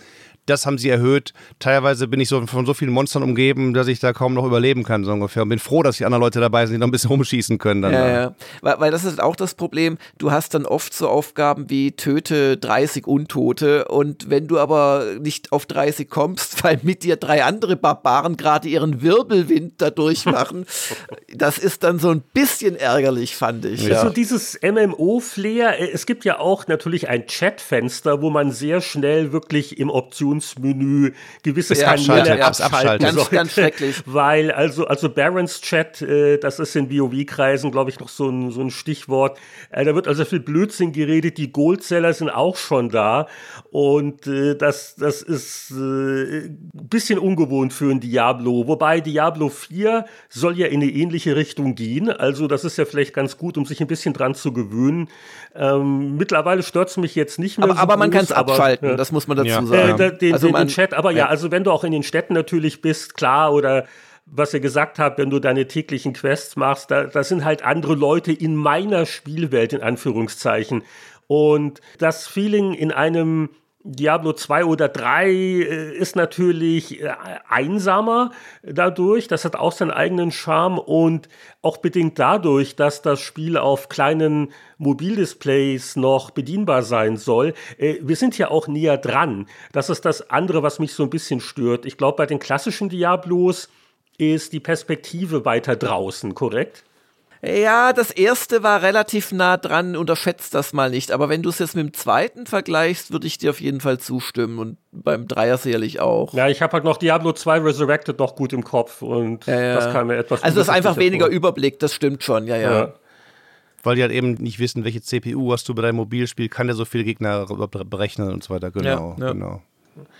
[SPEAKER 4] das haben sie erhöht. Teilweise bin ich so von so vielen Monstern umgeben, dass ich da kaum noch überleben kann, so ungefähr. Und bin froh, dass die anderen Leute dabei sind, die noch ein bisschen rumschießen können. Dann
[SPEAKER 3] ja, ja. Weil, weil das ist auch das Problem. Du hast dann oft so Aufgaben wie töte 30 Untote und wenn du aber nicht auf 30 kommst, weil mit dir drei andere Barbaren gerade ihren Wirbelwind da durchmachen, das ist dann so ein bisschen ärgerlich, fand ich.
[SPEAKER 2] Ja. So dieses MMO-Flair, äh, es gibt ja auch natürlich ein Chatfenster, wo man sehr schnell wirklich im Option Funktionsmenü gewisse ja, Kanäle ja, abschalten
[SPEAKER 3] ganz, sollte. Ganz schrecklich.
[SPEAKER 2] Weil, also, also Barons Chat, äh, das ist in WoW-Kreisen, glaube ich, noch so ein, so ein Stichwort. Äh, da wird also viel Blödsinn geredet. Die Goldseller sind auch schon da. Und äh, das, das ist ein bisschen ungewohnt für ein Diablo. Wobei Diablo 4 soll ja in eine ähnliche Richtung gehen. Also, das ist ja vielleicht ganz gut, um sich ein bisschen dran zu gewöhnen. Ähm, mittlerweile stört es mich jetzt nicht mehr.
[SPEAKER 3] Aber,
[SPEAKER 2] so
[SPEAKER 3] aber man kann es abschalten, ja. das muss man dazu ja. sagen.
[SPEAKER 2] Äh, den, also den, man, den Chat, aber ja. ja, also wenn du auch in den Städten natürlich bist, klar, oder was ihr gesagt habt, wenn du deine täglichen Quests machst, da, da sind halt andere Leute in meiner Spielwelt, in Anführungszeichen. Und das Feeling in einem Diablo 2 oder 3 äh, ist natürlich äh, einsamer dadurch. Das hat auch seinen eigenen Charme und auch bedingt dadurch, dass das Spiel auf kleinen Mobildisplays noch bedienbar sein soll. Äh, wir sind ja auch näher dran. Das ist das andere, was mich so ein bisschen stört. Ich glaube, bei den klassischen Diablos ist die Perspektive weiter draußen, korrekt?
[SPEAKER 3] Ja, das erste war relativ nah dran, unterschätzt das mal nicht. Aber wenn du es jetzt mit dem zweiten vergleichst, würde ich dir auf jeden Fall zustimmen und beim Dreier sicherlich auch.
[SPEAKER 2] Ja, ich habe halt noch Diablo 2 Resurrected noch gut im Kopf und
[SPEAKER 3] ja, ja.
[SPEAKER 2] das kam mir etwas.
[SPEAKER 3] Also das ist einfach weniger vor. Überblick, das stimmt schon, ja, ja. ja.
[SPEAKER 4] Weil die halt eben nicht wissen, welche CPU hast du bei deinem Mobilspiel, kann der so viele Gegner berechnen und so weiter. Genau, genau.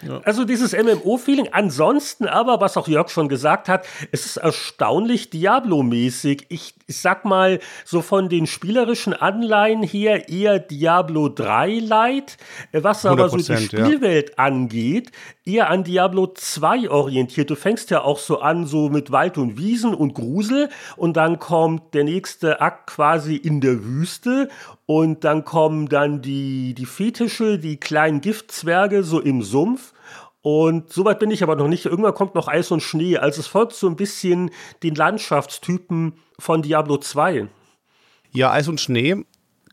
[SPEAKER 2] Ja. Also dieses MMO-Feeling. Ansonsten aber, was auch Jörg schon gesagt hat, es ist erstaunlich Diablo-mäßig. Ich, ich sag mal, so von den spielerischen Anleihen her eher Diablo 3 Light, was aber so die Spielwelt ja. angeht, eher an Diablo 2 orientiert. Du fängst ja auch so an, so mit Wald und Wiesen und Grusel und dann kommt der nächste Akt quasi in der Wüste und dann kommen dann die, die Fetische, die kleinen Giftzwerge so im Sumpf. Und soweit bin ich aber noch nicht. Irgendwann kommt noch Eis und Schnee. Also es folgt so ein bisschen den Landschaftstypen von Diablo 2.
[SPEAKER 4] Ja, Eis und Schnee,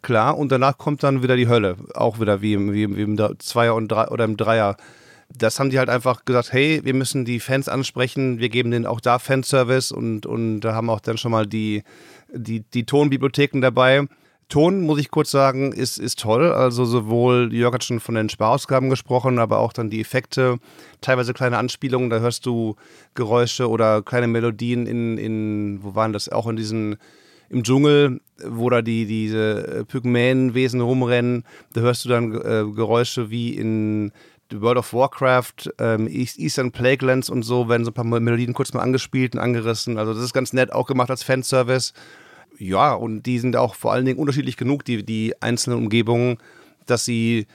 [SPEAKER 4] klar. Und danach kommt dann wieder die Hölle. Auch wieder wie im, wie, wie im Zweier und Drei, oder im Dreier. Das haben die halt einfach gesagt, hey, wir müssen die Fans ansprechen, wir geben denen auch da Fanservice und, und da haben auch dann schon mal die, die, die Tonbibliotheken dabei. Ton, muss ich kurz sagen, ist, ist toll. Also sowohl, Jörg hat schon von den Sparausgaben gesprochen, aber auch dann die Effekte, teilweise kleine Anspielungen, da hörst du Geräusche oder kleine Melodien in, in wo waren das, auch in diesen, im Dschungel, wo da die, diese Pygmäenwesen rumrennen, da hörst du dann äh, Geräusche wie in World of Warcraft, ähm, Eastern Plaguelands und so, werden so ein paar Melodien kurz mal angespielt und angerissen. Also das ist ganz nett, auch gemacht als Fanservice ja, und die sind auch vor allen Dingen unterschiedlich genug, die, die einzelnen Umgebungen, dass sie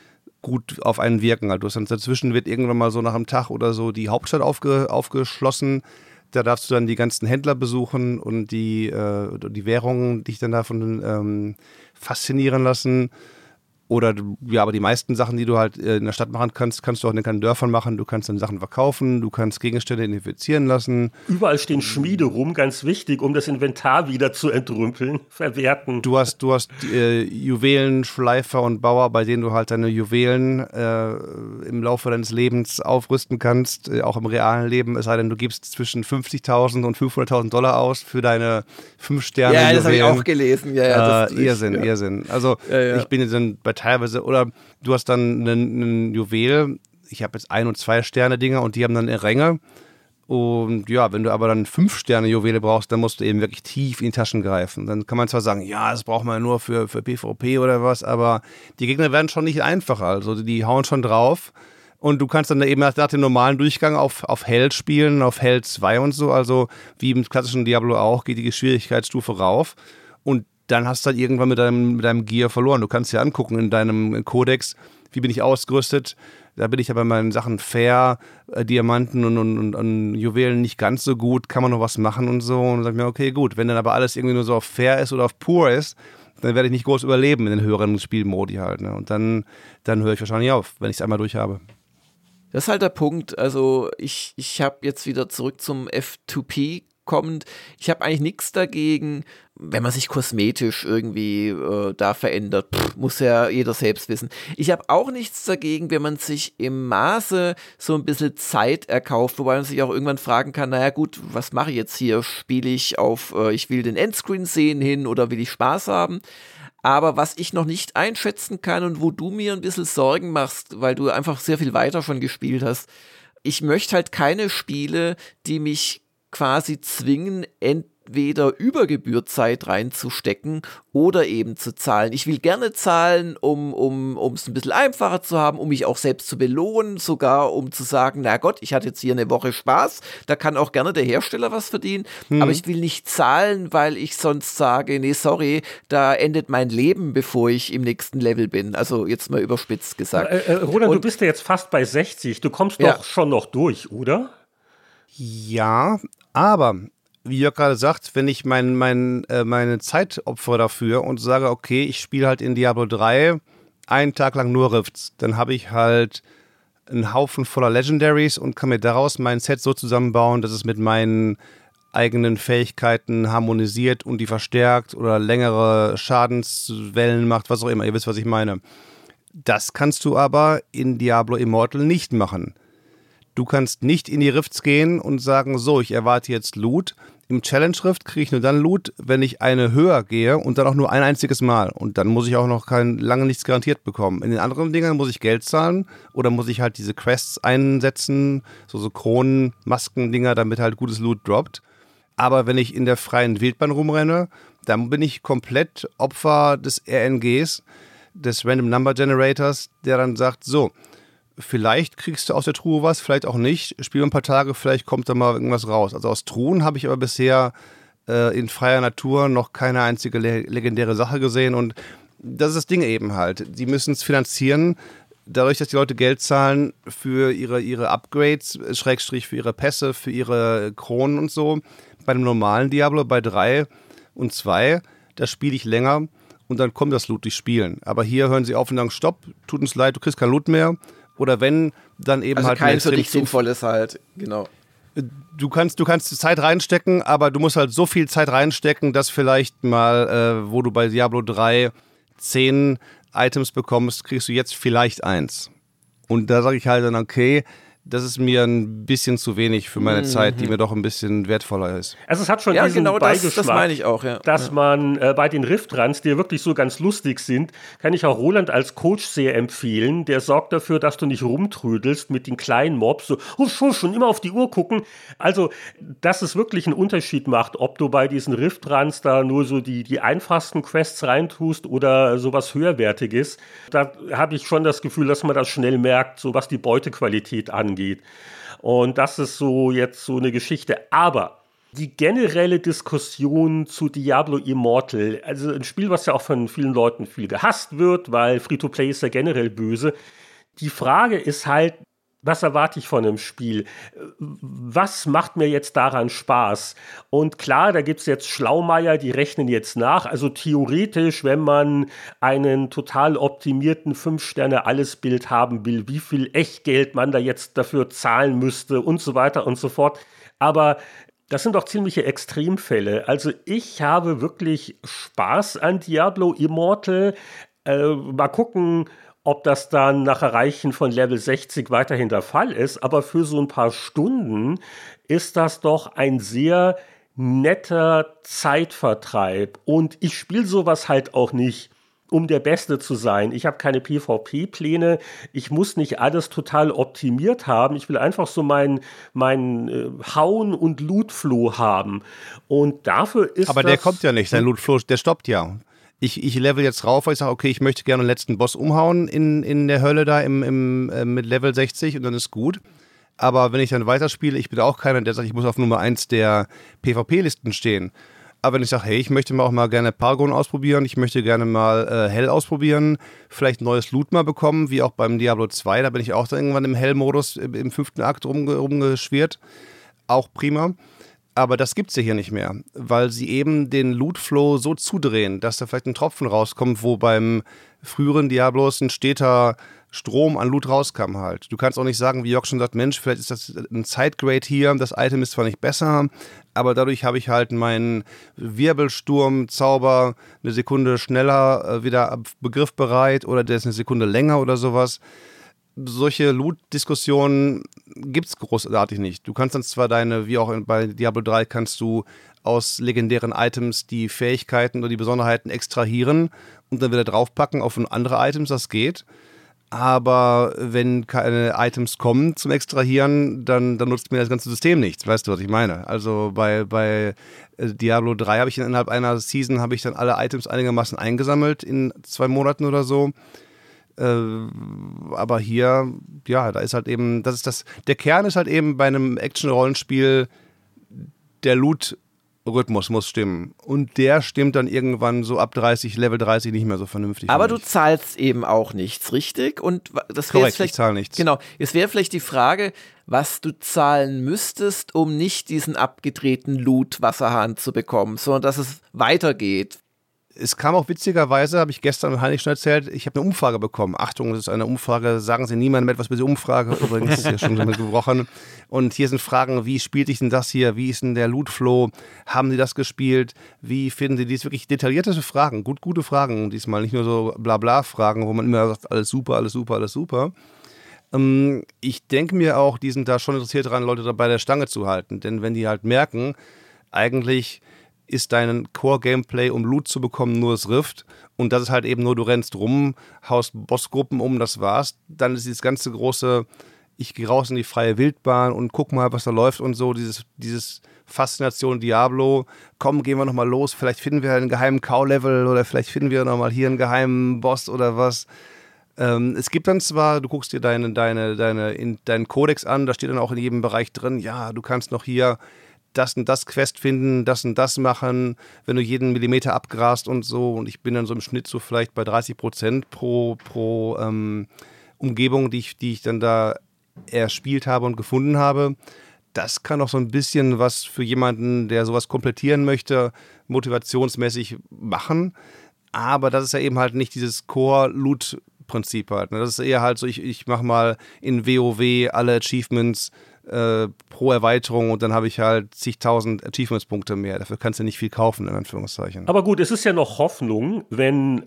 [SPEAKER 4] gut auf einen wirken. Also dazwischen wird irgendwann mal so nach einem Tag oder so die Hauptstadt aufge, aufgeschlossen. Da darfst du dann die ganzen Händler besuchen und die, äh, die Währungen dich dann davon ähm, faszinieren lassen. Oder ja, aber die meisten Sachen, die du halt äh, in der Stadt machen kannst, kannst du auch in den Dörfern machen. Du kannst dann Sachen verkaufen, du kannst Gegenstände identifizieren lassen.
[SPEAKER 2] Überall stehen Schmiede rum, ganz wichtig, um das Inventar wieder zu entrümpeln, verwerten.
[SPEAKER 4] Du hast, du hast äh, Juwelen, Schleifer und Bauer, bei denen du halt deine Juwelen äh, im Laufe deines Lebens aufrüsten kannst, äh, auch im realen Leben. Es sei denn, du gibst zwischen 50.000 und 500.000 Dollar aus für deine fünf Sterne.
[SPEAKER 3] Ja, das habe ich auch gelesen. Ja, ja,
[SPEAKER 4] das, äh, Irrsinn, ja. Irrsinn. Also ja, ja. ich bin jetzt dann bei teilweise, oder du hast dann ein Juwel, ich habe jetzt ein- und zwei Sterne-Dinger und die haben dann Ränge. Und ja, wenn du aber dann fünf Sterne Juwele brauchst, dann musst du eben wirklich tief in die Taschen greifen. Dann kann man zwar sagen, ja, das braucht man nur für, für PvP oder was, aber die Gegner werden schon nicht einfacher. Also die hauen schon drauf. Und du kannst dann eben nach dem normalen Durchgang auf, auf Hell spielen, auf Hell 2 und so. Also wie im klassischen Diablo auch, geht die Schwierigkeitsstufe rauf. Und dann hast du halt irgendwann mit deinem, mit deinem Gear verloren. Du kannst dir angucken in deinem Kodex, wie bin ich ausgerüstet. Da bin ich ja bei meinen Sachen fair, äh, Diamanten und, und, und, und, Juwelen nicht ganz so gut. Kann man noch was machen und so? Und dann sag ich mir, okay, gut. Wenn dann aber alles irgendwie nur so auf fair ist oder auf pur ist, dann werde ich nicht groß überleben in den höheren Spielmodi halt. Ne? Und dann, dann höre ich wahrscheinlich auf, wenn ich es einmal durch habe.
[SPEAKER 3] Das ist halt der Punkt. Also ich, ich habe jetzt wieder zurück zum F2P kommend. Ich habe eigentlich nichts dagegen, wenn man sich kosmetisch irgendwie äh, da verändert. Pff, muss ja jeder selbst wissen. Ich habe auch nichts dagegen, wenn man sich im Maße so ein bisschen Zeit erkauft, wobei man sich auch irgendwann fragen kann, naja gut, was mache ich jetzt hier? Spiele ich auf, äh, ich will den Endscreen sehen hin oder will ich Spaß haben? Aber was ich noch nicht einschätzen kann und wo du mir ein bisschen Sorgen machst, weil du einfach sehr viel weiter schon gespielt hast, ich möchte halt keine Spiele, die mich quasi zwingen, entweder Übergebührzeit reinzustecken oder eben zu zahlen. Ich will gerne zahlen, um um um, es ein bisschen einfacher zu haben, um mich auch selbst zu belohnen, sogar um zu sagen, na Gott, ich hatte jetzt hier eine Woche Spaß, da kann auch gerne der Hersteller was verdienen, hm. aber ich will nicht zahlen, weil ich sonst sage, nee, sorry, da endet mein Leben, bevor ich im nächsten Level bin. Also jetzt mal überspitzt gesagt.
[SPEAKER 2] Äh, äh, Roland, Und, du bist ja jetzt fast bei 60, du kommst ja. doch schon noch durch, oder?
[SPEAKER 4] Ja, aber wie Jörg gerade sagt, wenn ich mein, mein, äh, meine Zeit opfere dafür und sage, okay, ich spiele halt in Diablo 3 einen Tag lang nur Rifts, dann habe ich halt einen Haufen voller Legendaries und kann mir daraus mein Set so zusammenbauen, dass es mit meinen eigenen Fähigkeiten harmonisiert und die verstärkt oder längere Schadenswellen macht, was auch immer. Ihr wisst, was ich meine. Das kannst du aber in Diablo Immortal nicht machen. Du kannst nicht in die Rifts gehen und sagen, so, ich erwarte jetzt Loot. Im Challenge-Rift kriege ich nur dann Loot, wenn ich eine höher gehe und dann auch nur ein einziges Mal. Und dann muss ich auch noch kein, lange nichts garantiert bekommen. In den anderen Dingern muss ich Geld zahlen oder muss ich halt diese Quests einsetzen, so, so Kronen, Masken-Dinger, damit halt gutes Loot droppt. Aber wenn ich in der freien Wildbahn rumrenne, dann bin ich komplett Opfer des RNGs, des Random Number Generators, der dann sagt, so, vielleicht kriegst du aus der Truhe was, vielleicht auch nicht. Spiel ein paar Tage, vielleicht kommt da mal irgendwas raus. Also aus Truhen habe ich aber bisher äh, in freier Natur noch keine einzige le legendäre Sache gesehen und das ist das Ding eben halt. Die müssen es finanzieren, dadurch, dass die Leute Geld zahlen für ihre, ihre Upgrades, Schrägstrich für ihre Pässe, für ihre Kronen und so. Bei einem normalen Diablo, bei 3 und 2, da spiele ich länger und dann kommt das Loot durch Spielen. Aber hier hören sie auf und sagen, stopp, tut uns leid, du kriegst kein Loot mehr oder wenn, dann eben
[SPEAKER 3] also
[SPEAKER 4] halt
[SPEAKER 3] kein für dich sinnvolles halt, genau.
[SPEAKER 4] Du kannst, du kannst Zeit reinstecken, aber du musst halt so viel Zeit reinstecken, dass vielleicht mal, äh, wo du bei Diablo 3 10 Items bekommst, kriegst du jetzt vielleicht eins. Und da sage ich halt dann, okay, das ist mir ein bisschen zu wenig für meine mhm. Zeit, die mir doch ein bisschen wertvoller ist.
[SPEAKER 2] Also es hat schon
[SPEAKER 3] ja,
[SPEAKER 2] diesen
[SPEAKER 3] genau
[SPEAKER 2] Beigeschmack,
[SPEAKER 3] das, das meine ich auch, ja.
[SPEAKER 2] dass
[SPEAKER 3] ja.
[SPEAKER 2] man äh, bei den Riftruns, die wirklich so ganz lustig sind, kann ich auch Roland als Coach sehr empfehlen. Der sorgt dafür, dass du nicht rumtrödelst mit den kleinen Mobs, so husch, husch, und immer auf die Uhr gucken. Also, dass es wirklich einen Unterschied macht, ob du bei diesen Riftruns da nur so die, die einfachsten Quests reintust oder sowas höherwertiges. Da habe ich schon das Gefühl, dass man das schnell merkt, so was die Beutequalität angeht angeht. Und das ist so jetzt so eine Geschichte. Aber die generelle Diskussion zu Diablo Immortal, also ein Spiel, was ja auch von vielen Leuten viel gehasst wird, weil Free-to-Play ist ja generell böse. Die Frage ist halt, was erwarte ich von einem Spiel? Was macht mir jetzt daran Spaß? Und klar, da gibt es jetzt Schlaumeier, die rechnen jetzt nach. Also theoretisch, wenn man einen total optimierten 5-Sterne-Alles-Bild haben will, wie viel Echtgeld man da jetzt dafür zahlen müsste und so weiter und so fort. Aber das sind doch ziemliche Extremfälle. Also ich habe wirklich Spaß an Diablo Immortal. Äh, mal gucken, ob das dann nach Erreichen von Level 60 weiterhin der Fall ist, aber für so ein paar Stunden ist das doch ein sehr netter Zeitvertreib. Und ich spiele sowas halt auch nicht, um der Beste zu sein. Ich habe keine PvP-Pläne. Ich muss nicht alles total optimiert haben. Ich will einfach so meinen mein, äh, Hauen- und Loot-Flow haben. Und dafür ist.
[SPEAKER 4] Aber der kommt ja nicht. Dein Loot-Flow, der stoppt ja ich, ich level jetzt rauf, weil ich sage, okay, ich möchte gerne den letzten Boss umhauen in, in der Hölle da im, im, äh, mit Level 60 und dann ist gut. Aber wenn ich dann weiterspiele, ich bin auch keiner, der sagt, ich muss auf Nummer 1 der PvP-Listen stehen. Aber wenn ich sage, hey, ich möchte mal auch mal gerne Paragon ausprobieren, ich möchte gerne mal äh, Hell ausprobieren, vielleicht neues Loot mal bekommen, wie auch beim Diablo 2, da bin ich auch dann irgendwann im Hell-Modus im, im, fünften Akt rumge rumgeschwirrt. Auch prima. Aber das gibt es ja hier nicht mehr, weil sie eben den Loot-Flow so zudrehen, dass da vielleicht ein Tropfen rauskommt, wo beim früheren Diablos ein steter Strom an Loot rauskam halt. Du kannst auch nicht sagen, wie Jörg schon sagt, Mensch, vielleicht ist das ein Sidegrade hier, das Item ist zwar nicht besser, aber dadurch habe ich halt meinen Wirbelsturm-Zauber eine Sekunde schneller äh, wieder begriffbereit oder der ist eine Sekunde länger oder sowas. Solche Loot-Diskussionen gibt es großartig nicht. Du kannst dann zwar deine, wie auch bei Diablo 3, kannst du aus legendären Items die Fähigkeiten oder die Besonderheiten extrahieren und dann wieder draufpacken auf andere Items, das geht. Aber wenn keine Items kommen zum Extrahieren, dann, dann nutzt mir das ganze System nichts. Weißt du, was ich meine? Also bei, bei äh, Diablo 3 habe ich innerhalb einer Season habe ich dann alle Items einigermaßen eingesammelt in zwei Monaten oder so. Äh, aber hier, ja, da ist halt eben, das ist das, der Kern ist halt eben bei einem Action-Rollenspiel der Loot Rhythmus muss stimmen. Und der stimmt dann irgendwann so ab 30, Level 30 nicht mehr so vernünftig.
[SPEAKER 3] Aber du zahlst eben auch nichts, richtig? Und das
[SPEAKER 4] wäre
[SPEAKER 3] vielleicht.
[SPEAKER 4] Ich zahle nichts.
[SPEAKER 3] Genau. Es wäre vielleicht die Frage, was du zahlen müsstest, um nicht diesen abgedrehten Loot-Wasserhahn zu bekommen, sondern dass es weitergeht
[SPEAKER 4] es kam auch witzigerweise, habe ich gestern Heinrich schon erzählt, ich habe eine Umfrage bekommen. Achtung, das ist eine Umfrage, sagen Sie niemandem etwas über die Umfrage, übrigens ist ja schon damit gebrochen. Und hier sind Fragen, wie spielt ich denn das hier? Wie ist denn der Loot-Flow? Haben Sie das gespielt? Wie finden Sie dies? Wirklich detaillierte Fragen, gut, gute Fragen diesmal, nicht nur so Blabla-Fragen, wo man immer sagt, alles super, alles super, alles super. Ähm, ich denke mir auch, die sind da schon interessiert daran, Leute dabei der Stange zu halten. Denn wenn die halt merken, eigentlich ist dein Core-Gameplay, um Loot zu bekommen, nur das Rift. Und das ist halt eben nur, du rennst rum, haust Bossgruppen um, das war's. Dann ist dieses ganze große, ich gehe raus in die freie Wildbahn und guck mal, was da läuft und so, dieses, dieses Faszination Diablo. Komm, gehen wir nochmal los, vielleicht finden wir einen geheimen Cow-Level oder vielleicht finden wir nochmal hier einen geheimen Boss oder was. Ähm, es gibt dann zwar, du guckst dir deine, deine, deine, in, deinen Kodex an, da steht dann auch in jedem Bereich drin, ja, du kannst noch hier das und das Quest finden, das und das machen, wenn du jeden Millimeter abgrast und so. Und ich bin dann so im Schnitt so vielleicht bei 30 Prozent pro, pro ähm, Umgebung, die ich, die ich dann da erspielt habe und gefunden habe. Das kann auch so ein bisschen was für jemanden, der sowas komplettieren möchte, motivationsmäßig machen. Aber das ist ja eben halt nicht dieses Core-Loot-Prinzip halt. Ne? Das ist eher halt so, ich, ich mache mal in WoW alle Achievements äh, pro Erweiterung und dann habe ich halt zigtausend Achievements-Punkte mehr. Dafür kannst du nicht viel kaufen, in Anführungszeichen.
[SPEAKER 2] Aber gut, es ist ja noch Hoffnung, wenn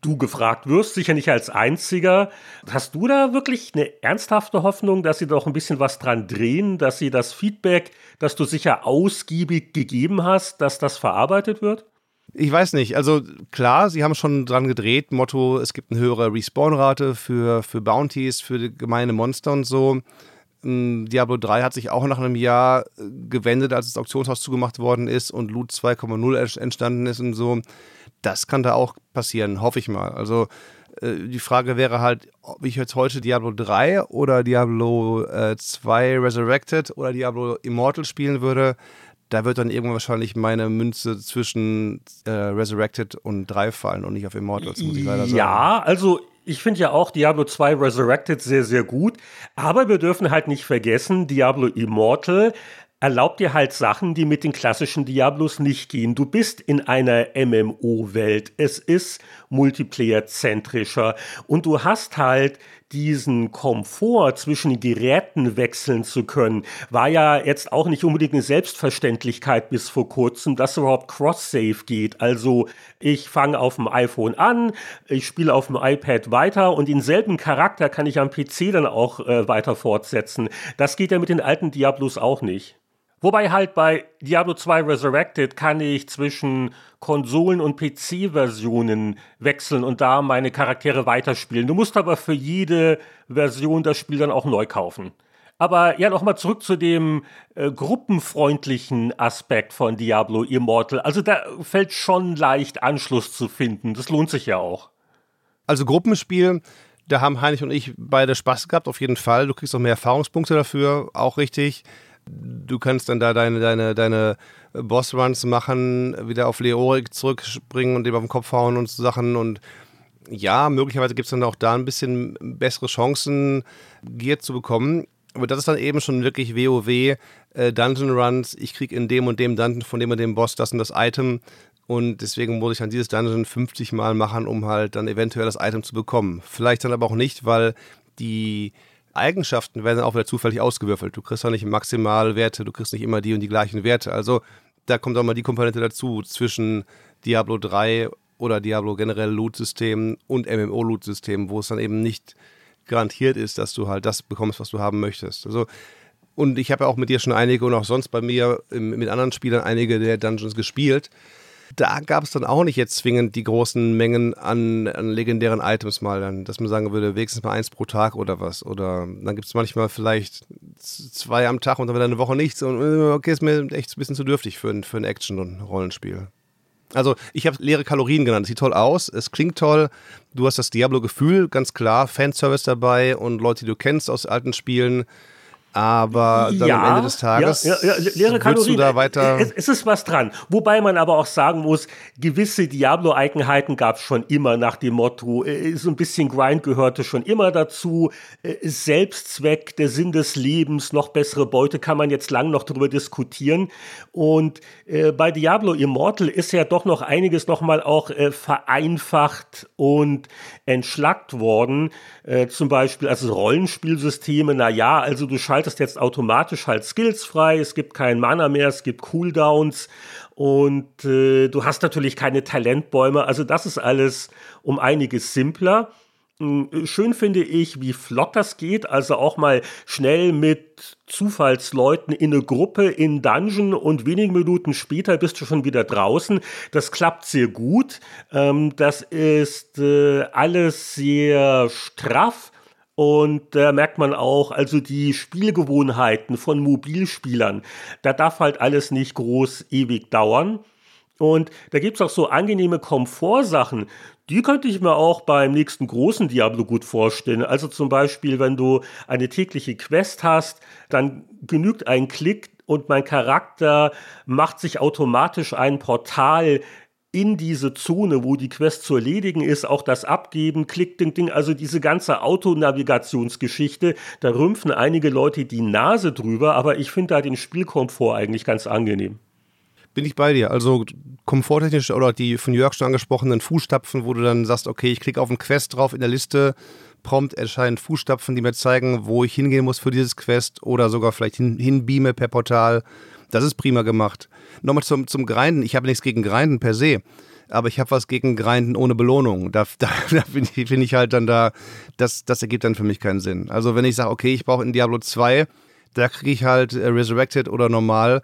[SPEAKER 2] du gefragt wirst, sicher nicht als Einziger. Hast du da wirklich eine ernsthafte Hoffnung, dass sie doch ein bisschen was dran drehen, dass sie das Feedback, das du sicher ausgiebig gegeben hast, dass das verarbeitet wird?
[SPEAKER 4] Ich weiß nicht. Also klar, sie haben schon dran gedreht. Motto, es gibt eine höhere Respawn-Rate für, für Bounties, für gemeine Monster und so. Ähm, Diablo 3 hat sich auch nach einem Jahr äh, gewendet, als das Auktionshaus zugemacht worden ist und Loot 2,0 entstanden ist und so. Das kann da auch passieren, hoffe ich mal. Also äh, die Frage wäre halt, ob ich jetzt heute Diablo 3 oder Diablo äh, 2 Resurrected oder Diablo Immortal spielen würde. Da wird dann irgendwann wahrscheinlich meine Münze zwischen äh, Resurrected und 3 fallen und nicht auf Immortals, muss ich leider sagen.
[SPEAKER 2] Ja, also ich finde ja auch Diablo 2 Resurrected sehr, sehr gut. Aber wir dürfen halt nicht vergessen, Diablo Immortal erlaubt dir halt Sachen, die mit den klassischen Diablos nicht gehen. Du bist in einer MMO-Welt. Es ist multiplayer-zentrischer und du hast halt diesen Komfort zwischen Geräten wechseln zu können, war ja jetzt auch nicht unbedingt eine Selbstverständlichkeit bis vor kurzem, dass überhaupt Cross-Save geht. Also ich fange auf dem iPhone an, ich spiele auf dem iPad weiter und denselben Charakter kann ich am PC dann auch äh, weiter fortsetzen. Das geht ja mit den alten Diablos auch nicht. Wobei halt bei Diablo 2 Resurrected kann ich zwischen Konsolen- und PC-Versionen wechseln und da meine Charaktere weiterspielen. Du musst aber für jede Version das Spiel dann auch neu kaufen. Aber ja, nochmal zurück zu dem äh, gruppenfreundlichen Aspekt von Diablo Immortal. Also da fällt schon leicht Anschluss zu finden. Das lohnt sich ja auch.
[SPEAKER 4] Also Gruppenspiel, da haben Heinrich und ich beide Spaß gehabt, auf jeden Fall. Du kriegst auch mehr Erfahrungspunkte dafür, auch richtig Du kannst dann da deine, deine, deine Bossruns machen, wieder auf Leorik zurückspringen und dem auf den Kopf hauen und so Sachen und ja, möglicherweise gibt es dann auch da ein bisschen bessere Chancen, Gear zu bekommen. Aber das ist dann eben schon wirklich WoW, äh, Dungeon Runs. Ich kriege in dem und dem Dungeon von dem und dem Boss das und das Item. Und deswegen muss ich dann dieses Dungeon 50 Mal machen, um halt dann eventuell das Item zu bekommen. Vielleicht dann aber auch nicht, weil die Eigenschaften werden auch wieder zufällig ausgewürfelt. Du kriegst auch nicht Maximalwerte, du kriegst nicht immer die und die gleichen Werte. Also da kommt auch mal die Komponente dazu zwischen Diablo 3 oder Diablo generell Loot-System und MMO-Loot-System, wo es dann eben nicht garantiert ist, dass du halt das bekommst, was du haben möchtest. Also und ich habe ja auch mit dir schon einige und auch sonst bei mir mit anderen Spielern einige der Dungeons gespielt. Da gab es dann auch nicht jetzt zwingend die großen Mengen an, an legendären Items mal, dann, dass man sagen würde, wenigstens mal eins pro Tag oder was. Oder dann gibt es manchmal vielleicht zwei am Tag und dann wieder eine Woche nichts. Und äh, okay, ist mir echt ein bisschen zu dürftig für ein, für ein Action- und Rollenspiel. Also ich habe leere Kalorien genannt. Es sieht toll aus, es klingt toll. Du hast das Diablo-Gefühl, ganz klar. Fanservice dabei und Leute, die du kennst aus alten Spielen. Aber dann ja, am Ende des Tages
[SPEAKER 2] ja, ja, ja, leere Kalorien.
[SPEAKER 4] du da weiter.
[SPEAKER 2] Es, es, ist was dran. Wobei man aber auch sagen muss, gewisse Diablo-Eigenheiten gab es schon immer nach dem Motto, äh, so ein bisschen Grind gehörte schon immer dazu. Äh, Selbstzweck, der Sinn des Lebens, noch bessere Beute, kann man jetzt lang noch darüber diskutieren. Und äh, bei Diablo Immortal ist ja doch noch einiges nochmal auch äh, vereinfacht und entschlackt worden. Äh, zum Beispiel also Rollenspielsysteme, na ja, also du schaltest jetzt automatisch halt Skills frei, es gibt keinen Mana mehr, es gibt Cooldowns und äh, du hast natürlich keine Talentbäume, also das ist alles um einiges simpler. Hm, schön finde ich, wie flott das geht. Also auch mal schnell mit Zufallsleuten in eine Gruppe in Dungeon und wenige Minuten später bist du schon wieder draußen. Das klappt sehr gut. Ähm, das ist äh, alles sehr straff. Und da merkt man auch, also die Spielgewohnheiten von Mobilspielern, da darf halt alles nicht groß ewig dauern. Und da gibt es auch so angenehme Komfortsachen. Die könnte ich mir auch beim nächsten großen Diablo gut vorstellen. Also zum Beispiel, wenn du eine tägliche Quest hast, dann genügt ein Klick und mein Charakter macht sich automatisch ein Portal in diese Zone, wo die Quest zu erledigen ist, auch das Abgeben, Klick, Ding, Ding, also diese ganze Autonavigationsgeschichte, da rümpfen einige Leute die Nase drüber, aber ich finde da den Spielkomfort eigentlich ganz angenehm.
[SPEAKER 4] Bin ich bei dir. Also komforttechnisch oder die von Jörg schon angesprochenen Fußstapfen, wo du dann sagst, okay, ich klicke auf einen Quest drauf in der Liste, prompt erscheinen Fußstapfen, die mir zeigen, wo ich hingehen muss für dieses Quest oder sogar vielleicht hin, hinbeame per Portal. Das ist prima gemacht. Nochmal zum, zum Grinden. Ich habe nichts gegen Grinden per se aber ich habe was gegen Grinden ohne Belohnung. Da, da, da finde ich, find ich, halt dann da, das, das ergibt dann für mich keinen Sinn. Also wenn ich sage, okay, ich brauche in Diablo 2, da kriege ich halt äh, Resurrected oder normal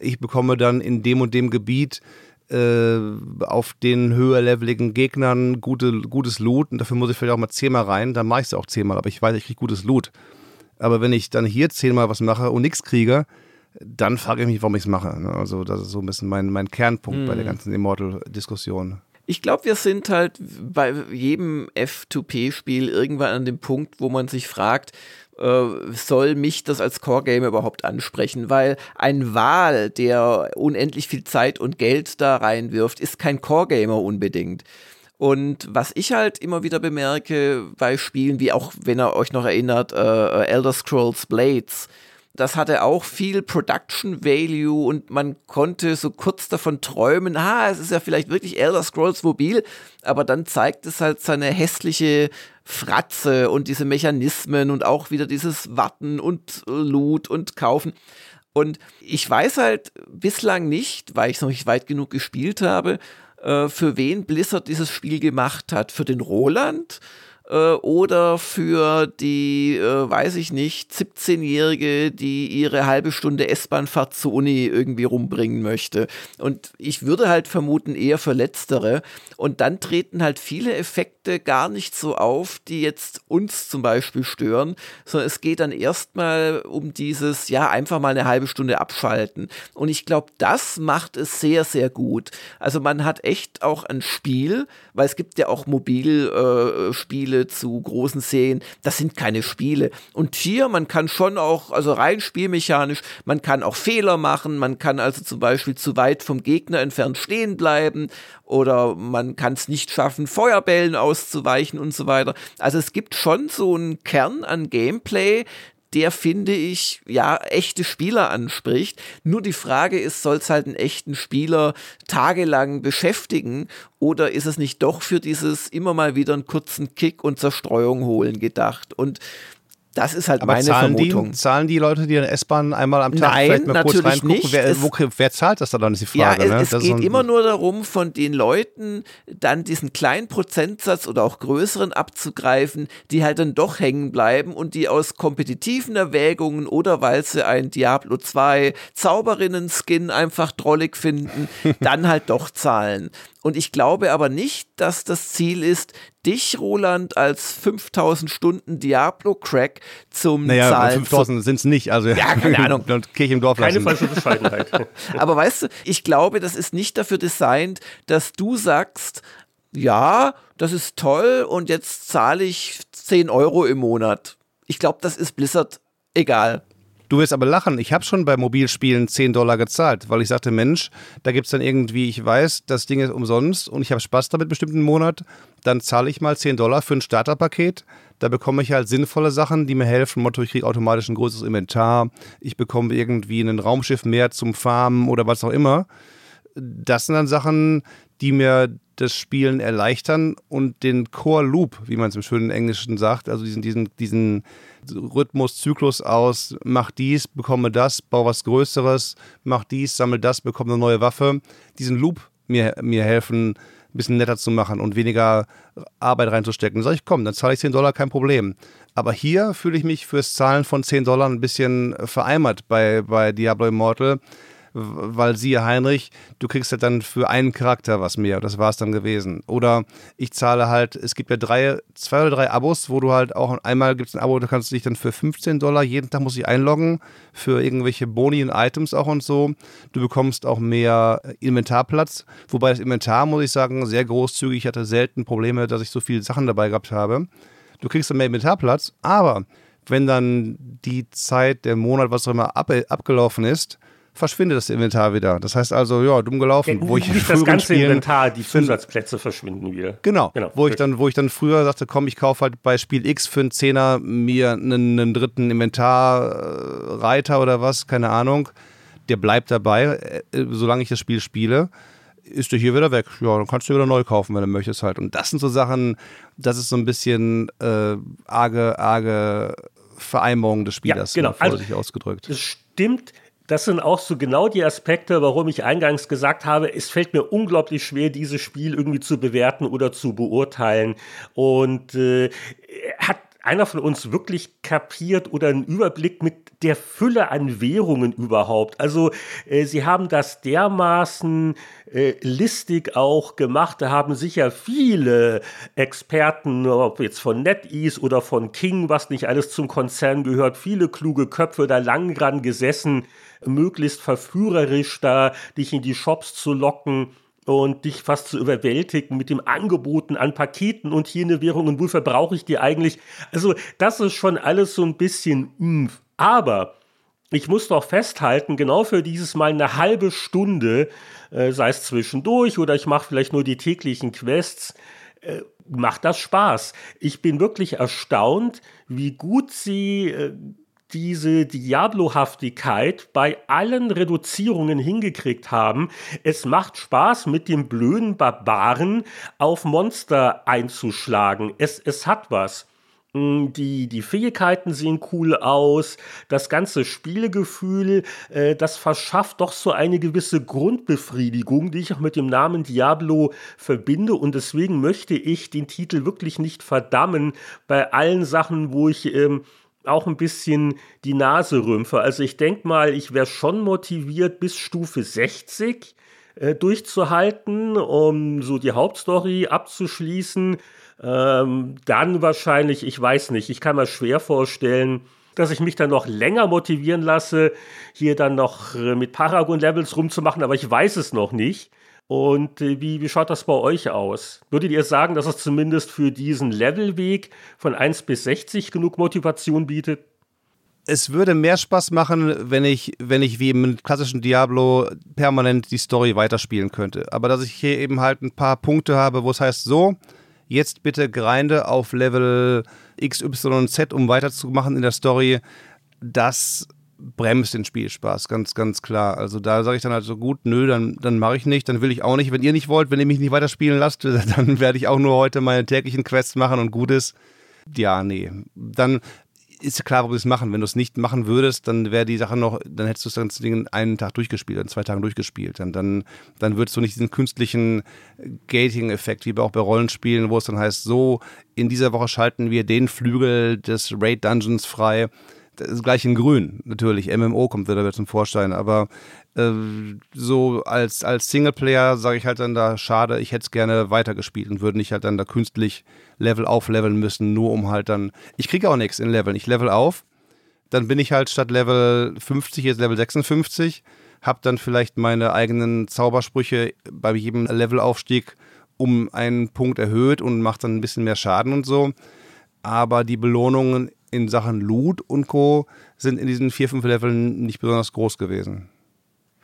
[SPEAKER 4] ich bekomme dann in dem und dem Gebiet äh, auf den höherleveligen Gegnern gute, gutes Loot und dafür muss ich vielleicht auch mal zehnmal rein, dann mache ich es auch zehnmal, aber ich weiß, ich kriege gutes Loot. Aber wenn ich dann hier zehnmal was mache und nichts kriege, dann frage ich mich, warum ich es mache. Ne? Also das ist so ein bisschen mein, mein Kernpunkt mhm. bei der mhm. ganzen Immortal-Diskussion.
[SPEAKER 3] Ich glaube, wir sind halt bei jedem F2P-Spiel irgendwann an dem Punkt, wo man sich fragt, äh, soll mich das als Core-Game überhaupt ansprechen, weil ein Wahl, der unendlich viel Zeit und Geld da reinwirft, ist kein Core-Gamer unbedingt. Und was ich halt immer wieder bemerke bei Spielen, wie auch, wenn ihr euch noch erinnert, äh, Elder Scrolls Blades, das hatte auch viel Production Value und man konnte so kurz davon träumen, ah, es ist ja vielleicht wirklich Elder Scrolls mobil, aber dann zeigt es halt seine hässliche Fratze und diese Mechanismen und auch wieder dieses Warten und Loot und Kaufen. Und ich weiß halt bislang nicht, weil ich es noch nicht weit genug gespielt habe, äh, für wen Blizzard dieses Spiel gemacht hat. Für den Roland? Äh, oder für die, äh, weiß ich nicht, 17-Jährige, die ihre halbe Stunde S-Bahnfahrt zur Uni irgendwie rumbringen möchte. Und ich würde halt vermuten, eher für Letztere. Und dann treten halt viele Effekte gar nicht so auf, die jetzt uns zum Beispiel stören, sondern es geht dann erstmal um dieses, ja, einfach mal eine halbe Stunde abschalten. Und ich glaube, das macht es sehr, sehr gut. Also man hat echt auch ein Spiel, weil es gibt ja auch Mobilspiele, äh, zu großen Serien, das sind keine Spiele. Und hier, man kann schon auch, also rein spielmechanisch, man kann auch Fehler machen, man kann also zum Beispiel zu weit vom Gegner entfernt stehen bleiben oder man kann es nicht schaffen, Feuerbällen auszuweichen und so weiter. Also es gibt schon so einen Kern an Gameplay, der, finde ich, ja, echte Spieler anspricht. Nur die Frage ist, soll es halt einen echten Spieler tagelang beschäftigen oder ist es nicht doch für dieses immer mal wieder einen kurzen Kick und Zerstreuung holen gedacht? Und das ist halt
[SPEAKER 4] Aber
[SPEAKER 3] meine
[SPEAKER 4] zahlen
[SPEAKER 3] Vermutung.
[SPEAKER 4] Die, zahlen die Leute, die in S-Bahn einmal am Tag
[SPEAKER 3] Nein,
[SPEAKER 4] vielleicht mal kurz reingucken?
[SPEAKER 3] nicht.
[SPEAKER 4] Wer,
[SPEAKER 3] Es-
[SPEAKER 4] wo, wer zahlt das dann, ist die
[SPEAKER 3] Ja,
[SPEAKER 4] Frage.
[SPEAKER 3] es,
[SPEAKER 4] ne?
[SPEAKER 3] es geht immer nur darum, von den Leuten dann diesen kleinen Prozentsatz oder auch größeren abzugreifen, die halt dann doch hängen bleiben und die aus kompetitiven Erwägungen oder weil sie ein Diablo 2 Zauberinnen-Skin einfach drollig finden, dann halt doch zahlen. Und ich glaube aber nicht, dass das Ziel ist, dich, Roland, als 5000 Stunden Diablo-Crack zum
[SPEAKER 4] Naja,
[SPEAKER 3] Zahlen zu
[SPEAKER 4] 5000 sind es nicht. Also,
[SPEAKER 3] Ja, keine Ahnung.
[SPEAKER 4] Kirche im Dorf
[SPEAKER 2] Keine
[SPEAKER 4] lassen.
[SPEAKER 2] falsche Bescheidenheit.
[SPEAKER 3] Aber weißt du, ich glaube, das ist nicht dafür designt, dass du sagst, ja, das ist toll und jetzt zahle ich 10 Euro im Monat. Ich glaube, das ist Blizzard egal.
[SPEAKER 4] Du wirst aber lachen. Ich habe schon bei Mobilspielen 10 Dollar gezahlt, weil ich sagte, Mensch, da gibt es dann irgendwie, ich weiß, das Ding ist umsonst und ich habe Spaß damit bestimmt einen Monat. Dann zahle ich mal 10 Dollar für ein Starterpaket. Da bekomme ich halt sinnvolle Sachen, die mir helfen. Motto, ich kriege automatisch ein größeres Inventar. Ich bekomme irgendwie ein Raumschiff mehr zum Farmen oder was auch immer. Das sind dann Sachen, die mir das Spielen erleichtern und den Core Loop, wie man es im schönen Englischen sagt, also diesen, diesen, diesen Rhythmus, Zyklus aus, mach dies, bekomme das, bau was Größeres, mach dies, sammel das, bekomme eine neue Waffe, diesen Loop mir, mir helfen, ein bisschen netter zu machen und weniger Arbeit reinzustecken. Sag ich, komm, dann zahle ich 10 Dollar, kein Problem. Aber hier fühle ich mich fürs Zahlen von 10 Dollar ein bisschen vereimert bei, bei Diablo Immortal, weil siehe Heinrich, du kriegst ja dann für einen Charakter was mehr. Das war es dann gewesen. Oder ich zahle halt, es gibt ja drei, zwei oder drei Abos, wo du halt auch einmal gibt es ein Abo, da kannst du dich dann für 15 Dollar, jeden Tag muss ich einloggen, für irgendwelche Boni und Items auch und so. Du bekommst auch mehr Inventarplatz, wobei das Inventar, muss ich sagen, sehr großzügig. Ich hatte selten Probleme, dass ich so viele Sachen dabei gehabt habe. Du kriegst dann mehr Inventarplatz, aber wenn dann die Zeit, der Monat, was auch immer, ab, abgelaufen ist, verschwindet das Inventar wieder. Das heißt also, ja, dumm gelaufen. wo ich
[SPEAKER 2] nicht das ganze
[SPEAKER 4] Spielen-
[SPEAKER 2] Inventar, die Zusatzplätze verschwinden wieder.
[SPEAKER 4] Genau,
[SPEAKER 2] Genau.
[SPEAKER 4] Wo, ich dann, wo ich dann früher sagte, komm, ich kaufe halt bei Spiel X für einen Zehner mir einen, einen dritten Inventarreiter oder was, keine Ahnung. Der bleibt dabei, äh, solange ich das Spiel spiele. Ist der hier wieder weg? Ja, dann kannst du wieder neu kaufen, wenn du möchtest halt. Und das sind so Sachen, das ist so ein bisschen äh, arge, arge Vereinbarung des Spielers,
[SPEAKER 2] Ja, genau.
[SPEAKER 4] mal
[SPEAKER 2] Also-
[SPEAKER 4] vorsichtig ausgedrückt.
[SPEAKER 2] Das stimmt. Das sind auch so genau die Aspekte, warum ich eingangs gesagt habe, es fällt mir unglaublich schwer, dieses Spiel irgendwie zu bewerten oder zu beurteilen. Und äh, einer von uns wirklich kapiert oder einen Überblick mit der Fülle an Währungen überhaupt? Also äh, sie haben das dermaßen äh, listig auch gemacht. Da haben sicher viele Experten, ob jetzt von NetEase oder von King, was nicht alles zum Konzern gehört, viele kluge Köpfe da lang dran gesessen, möglichst verführerisch da dich in die Shops zu locken und dich fast zu überwältigen mit dem Angeboten an Paketen und hier eine Währung und wofür brauche ich die eigentlich? Also das ist schon alles so ein bisschen mh. Aber ich muss doch festhalten, genau für dieses Mal eine halbe Stunde, äh, sei es zwischendurch oder ich mache vielleicht nur die täglichen Quests, äh, macht das Spaß. Ich bin wirklich erstaunt, wie gut sie äh, diese Diablo-Haftigkeit bei allen Reduzierungen hingekriegt haben. Es macht Spaß, mit dem blöden Barbaren auf Monster einzuschlagen. Es, es hat was. Mm, Die, die Fähigkeiten sehen cool aus, das ganze Spielgefühl, äh, das verschafft doch so eine gewisse Grundbefriedigung, die ich auch mit dem Namen Diablo verbinde und deswegen möchte ich den Titel wirklich nicht verdammen bei allen Sachen, wo ich ähm, auch ein bisschen die Nase rümpfe. Also ich denke mal, ich wäre schon motiviert bis Stufe 60 äh, durchzuhalten, um so die Hauptstory abzuschließen. Ähm, dann wahrscheinlich, ich weiß nicht, ich kann mir schwer vorstellen, dass ich mich dann noch länger motivieren lasse, hier dann noch äh, mit Paragon-Levels rumzumachen, aber ich weiß es noch nicht. Und äh, wie, wie schaut das bei euch aus? Würdet ihr sagen, dass es zumindest für diesen Levelweg von 1 bis 60 genug Motivation bietet?
[SPEAKER 4] es würde mehr Spaß machen, wenn ich, wenn ich wie im klassischen Diablo permanent die Story weiterspielen könnte. Aber dass ich hier eben halt ein paar Punkte habe, wo es heißt, so, jetzt bitte grinde auf Level XYZ, um weiterzumachen in der Story, das bremst den Spielspaß, ganz, ganz klar. Also da sage ich dann halt so, gut, nö, dann, dann mache ich nicht, dann will ich auch nicht. Wenn ihr nicht wollt, wenn ihr mich nicht weiterspielen lasst, dann werde ich auch nur heute meine täglichen Quests machen und gut ist. Ja, nee. Dann ist klar, warum wir es machen. Wenn du es nicht machen würdest, dann wäre die Sache noch, dann hättest du das ganze Ding einen Tag durchgespielt, in zwei Tagen durchgespielt. Und dann, dann würdest du nicht diesen künstlichen Gating-Effekt, wie auch bei Rollenspielen, wo es dann heißt, so, in dieser Woche schalten wir den Flügel des Raid Dungeons frei das gleich in grün, natürlich. MMO kommt wieder zum Vorschein, aber äh, so als, als Singleplayer sage ich halt dann da, schade, ich hätte es gerne weitergespielt und würde nicht halt dann da künstlich Level aufleveln müssen, nur um halt dann. Ich kriege auch nichts in Leveln. Ich level auf, dann bin ich halt statt Level 50 jetzt Level 56, habe dann vielleicht meine eigenen Zaubersprüche bei jedem Levelaufstieg um einen Punkt erhöht und macht dann ein bisschen mehr Schaden und so. Aber die Belohnungen in Sachen Loot und Co. sind in diesen vier, fünf Leveln nicht besonders groß gewesen.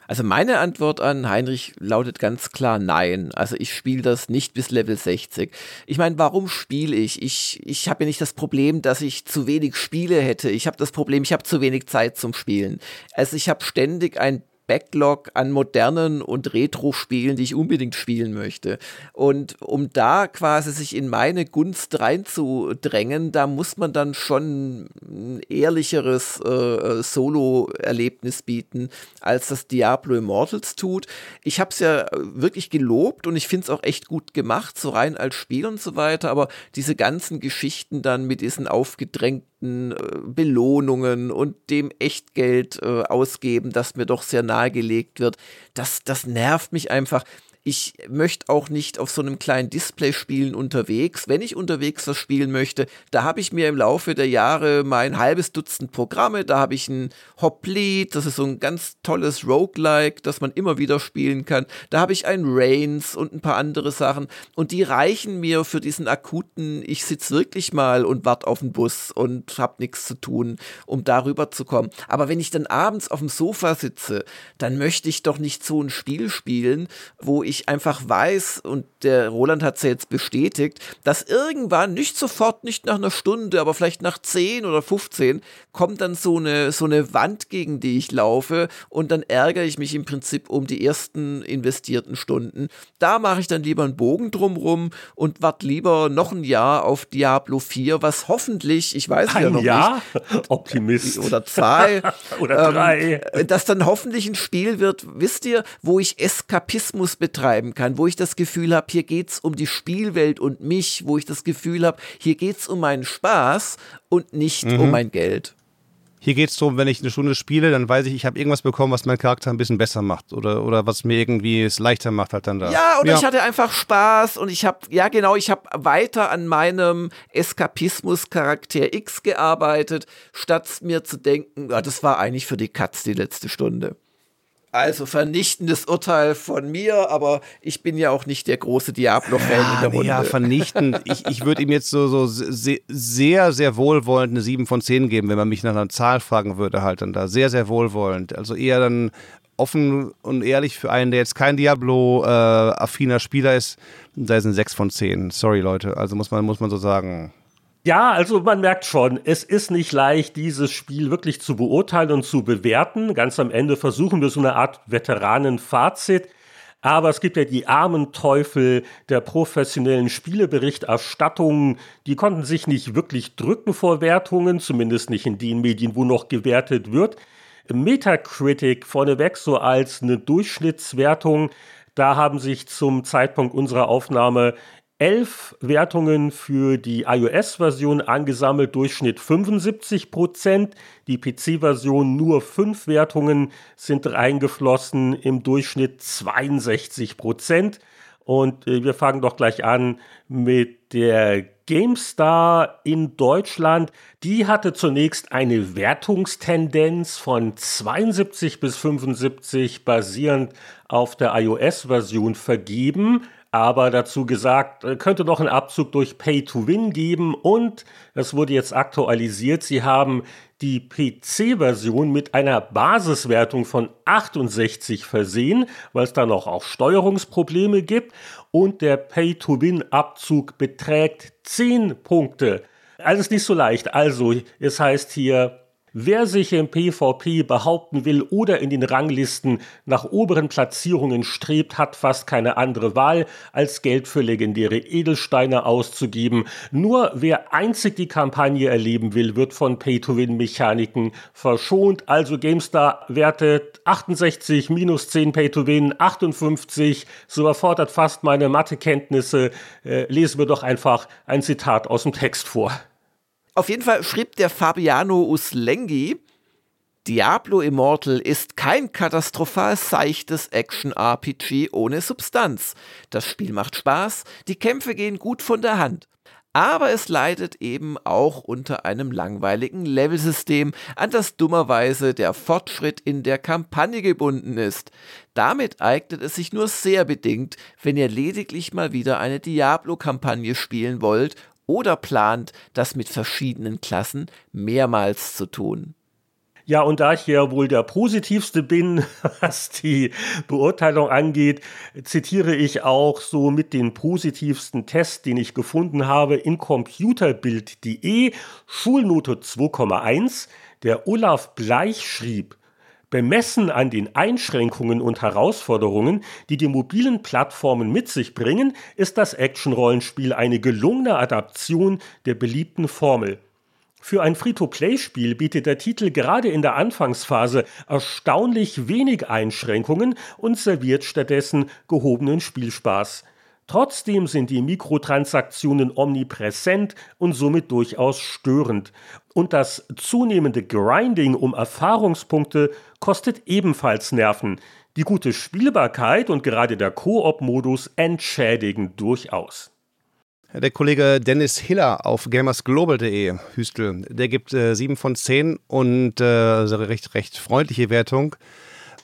[SPEAKER 3] Also meine Antwort an Heinrich lautet ganz klar nein. Also ich spiele das nicht bis Level 60. Ich meine, warum spiele ich? Ich, ich habe ja nicht das Problem, dass ich zu wenig Spiele hätte. Ich habe das Problem, ich habe zu wenig Zeit zum Spielen. Also ich habe ständig ein Backlog an modernen und Retro-Spielen, die ich unbedingt spielen möchte. Und um da quasi sich in meine Gunst reinzudrängen, da muss man dann schon ein ehrlicheres äh, äh Solo-Erlebnis bieten, als das Diablo Immortals tut. Ich habe es ja wirklich gelobt und ich finde es auch echt gut gemacht, so rein als Spiel und so weiter, aber diese ganzen Geschichten dann mit diesen aufgedrängten äh, Belohnungen und dem Echtgeld äh, ausgeben, das mir doch sehr nahegelegt wird, das, das nervt mich einfach ich möchte auch nicht auf so einem kleinen Display spielen unterwegs. Wenn ich unterwegs was spielen möchte, da habe ich mir im Laufe der Jahre mein halbes Dutzend Programme. Da habe ich ein Hoplite, das ist so ein ganz tolles Roguelike, das man immer wieder spielen kann. Da habe ich ein Reigns und ein paar andere Sachen. Und die reichen mir für diesen akuten, ich sitze wirklich mal und warte auf den Bus und habe nichts zu tun, um darüber zu kommen. Aber wenn ich dann abends auf dem Sofa sitze, dann möchte ich doch nicht so ein Spiel spielen, wo ich ich einfach weiß, und der Roland hat es ja jetzt bestätigt, dass irgendwann, nicht sofort, nicht nach einer Stunde, aber vielleicht nach 10 oder 15, kommt dann so eine, so eine Wand, gegen die ich laufe, und dann ärgere ich mich im Prinzip um die ersten investierten Stunden. Da mache ich dann lieber einen Bogen drumrum und warte lieber noch ein Jahr auf Diablo 4, was hoffentlich, ich weiß
[SPEAKER 2] ein
[SPEAKER 3] ja noch
[SPEAKER 2] Jahr? nicht. Optimist.
[SPEAKER 3] Oder zwei.
[SPEAKER 2] oder drei.
[SPEAKER 3] Ähm, das dann hoffentlich ein Spiel wird, wisst ihr, wo ich Eskapismus betreibe betreiben kann, wo ich das Gefühl habe, hier geht es um die Spielwelt und mich, wo ich das Gefühl habe, hier geht es um meinen Spaß und nicht mhm. um mein Geld.
[SPEAKER 4] Hier geht es darum, wenn ich eine Stunde spiele, dann weiß ich, ich habe irgendwas bekommen, was meinen Charakter ein bisschen besser macht oder, oder was mir irgendwie es leichter macht halt dann da.
[SPEAKER 3] Ja, und ja. ich hatte einfach Spaß und ich habe, ja genau, ich habe weiter an meinem Eskapismus-Charakter X gearbeitet, statt mir zu denken, ja, das war eigentlich für die Katz die letzte Stunde. Also vernichtendes Urteil von mir, aber ich bin ja auch nicht der große Diablo-Fan
[SPEAKER 4] ja,
[SPEAKER 3] in der Runde.
[SPEAKER 4] Ja, vernichtend. ich ich würde ihm jetzt so, so sehr, sehr wohlwollend eine 7 von 10 geben, wenn man mich nach einer Zahl fragen würde, halt dann da. Sehr, sehr wohlwollend. Also eher dann offen und ehrlich für einen, der jetzt kein Diablo-affiner äh, Spieler ist, sei es eine 6 von 10. Sorry, Leute. Also muss man, muss man so sagen.
[SPEAKER 2] Ja, also man merkt schon, es ist nicht leicht, dieses Spiel wirklich zu beurteilen und zu bewerten. Ganz am Ende versuchen wir so eine Art Veteranenfazit. Aber es gibt ja die armen Teufel der professionellen Spieleberichterstattung. Die konnten sich nicht wirklich drücken vor Wertungen, zumindest nicht in den Medien, wo noch gewertet wird. Metacritic vorneweg so als eine Durchschnittswertung. Da haben sich zum Zeitpunkt unserer Aufnahme elf Wertungen für die iOS-Version angesammelt, Durchschnitt 75 Prozent. Die PC-Version nur fünf Wertungen sind reingeflossen, im Durchschnitt 62 Prozent. Und äh, wir fangen doch gleich an mit der GameStar in Deutschland. Die hatte zunächst eine Wertungstendenz von 72 bis 75 basierend auf der iOS-Version vergeben aber dazu gesagt, äh, könnte noch einen Abzug durch Pay to Win geben und es wurde jetzt aktualisiert. Sie haben die PC-Version mit einer Basiswertung von 68 versehen, weil es da noch auch Steuerungsprobleme gibt und der Pay to Win-Abzug beträgt 10 Punkte. Alles nicht so leicht. Also, es heißt hier Wer sich im PvP behaupten will oder in den Ranglisten nach oberen Platzierungen strebt, hat fast keine andere Wahl, als Geld für legendäre Edelsteine auszugeben. Nur wer einzig die Kampagne erleben will, wird von Pay-to-Win-Mechaniken verschont. Also GameStar wertet 68 minus 10 Pay-to-Win, 58. So erfordert fast meine Mathekenntnisse. Äh, lesen wir doch einfach ein Zitat aus dem Text vor.
[SPEAKER 3] Auf jeden Fall schrieb der Fabiano Uslengi, Diablo Immortal ist kein katastrophal seichtes Action-RPG ohne Substanz. Das Spiel macht Spaß, die Kämpfe gehen gut von der Hand. Aber es leidet eben auch unter einem langweiligen Levelsystem, an das dummerweise der Fortschritt in der Kampagne gebunden ist. Damit eignet es sich nur sehr bedingt, wenn ihr lediglich mal wieder eine Diablo-Kampagne spielen wollt oder plant, das mit verschiedenen Klassen mehrmals zu tun.
[SPEAKER 2] Ja, und da ich ja wohl der positivste bin, was die Beurteilung angeht, zitiere ich auch so mit den positivsten Tests, den ich gefunden habe, in computerbild.de, Schulnote 2,1. Der Olaf Bleich schrieb, Bemessen an den Einschränkungen und Herausforderungen, die die mobilen Plattformen mit sich bringen, ist das Action-Rollenspiel eine gelungene Adaption der beliebten Formel. Für ein Free-to-Play-Spiel bietet der Titel gerade in der Anfangsphase erstaunlich wenig Einschränkungen und serviert stattdessen gehobenen Spielspaß. Trotzdem sind die Mikrotransaktionen omnipräsent und somit durchaus störend. Und das zunehmende Grinding um Erfahrungspunkte kostet ebenfalls Nerven. Die gute Spielbarkeit und gerade der Koop-Modus entschädigen durchaus.
[SPEAKER 4] Der Kollege Dennis Hiller auf gamersglobal.de, Hüstel, der gibt äh, 7 von 10 und äh, recht, recht freundliche Wertung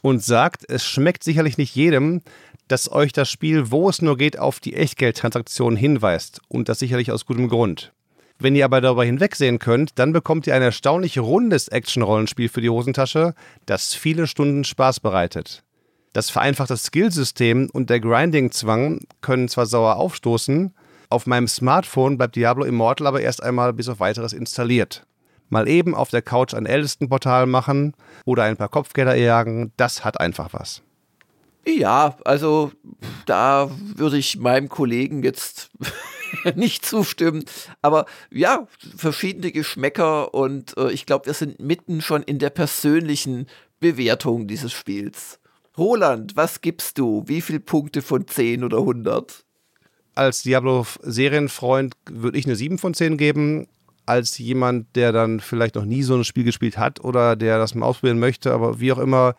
[SPEAKER 4] und sagt, es schmeckt sicherlich nicht jedem, dass euch das Spiel, wo es nur geht, auf die Echtgeldtransaktionen hinweist. Und das sicherlich aus gutem Grund. Wenn ihr aber darüber hinwegsehen könnt, dann bekommt ihr ein erstaunlich rundes Action-Rollenspiel für die Hosentasche, das viele Stunden Spaß bereitet. Das vereinfachte Skillsystem und der Grinding-Zwang können zwar sauer aufstoßen, auf meinem Smartphone bleibt Diablo Immortal aber erst einmal bis auf weiteres installiert. Mal eben auf der Couch ein Ältestenportal machen oder ein paar Kopfgelder jagen, das hat einfach was.
[SPEAKER 3] Ja, also da würde ich meinem Kollegen jetzt nicht zustimmen. Aber ja, verschiedene Geschmäcker und äh, ich glaube, wir sind mitten schon in der persönlichen Bewertung dieses Spiels. Roland, was gibst du? Wie viele Punkte von 10 oder 100?
[SPEAKER 4] Als Diablo-Serienfreund würde ich eine 7 von 10 geben. Als jemand, der dann vielleicht noch nie so ein Spiel gespielt hat oder der das mal ausprobieren möchte, aber wie auch immer,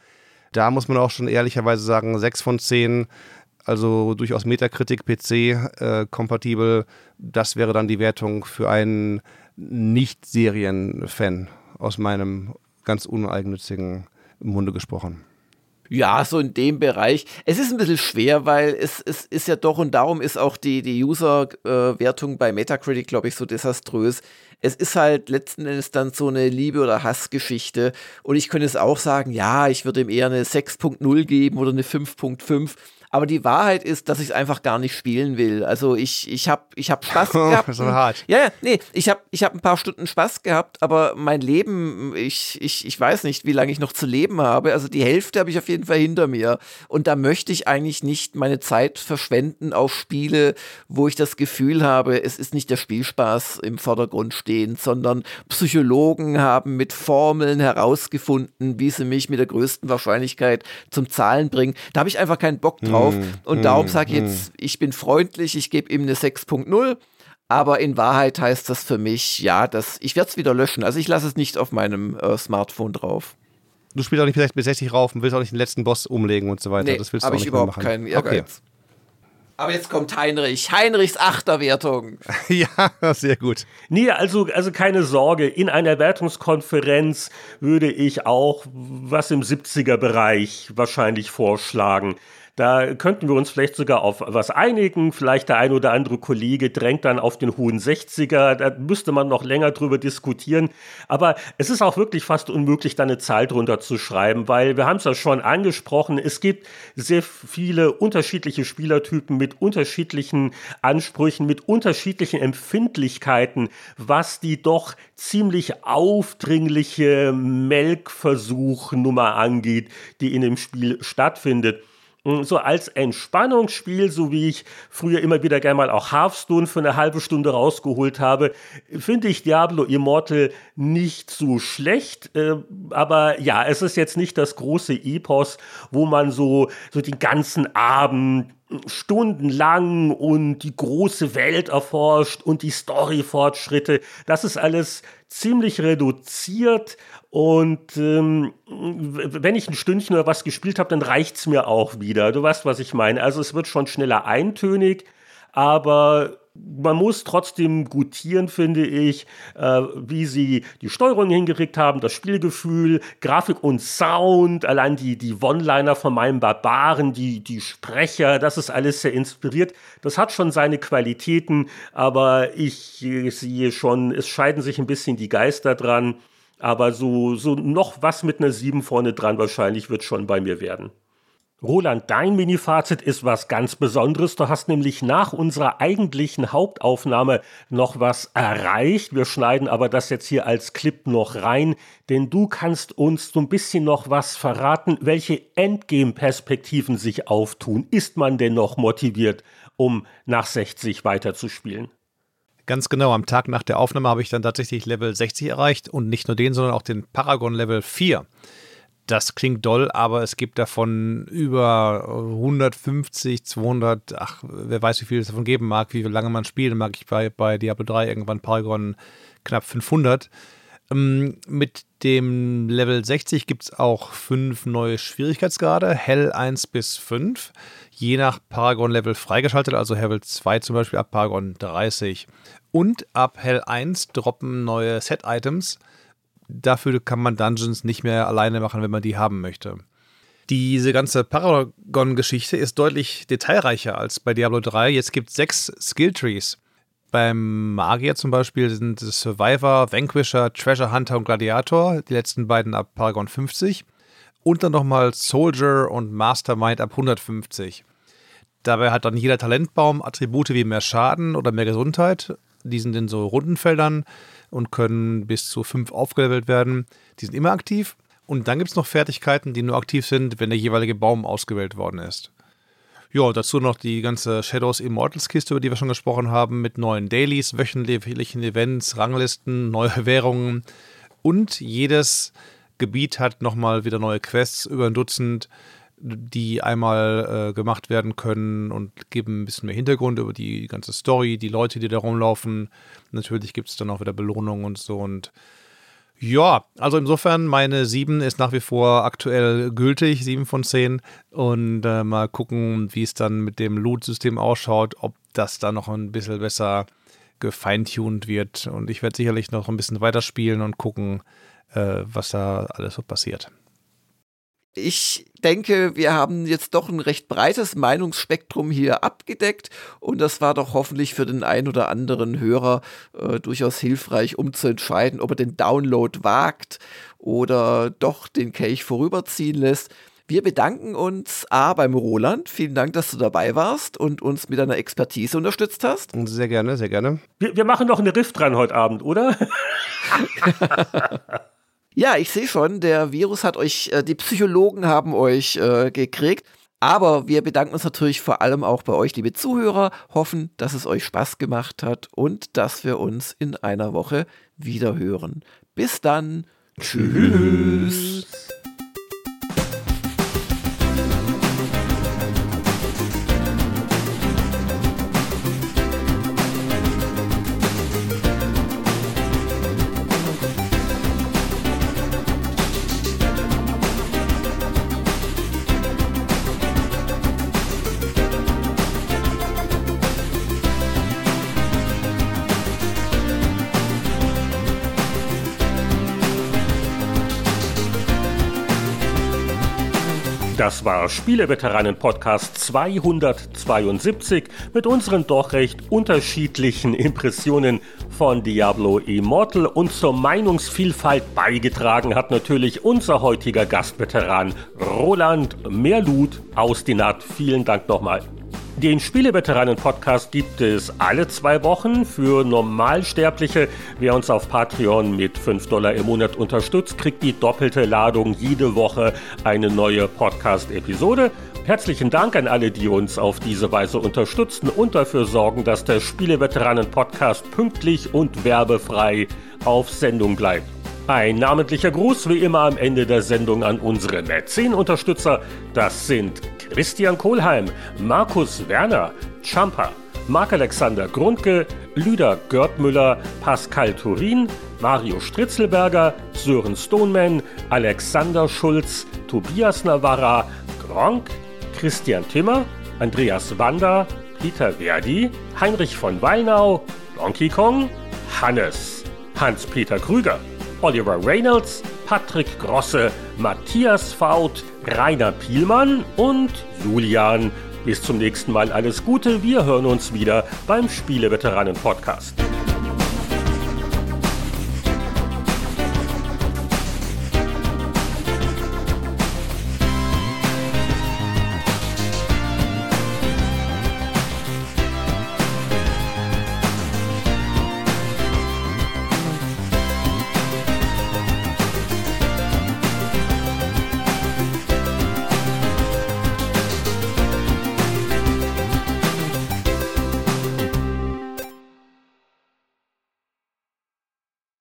[SPEAKER 4] da muss man auch schon ehrlicherweise sagen, 6 von 10, also durchaus Metakritik PC äh, kompatibel. Das wäre dann die Wertung für einen Nicht-Serien-Fan aus meinem ganz uneigennützigen Munde gesprochen.
[SPEAKER 3] Ja, so in dem Bereich. Es ist ein bisschen schwer, weil es, es ist ja doch und darum ist auch die, die User-Wertung bei Metacritic, glaube ich, so desaströs. Es ist halt letzten Endes dann so eine Liebe- oder Hassgeschichte. Und ich könnte es auch sagen, ja, ich würde ihm eher eine 6.0 geben oder eine 5.5. Aber die Wahrheit ist, dass ich es einfach gar nicht spielen will. Also ich, ich habe ich hab Spaß gehabt.
[SPEAKER 4] so hart.
[SPEAKER 3] Ja, ja, nee, ich habe ich hab ein paar Stunden Spaß gehabt, aber mein Leben, ich, ich, ich weiß nicht, wie lange ich noch zu leben habe. Also die Hälfte habe ich auf jeden Fall hinter mir. Und da möchte ich eigentlich nicht meine Zeit verschwenden auf Spiele, wo ich das Gefühl habe, es ist nicht der Spielspaß im Vordergrund stehend, sondern Psychologen haben mit Formeln herausgefunden, wie sie mich mit der größten Wahrscheinlichkeit zum Zahlen bringen. Da habe ich einfach keinen Bock drauf drauf. Mm, und mm, darum sage ich jetzt, ich bin freundlich, ich gebe ihm eine 6.0. Aber in Wahrheit heißt das für mich, ja, dass ich werde es wieder löschen. Also ich lasse es nicht auf meinem äh, Smartphone drauf.
[SPEAKER 4] Du spielst auch nicht vielleicht mit 60 rauf und willst auch nicht den letzten Boss umlegen und so weiter.
[SPEAKER 3] Nee,
[SPEAKER 4] das willst
[SPEAKER 3] du
[SPEAKER 4] auch
[SPEAKER 3] ich
[SPEAKER 4] nicht
[SPEAKER 3] überhaupt
[SPEAKER 4] machen.
[SPEAKER 3] keinen Ehrgeiz. Okay. Aber jetzt kommt Heinrich. Heinrichs Achterwertung.
[SPEAKER 4] ja, sehr gut.
[SPEAKER 2] Nee, also, also keine Sorge. In einer Wertungskonferenz würde ich auch was im 70er-Bereich wahrscheinlich vorschlagen. Da könnten wir uns vielleicht sogar auf was einigen. Vielleicht der ein oder andere Kollege drängt dann auf den hohen 60er. Da müsste man noch länger drüber diskutieren. Aber es ist auch wirklich fast unmöglich, da eine Zahl drunter zu schreiben, weil wir haben es ja schon angesprochen. Es gibt sehr viele unterschiedliche Spielertypen mit unterschiedlichen Ansprüchen, mit unterschiedlichen Empfindlichkeiten, was die doch ziemlich aufdringliche Melkversuchnummer angeht, die in dem Spiel stattfindet. Hm, so als Entspannungsspiel, so wie ich früher immer wieder gerne mal auch Hearthstone für eine halbe Stunde rausgeholt habe, finde ich Diablo Immortal nicht so schlecht. Äh, aber ja, es ist jetzt nicht das große Epos, wo man so, so den ganzen Abend stundenlang und die große Welt erforscht und die Story-Fortschritte. Das ist alles ziemlich reduziert und ähm, wenn ich ein Stündchen oder was gespielt habe, dann reicht's mir auch wieder. Du weißt, was ich meine. Also es wird schon schneller eintönig, aber man muss trotzdem gutieren, finde ich, äh, wie sie die Steuerung hingekriegt haben, das Spielgefühl, Grafik und Sound, allein die, die One-Liner von meinem Barbaren, die, die Sprecher, das ist alles sehr inspiriert. Das hat schon seine Qualitäten, aber ich äh, sehe schon, es scheiden sich ein bisschen die Geister dran. Aber so, so noch was mit einer 7 vorne dran wahrscheinlich wird schon bei mir werden. Roland, dein Mini-Fazit ist was ganz Besonderes. Du hast nämlich nach unserer eigentlichen Hauptaufnahme noch was erreicht. Wir schneiden aber das jetzt hier als Clip noch rein, denn du kannst uns so ein bisschen noch was verraten, welche Endgame-Perspektiven sich auftun. Ist man denn noch motiviert, um nach 60 weiterzuspielen?
[SPEAKER 4] Ganz genau, am Tag nach der Aufnahme habe ich dann tatsächlich Level 60 erreicht und nicht nur den, sondern auch den Paragon Level 4. Das klingt doll, aber es gibt davon über 150, 200, ach, wer weiß, wie viel es davon geben mag, wie lange man spielen mag. Ich bei, bei Diablo 3 irgendwann Paragon knapp 500. Ähm, mit dem Level 60 gibt es auch fünf neue Schwierigkeitsgrade, Hell 1 bis 5, je nach Paragon-Level freigeschaltet, also Level 2 zum Beispiel ab Paragon 30. Und ab Hell 1 droppen neue Set-Items. Dafür kann man Dungeons nicht mehr alleine machen, wenn man die haben möchte. Diese ganze Paragon-Geschichte ist deutlich detailreicher als bei Diablo 3. Jetzt gibt es sechs Skill-Trees. Beim Magier zum Beispiel sind es Survivor, Vanquisher, Treasure Hunter und Gladiator, die letzten beiden ab Paragon 50. Und dann nochmal Soldier und Mastermind ab 150. Dabei hat dann jeder Talentbaum Attribute wie mehr Schaden oder mehr Gesundheit die sind in so Rundenfeldern und können bis zu fünf aufgelevelt werden. Die sind immer aktiv. Und dann gibt es noch Fertigkeiten, die nur aktiv sind, wenn der jeweilige Baum ausgewählt worden ist. Ja, dazu noch die ganze Shadows Immortals Kiste, über die wir schon gesprochen haben, mit neuen Dailies, wöchentlichen Events, Ranglisten, neue Währungen. Und jedes Gebiet hat nochmal wieder neue Quests, über ein Dutzend die einmal äh, gemacht werden können und geben ein bisschen mehr Hintergrund über die ganze Story, die Leute, die da rumlaufen. Natürlich gibt es dann auch wieder Belohnungen und so. Und ja, also insofern, meine 7 ist nach wie vor aktuell gültig, 7 von 10. Und äh, mal gucken, wie es dann mit dem Loot-System ausschaut, ob das da noch ein bisschen besser gefeintuned wird. Und ich werde sicherlich noch ein bisschen weiterspielen und gucken, äh, was da alles so passiert.
[SPEAKER 3] Ich denke, wir haben jetzt doch ein recht breites Meinungsspektrum hier abgedeckt und das war doch hoffentlich für den ein oder anderen Hörer äh, durchaus hilfreich, um zu entscheiden, ob er den Download wagt oder doch den Kelch vorüberziehen lässt. Wir bedanken uns A beim Roland. Vielen Dank, dass du dabei warst und uns mit deiner Expertise unterstützt hast.
[SPEAKER 4] Sehr gerne, sehr gerne.
[SPEAKER 2] Wir, wir machen noch eine Rift dran heute Abend, oder?
[SPEAKER 3] Ja, ich sehe schon, der Virus hat euch, äh, die Psychologen haben euch äh, gekriegt. Aber wir bedanken uns natürlich vor allem auch bei euch, liebe Zuhörer, hoffen, dass es euch Spaß gemacht hat und dass wir uns in einer Woche wieder hören. Bis dann. Tschüss.
[SPEAKER 2] Das war Spieleveteranen Podcast 272 mit unseren doch recht unterschiedlichen Impressionen von Diablo Immortal und zur Meinungsvielfalt beigetragen hat natürlich unser heutiger Gastveteran Roland Merlut aus Dinat. Vielen Dank nochmal. Den Spieleveteranen-Podcast gibt es alle zwei Wochen für Normalsterbliche. Wer uns auf Patreon mit 5 Dollar im Monat unterstützt, kriegt die doppelte Ladung jede Woche eine neue Podcast-Episode. Herzlichen Dank an alle, die uns auf diese Weise unterstützen und dafür sorgen, dass der Spieleveteranen-Podcast pünktlich und werbefrei auf Sendung bleibt. Ein namentlicher Gruß wie immer am Ende der Sendung an unsere Mäzen-Unterstützer. Das sind Christian Kohlheim, Markus Werner, Champa, Marc-Alexander Grundke, Lüder Görtmüller, Pascal Turin, Mario Stritzelberger, Sören Stoneman, Alexander Schulz, Tobias Navarra, Gronk, Christian Timmer, Andreas Wander, Peter Verdi, Heinrich von Weinau, Donkey Kong, Hannes, Hans-Peter Krüger, Oliver Reynolds, Patrick Grosse, Matthias Faut, Rainer Pielmann und Julian. Bis zum nächsten Mal alles Gute. Wir hören uns wieder beim Spieleveteranen Podcast.